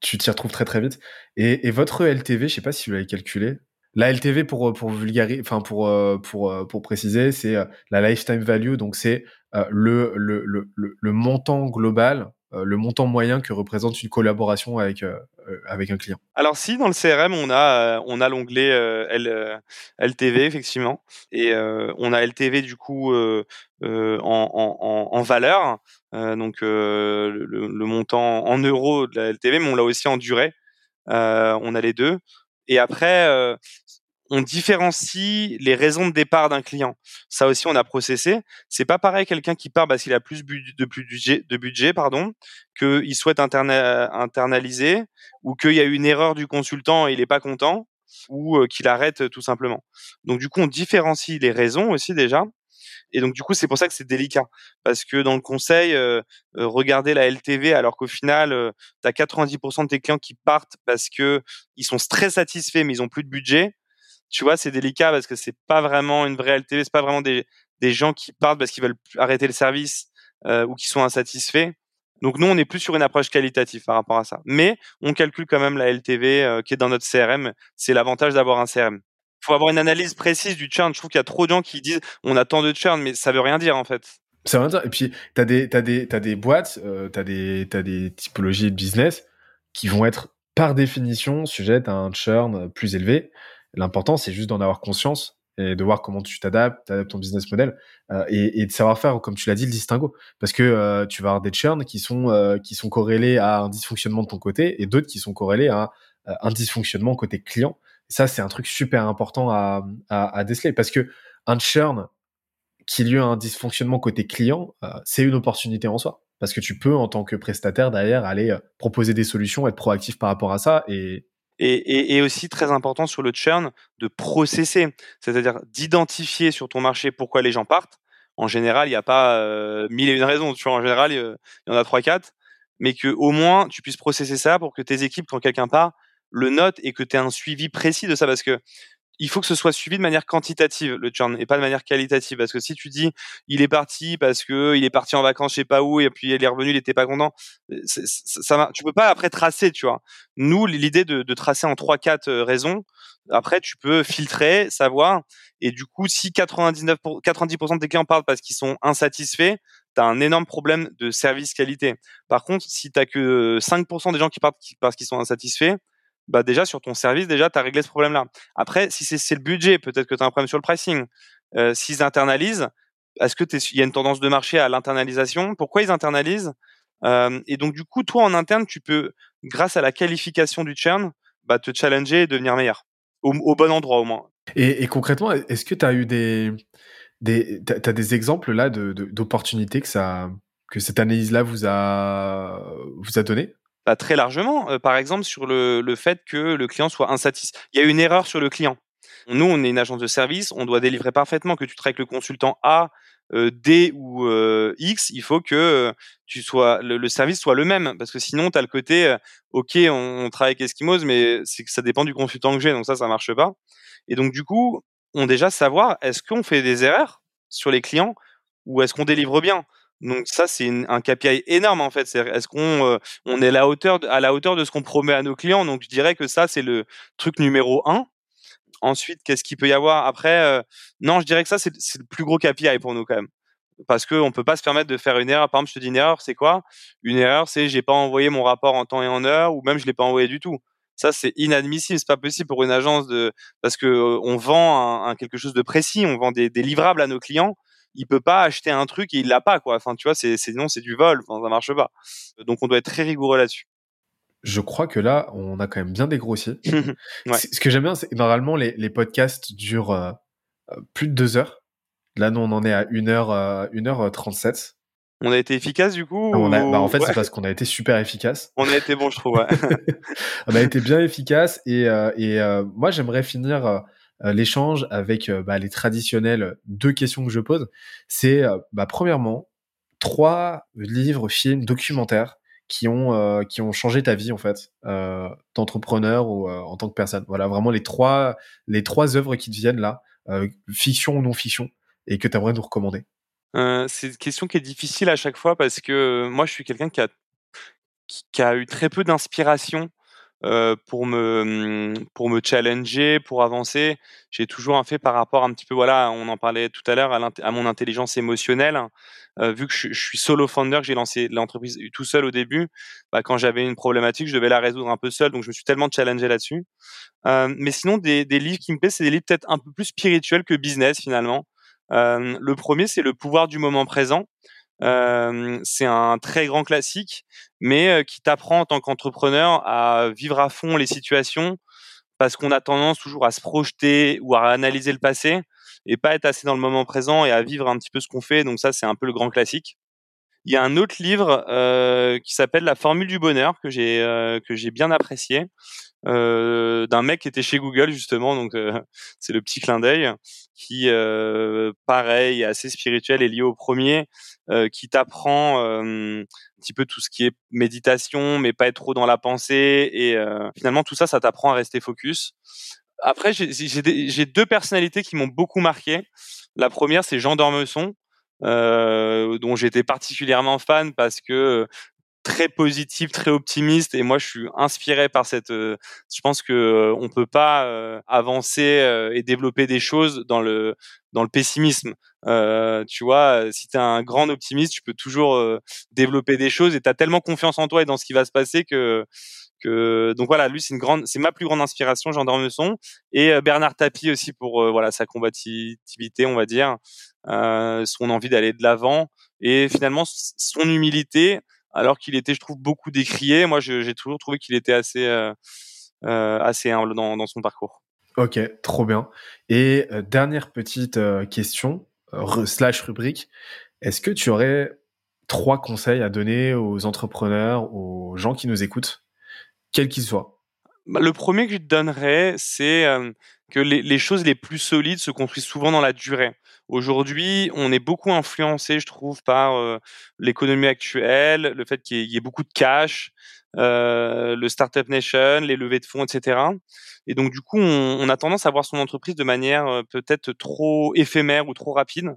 tu t'y retrouves très très vite. Et, et, votre LTV, je sais pas si vous l'avez calculé. La LTV pour pour vulgariser, enfin pour euh, pour euh, pour préciser, c'est la lifetime value, donc c'est le, le, le le montant global euh, le montant moyen que représente une collaboration avec euh, euh, avec un client. Alors si dans le CRM on a on a l'onglet LTV effectivement et on a LTV du coup en, valeur donc le, le, montant en euros de la LTV mais on l'a aussi en durée on a les deux. Et après on différencie les raisons de départ d'un client. Ça aussi, on a processé. C'est pas pareil quelqu'un qui part parce qu'il a plus de budget, de budget, pardon, qu'il souhaite internaliser ou qu'il y a une erreur du consultant et il est pas content ou euh, qu'il arrête tout simplement. Donc du coup, on différencie les raisons aussi déjà. Et donc du coup, c'est pour ça que c'est délicat parce que dans le conseil, euh, euh la LTV alors qu'au final, euh, tu as 90% de tes clients qui partent parce que ils sont très satisfaits mais ils ont plus de budget tu vois, c'est délicat parce que c'est pas vraiment une vraie LTV, c'est pas vraiment des, des gens qui partent parce qu'ils veulent arrêter le service euh, ou qui sont insatisfaits. Donc nous, on est plus sur une approche qualitative par rapport à ça. Mais on calcule quand même la LTV euh, qui est dans notre CRM. C'est l'avantage d'avoir un CRM. Il faut avoir une analyse précise du churn. Je trouve qu'il y a trop de gens qui disent on a tant de churn, mais ça veut rien dire en fait. Ça veut rien dire. Et puis, tu as des, as des, as des boîtes, euh, tu as, as des typologies de business qui vont être par définition sujettes à un churn plus élevé. L'important, c'est juste d'en avoir conscience et de voir comment tu t'adaptes, t'adaptes ton business model euh, et, et, de savoir faire, comme tu l'as dit, le distinguo. Parce que euh, tu vas avoir des churns qui sont euh, qui sont corrélés à un dysfonctionnement de ton côté et d'autres qui sont corrélés à un dysfonctionnement côté client. Et ça, c'est un truc super important à, à, à, déceler parce que un churn qui lieu à un dysfonctionnement côté client, c'est une opportunité en soi. Parce que tu peux, en tant que prestataire derrière, aller proposer des solutions, être proactif par rapport à ça et, et, et, et, aussi très important sur le churn de processer, c'est-à-dire d'identifier sur ton marché pourquoi les gens partent. En général, il n'y a pas euh, mille et une raisons. Tu vois, en général, il y en a trois, quatre, mais que au moins tu puisses processer ça pour que tes équipes, quand quelqu'un part, le notent et que tu aies un suivi précis de ça, parce que il faut que ce soit suivi de manière quantitative le churn et pas de manière qualitative. Parce que si tu dis il est parti parce que il est parti en vacances je sais pas où et puis il est revenu il était pas content ça, ça tu peux pas après tracer tu vois. Nous l'idée de, de, tracer en trois quatre euh, raisons après tu peux filtrer savoir et du coup si 99 90% des clients parlent parce qu'ils sont insatisfaits tu as un énorme problème de service qualité. Par contre si tu que 5% des gens qui partent parce qu'ils sont insatisfaits bah déjà sur ton service, déjà, tu as réglé ce problème-là. Après, si c'est le budget, peut-être que tu as un problème sur le pricing. Euh, S'ils internalisent, est-ce que il y a une tendance de marché à l'internalisation? Pourquoi ils internalisent? Euh, Et donc, du coup, toi, en interne, tu peux, grâce à la qualification du churn, bah, te challenger et devenir meilleur. Au, bon endroit, au moins. Et, concrètement, est-ce que tu as eu des, des, as des exemples là d'opportunités que ça, que cette analyse-là vous a, vous a donné? Bah, très largement. Euh, par exemple, sur le, le, fait que le client soit insatisfait. Il y a une erreur sur le client. Nous, on est une agence de service, on doit délivrer parfaitement. Que tu avec le consultant A, euh, D ou euh, X, il faut que tu sois le, service soit le même, parce que sinon, tu as le côté, ok, on, travaille avec Eskimos, mais ça dépend du consultant que j'ai, donc ça, ça marche pas. Et donc, du coup, on déjà savoir, est-ce qu'on fait des erreurs sur les clients ou est-ce qu'on délivre bien? Donc ça, c'est un KPI énorme en fait. Est-ce qu'on euh, on est à la hauteur de, à la hauteur de ce qu'on promet à nos clients? Donc je dirais que ça, c'est le truc numéro un. Ensuite, qu'est-ce qu'il peut y avoir? Après euh, Non, je dirais que ça, c'est le plus gros KPI pour nous quand même. Parce qu'on peut pas se permettre de faire une erreur. Par exemple, je te dis une erreur, c'est quoi? Une erreur, c'est j'ai pas envoyé mon rapport en temps et en heure, ou même je l'ai pas envoyé du tout. Ça, c'est inadmissible. C'est pas possible pour une agence de parce que euh, on vend un, quelque chose de précis, on vend des, des livrables à nos clients il peut pas acheter un truc et il l'a pas quoi. Enfin, tu vois, c'est non, c'est du vol. Enfin, ça marche pas. Donc, on doit être très rigoureux là-dessus. Je crois que là, on a quand même bien dégrossi. Ce que j'aime bien, c'est normalement les, les, podcasts durent euh, euh, plus de deux heures. Là, nous, on en est à 1 heure, euh, 1h37. On a été efficace du coup on a, bah, En fait, c'est parce qu'on a été super efficace. On a été bon, je trouve. Ouais. on a été bien efficace et, euh, et moi, j'aimerais finir l'échange avec euh, bah, les traditionnelles deux questions que je pose. C'est euh, bah, premièrement trois livres, films, documentaires qui ont qui ont changé ta vie en fait d'entrepreneur ou en tant que personne. Voilà vraiment les trois les trois œuvres qui te viennent là, fiction ou non fiction, et que tu aimerais nous recommander. c'est une question qui est difficile à chaque fois parce que moi je suis quelqu'un qui a qui a eu très peu d'inspiration pour me mmh, pour me challenger, pour avancer. J'ai toujours un fait par rapport un petit peu, voilà, on en parlait tout à l'heure, à, mon intelligence émotionnelle. Euh, vu que je, suis solo founder, que j'ai lancé l'entreprise tout seul au début, bah, quand j'avais une problématique, je devais la résoudre un peu seul, donc je me suis tellement challengé là-dessus. Euh, mais sinon, des, des livres qui me plaisent, c'est des livres peut-être un peu plus spirituels que business finalement. Le premier, c'est Le pouvoir du moment présent. C'est un très grand classique, mais qui t'apprend en tant qu'entrepreneur à vivre à fond les situations parce qu'on a tendance toujours à se projeter ou à analyser le passé et pas être assez dans le moment présent et à vivre un petit peu ce qu'on fait. Donc ça, c'est un peu le grand classique. Il y a un autre livre euh, qui s'appelle La formule du bonheur que j'ai euh, que j'ai bien apprécié euh, d'un mec qui était chez Google justement, donc euh, c'est le petit clin d'œil qui, euh, pareil, assez spirituel et lié au premier, euh, qui t'apprend un petit peu tout ce qui est méditation, mais pas être trop dans la pensée et finalement tout ça, ça t'apprend à rester focus. Après, j'ai deux personnalités qui m'ont beaucoup marqué. La première, c'est Jean Dormesson, euh, dont j'étais particulièrement fan parce que très positive, très optimiste. Et moi, je suis inspiré par cette. je pense que on peut pas avancer et développer des choses dans le dans le pessimisme. Euh, tu vois, si tu es un grand optimiste, tu peux toujours développer des choses et tu as tellement confiance en toi et dans ce qui va se passer que que donc voilà, lui c'est une grande c'est ma plus grande inspiration, Jean Dormesson et Bernard Tapie aussi pour voilà sa combativité, on va dire, son envie d'aller de l'avant et finalement son humilité alors qu'il était je trouve beaucoup décrié. Moi j'ai toujours trouvé qu'il était assez assez humble dans, dans son parcours. Ok, trop bien. Et euh, dernière petite euh, question, slash rubrique, est-ce que tu aurais trois conseils à donner aux entrepreneurs, aux gens qui nous écoutent, quels qu'ils soient? Bah, Le premier que je te donnerais, c'est euh, que les, les, choses les plus solides se construisent souvent dans la durée. Aujourd'hui, on est beaucoup influencé, je trouve, par l'économie actuelle, le fait qu'il y, ait beaucoup de cash, euh, le Startup Nation, les levées de fonds, etc. Et donc du coup, on, a tendance à voir son entreprise de manière euh, peut-être trop éphémère ou trop rapide.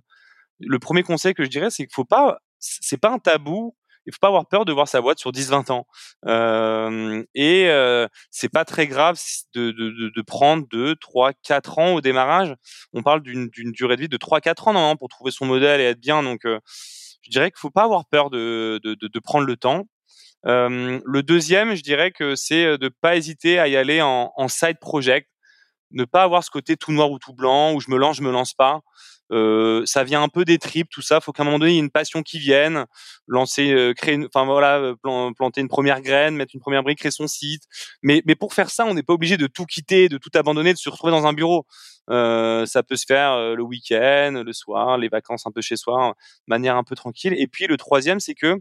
Le premier conseil que je dirais, c'est qu'il faut pas, c'est pas un tabou. Il faut pas avoir peur de voir sa boîte sur 10-20 ans. Euh, et euh, c'est pas très grave de, de, de, prendre 2, 3, 4 ans au démarrage. On parle d'une durée de vie de 3-4 ans non, pour trouver son modèle et être bien. Donc, euh, je dirais qu'il faut pas avoir peur de, de, prendre le temps. Euh, le deuxième, je dirais que c'est euh, de pas hésiter à y aller en, en, side project, ne pas avoir ce côté tout noir ou tout blanc où je me lance, je me lance pas. Euh, ça vient un peu des tripes, tout ça. Faut qu'à un moment donné, il y ait une passion qui vienne, lancer, euh, créer, enfin voilà, euh, planter une première graine, mettre une première brique, créer son site. Mais, mais pour faire ça, on n'est pas obligé de tout quitter, de tout abandonner, de se retrouver dans un bureau. Euh, ça peut se faire le week-end, le soir, les vacances un peu chez soi, de manière un peu tranquille. Et puis le troisième, c'est que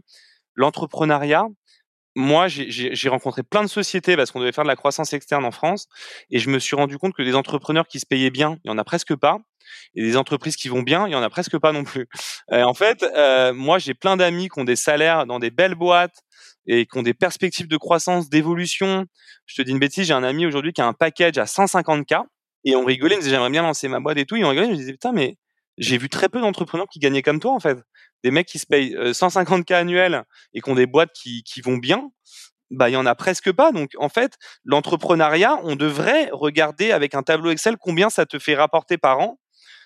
l'entrepreneuriat, moi, j'ai rencontré plein de sociétés parce qu'on devait faire de la croissance externe en France et je me suis rendu compte que des entrepreneurs qui se payaient bien, il y en a presque pas. Et des entreprises qui vont bien, il y en a presque pas non plus. en fait, euh, moi, j'ai plein d'amis qui ont des salaires dans des belles boîtes et qui ont des perspectives de croissance, d'évolution. Je te dis une bêtise, j'ai un ami aujourd'hui qui a un package à 150K et on rigolait, il me disait j'aimerais bien lancer ma boîte et tout. Et on rigolait, je me disais putain, mais j'ai vu très peu d'entrepreneurs qui gagnaient comme toi en fait des mecs qui se payent 150K euh, annuels et qui ont des boîtes qui, vont bien, bah il y en a presque pas. Donc en fait, l'entrepreneuriat, on devrait regarder avec un tableau Excel combien ça te fait rapporter par an.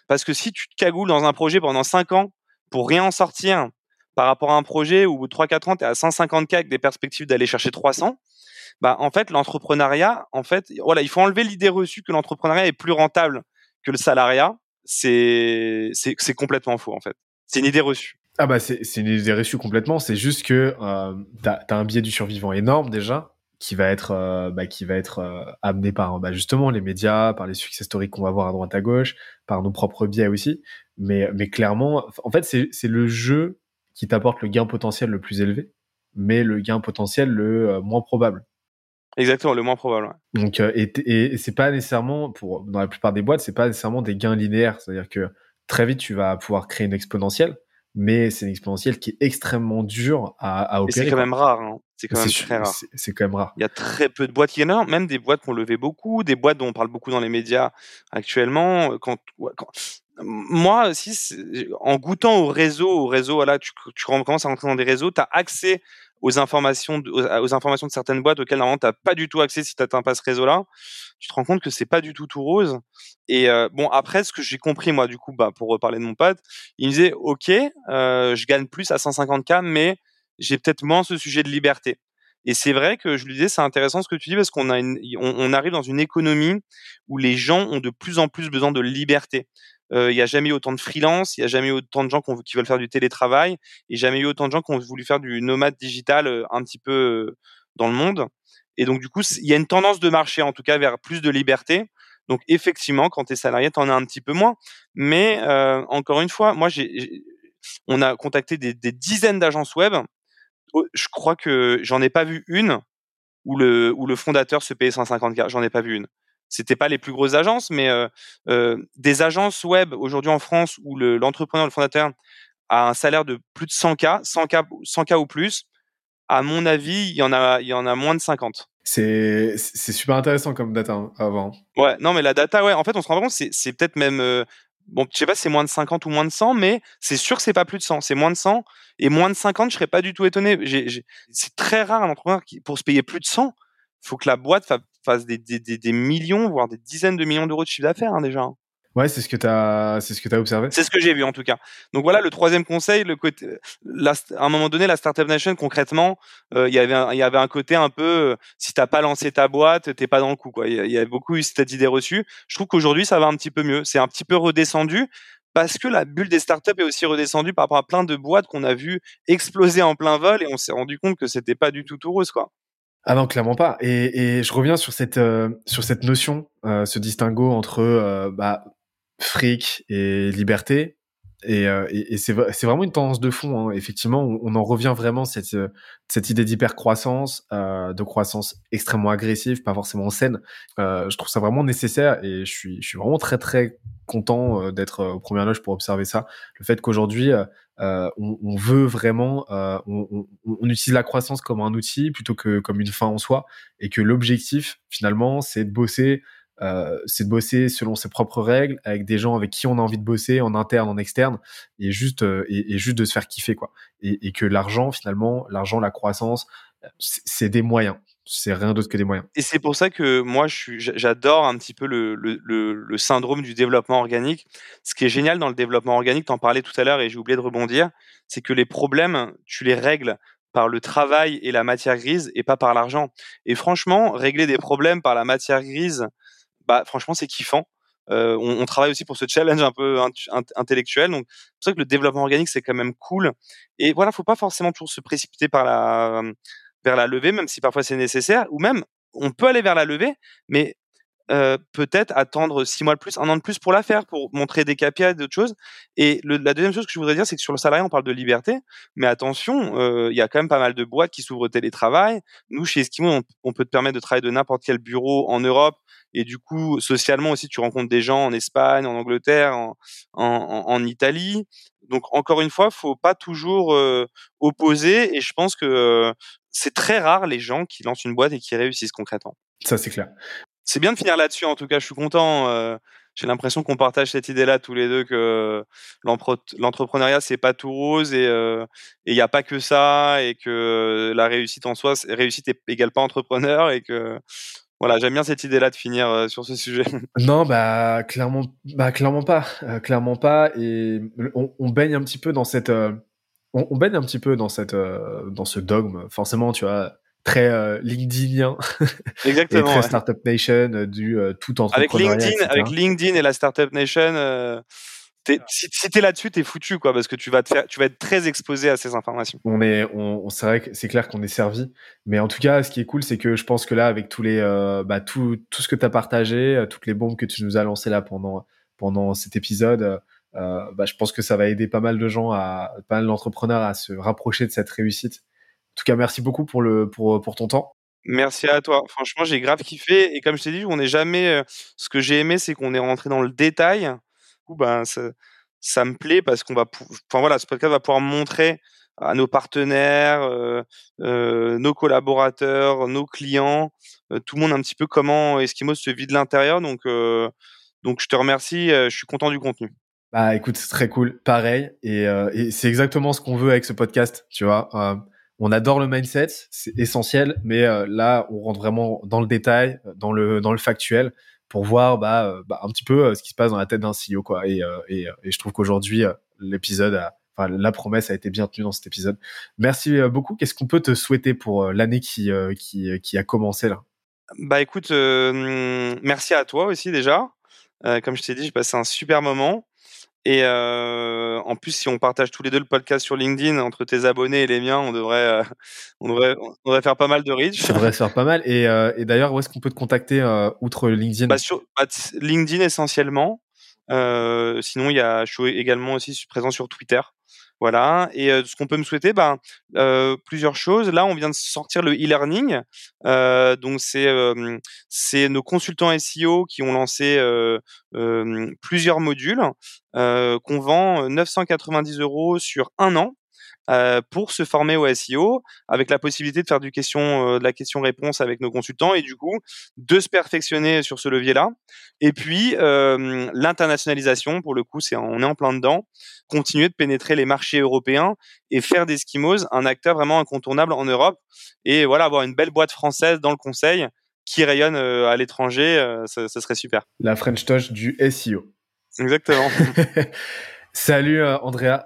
Parce que si tu te cagoules dans un projet pendant 5 ans pour rien en sortir par rapport à un projet où 3-4 ans, tu es à 150K avec des perspectives d'aller chercher 300, bah en fait, l'entrepreneuriat, en fait, voilà, il faut enlever l'idée reçue que l'entrepreneuriat est plus rentable que le salariat. C'est c'est complètement faux en fait. C'est une idée reçue. Ah bah c'est une idée reçue complètement. C'est juste que euh, t'as as un biais du survivant énorme déjà qui va être euh, bah, qui va être euh, amené par bah, justement les médias, par les success stories qu'on va voir à droite à gauche, par nos propres biais aussi. Mais mais clairement, en fait c'est le jeu qui t'apporte le gain potentiel le plus élevé, mais le gain potentiel le euh, moins probable. Exactement, le moins probable. Ouais. Donc et, et, c'est pas nécessairement pour dans la plupart des boîtes, c'est pas nécessairement des gains linéaires, c'est-à-dire que très vite tu vas pouvoir créer une exponentielle mais c'est une exponentielle qui est extrêmement dure à, à opérer. C'est quand même rare. Hein. C'est quand même très rare. C'est quand même rare. Il y a très peu de boîtes. Il y en a même des boîtes qui ont levé beaucoup, des boîtes dont on parle beaucoup dans les médias actuellement. Quand, quand... Moi, si en goûtant au réseau, au réseau, voilà, tu, tu commences à rentrer dans des réseaux, tu as accès aux informations, de, aux, informations de certaines boîtes auxquelles normalement t'as pas du tout accès si t'atteins pas ce réseau-là. Tu te rends compte que c'est pas du tout tout rose. Et euh, bon, après, ce que j'ai compris moi, du coup, bah, pour reparler de mon pote, il me disait, ok, euh, je gagne plus à 150K, mais j'ai peut-être moins ce sujet de liberté. Et c'est vrai que je lui disais, c'est intéressant ce que tu dis parce qu'on a on, on, arrive dans une économie où les gens ont de plus en plus besoin de liberté. Il n'y a jamais eu autant de freelance, il n'y a jamais eu autant de gens qui veulent faire du télétravail, et jamais eu autant de gens qui ont voulu faire du nomade digital un petit peu dans le monde. Et donc du coup, il y a une tendance de marché en tout cas vers plus de liberté. Donc effectivement, quand tu es salarié, tu en as un petit peu moins. Mais encore une fois, moi, on a contacté des, des dizaines d'agences web. Oh, je crois que j'en ai pas vu une où le, où le fondateur se payait 150K. J'en ai pas vu une c'était pas les plus grosses agences, mais euh, euh, des agences web aujourd'hui en France où l'entrepreneur, le, fondateur, a un salaire de plus de 100K, 100K, 100K ou plus, à mon avis, il y en a, il y en a moins de 50. C'est, super intéressant comme data hein, avant. Ouais, non, mais la data, ouais, en fait, on se rend compte, c'est, peut-être même euh, bon, je sais pas si c'est moins de 50 ou moins de 100, mais c'est sûr que c'est pas plus de 100. C'est moins de 100 et moins de 50, je serais pas du tout étonné. C'est très rare un entrepreneur qui, pour se payer plus de 100, faut que la boîte fasse des, des, des, millions, voire des dizaines de millions d'euros de chiffre d'affaires hein, déjà. Hein. Ouais, c'est ce que tu as, c'est ce que as observé. C'est ce que j'ai vu en tout cas. Donc voilà, le troisième conseil, le côté, à un moment donné, la startup nation concrètement, euh, il y avait, il y avait un côté un peu, euh, si t'as pas lancé ta boîte, t'es pas dans le coup quoi. Il y, avait beaucoup eu cette idée reçue. Je trouve qu'aujourd'hui ça va un petit peu mieux. C'est un petit peu redescendu parce que la bulle des startups est aussi redescendue par rapport à plein de boîtes qu'on a vu exploser en plein vol et on s'est rendu compte que c'était pas du tout tout rose quoi. Ah non, clairement pas. Et, et je reviens sur cette euh, sur cette notion, euh, ce distinguo entre euh, bah, fric et liberté. Et, euh, et, c'est, vraiment une tendance de fond. Hein. Effectivement, on, en revient vraiment cette euh, cette idée d'hypercroissance, euh, de croissance extrêmement agressive, pas forcément saine. Euh, je trouve ça vraiment nécessaire et je suis je suis vraiment très très content euh, d'être au premier loge pour observer ça. Le fait qu'aujourd'hui on, on, veut vraiment, on, on, on, utilise la croissance comme un outil plutôt que comme une fin en soi, et que l'objectif finalement c'est de bosser euh, c'est de bosser selon ses propres règles avec des gens avec qui on a envie de bosser en interne en externe et juste euh, et, juste de se faire kiffer quoi. Et, que l'argent finalement l'argent la croissance c'est des moyens. C'est rien d'autre que des moyens. Et c'est pour ça que moi j'adore un petit peu le, le, le, syndrome du développement organique. Ce qui est génial dans le développement organique t'en parlais tout à l'heure et j'ai oublié de rebondir c'est que les problèmes tu les règles par le travail et la matière grise et pas par l'argent. Et franchement, régler des problèmes par la matière grise bah franchement c'est kiffant. Euh, on, on, travaille aussi pour ce challenge un peu intellectuel. Donc, c'est pour ça que le développement organique c'est quand même cool. Et voilà, faut pas forcément toujours se précipiter par la vers la levée, même si parfois c'est nécessaire. Ou même, on peut aller vers la levée, mais euh, peut-être attendre six mois de plus, un an de plus pour la faire, pour montrer des KPI, d'autres choses. Et le, la deuxième chose que je voudrais dire, c'est que sur le salarié, on parle de liberté, mais attention, euh, il y a quand même pas mal de boîtes qui s'ouvrent au télétravail. Nous, chez Eskimo, on, peut te permettre de travailler de n'importe quel bureau en Europe, et du coup, socialement aussi, tu rencontres des gens en Espagne, en Angleterre, en, en, en Italie. Donc, encore une fois, faut pas toujours euh, opposer, et je pense que euh, c'est très rare les gens qui lancent une boîte et qui réussissent concrètement. Ça, c'est clair c'est bien de finir là-dessus. En tout cas, je suis content. Euh, j'ai l'impression qu'on partage cette idée-là tous les deux que l'entrepreneuriat c'est pas tout rose et il euh, n'y a pas que ça et que la réussite en soi, réussite égale pas entrepreneur et que voilà, j'aime bien cette idée-là de finir euh, sur ce sujet. Non, bah clairement, bah clairement pas, clairement pas. Et on, baigne un petit peu dans cette, on, baigne un petit peu dans cette, dans ce dogme. Forcément, tu vois très euh, LinkedInien Exactement, et très Startup Nation euh, du euh, tout entrepreneuriat. Avec LinkedIn, avec LinkedIn et la Startup Nation, euh, es, si, si t'es là-dessus, t'es foutu quoi, parce que tu vas te faire, tu vas être très exposé à ces informations. On est, on, c'est vrai que c'est clair qu'on est servi, mais en tout cas, ce qui est cool, c'est que je pense que là, avec tous les, euh, bah tout, tout ce que t'as partagé, toutes les bombes que tu nous as lancées là pendant pendant cet épisode. Euh, bah, je pense que ça va aider pas mal de gens, à, pas mal d'entrepreneurs à se rapprocher de cette réussite tout cas, merci beaucoup pour, le, pour, pour ton temps. Merci à toi. Franchement, j'ai grave kiffé. Et comme je t'ai dit, on n'est jamais. Euh, ce que j'ai aimé, c'est qu'on est rentré dans le détail. Du ben, ça, ça me plaît parce qu'on va. Enfin voilà, ce podcast va pouvoir montrer à nos partenaires, euh, euh, nos collaborateurs, nos clients, euh, tout le monde un petit peu comment Eskimo se vit de l'intérieur. Donc, euh, donc je te remercie. je suis content du contenu. Bah écoute, c'est très cool. Pareil. Et, et c'est exactement ce qu'on veut avec ce podcast. Tu vois on adore le mindset, c'est essentiel, mais euh, là, on rentre vraiment dans le détail, dans le dans le factuel, pour voir bah, euh, bah un petit peu euh, ce qui se passe dans la tête d'un CEO quoi. Et, et, je trouve qu'aujourd'hui, l'épisode, enfin la promesse a été bien tenue dans cet épisode. Merci beaucoup. Qu'est-ce qu'on peut te souhaiter pour l'année qui, qui qui a commencé là? Bah écoute, merci à toi aussi déjà. comme je t'ai dit, j'ai passé un super moment. Et euh, en plus, si on partage tous les deux le podcast sur LinkedIn entre tes abonnés et les miens, on devrait, euh, on devrait, on devrait faire pas mal de reach. Ça devrait se faire pas mal. Et, euh, et d'ailleurs, où est-ce qu'on peut te contacter euh, outre LinkedIn? Bah, sur, bah, LinkedIn essentiellement. Euh, sinon, il y a, je suis également aussi présent sur Twitter. Voilà. Et ce qu'on peut me souhaiter, ben plusieurs choses. Là, on vient de sortir le e-learning. Donc c'est nos consultants SEO qui ont lancé plusieurs modules qu'on vend 990 euros sur un an. Euh, pour se former au SEO, avec la possibilité de faire du question, euh, de la question-réponse avec nos consultants et du coup de se perfectionner sur ce levier-là. Et puis euh, l'internationalisation, pour le coup, c'est on est en plein dedans. Continuer de pénétrer les marchés européens et faire des skimos un acteur vraiment incontournable en Europe. Et voilà, avoir une belle boîte française dans le conseil qui rayonne à l'étranger, ça, ça serait super. La French Touch du SEO. Exactement. Salut Andrea,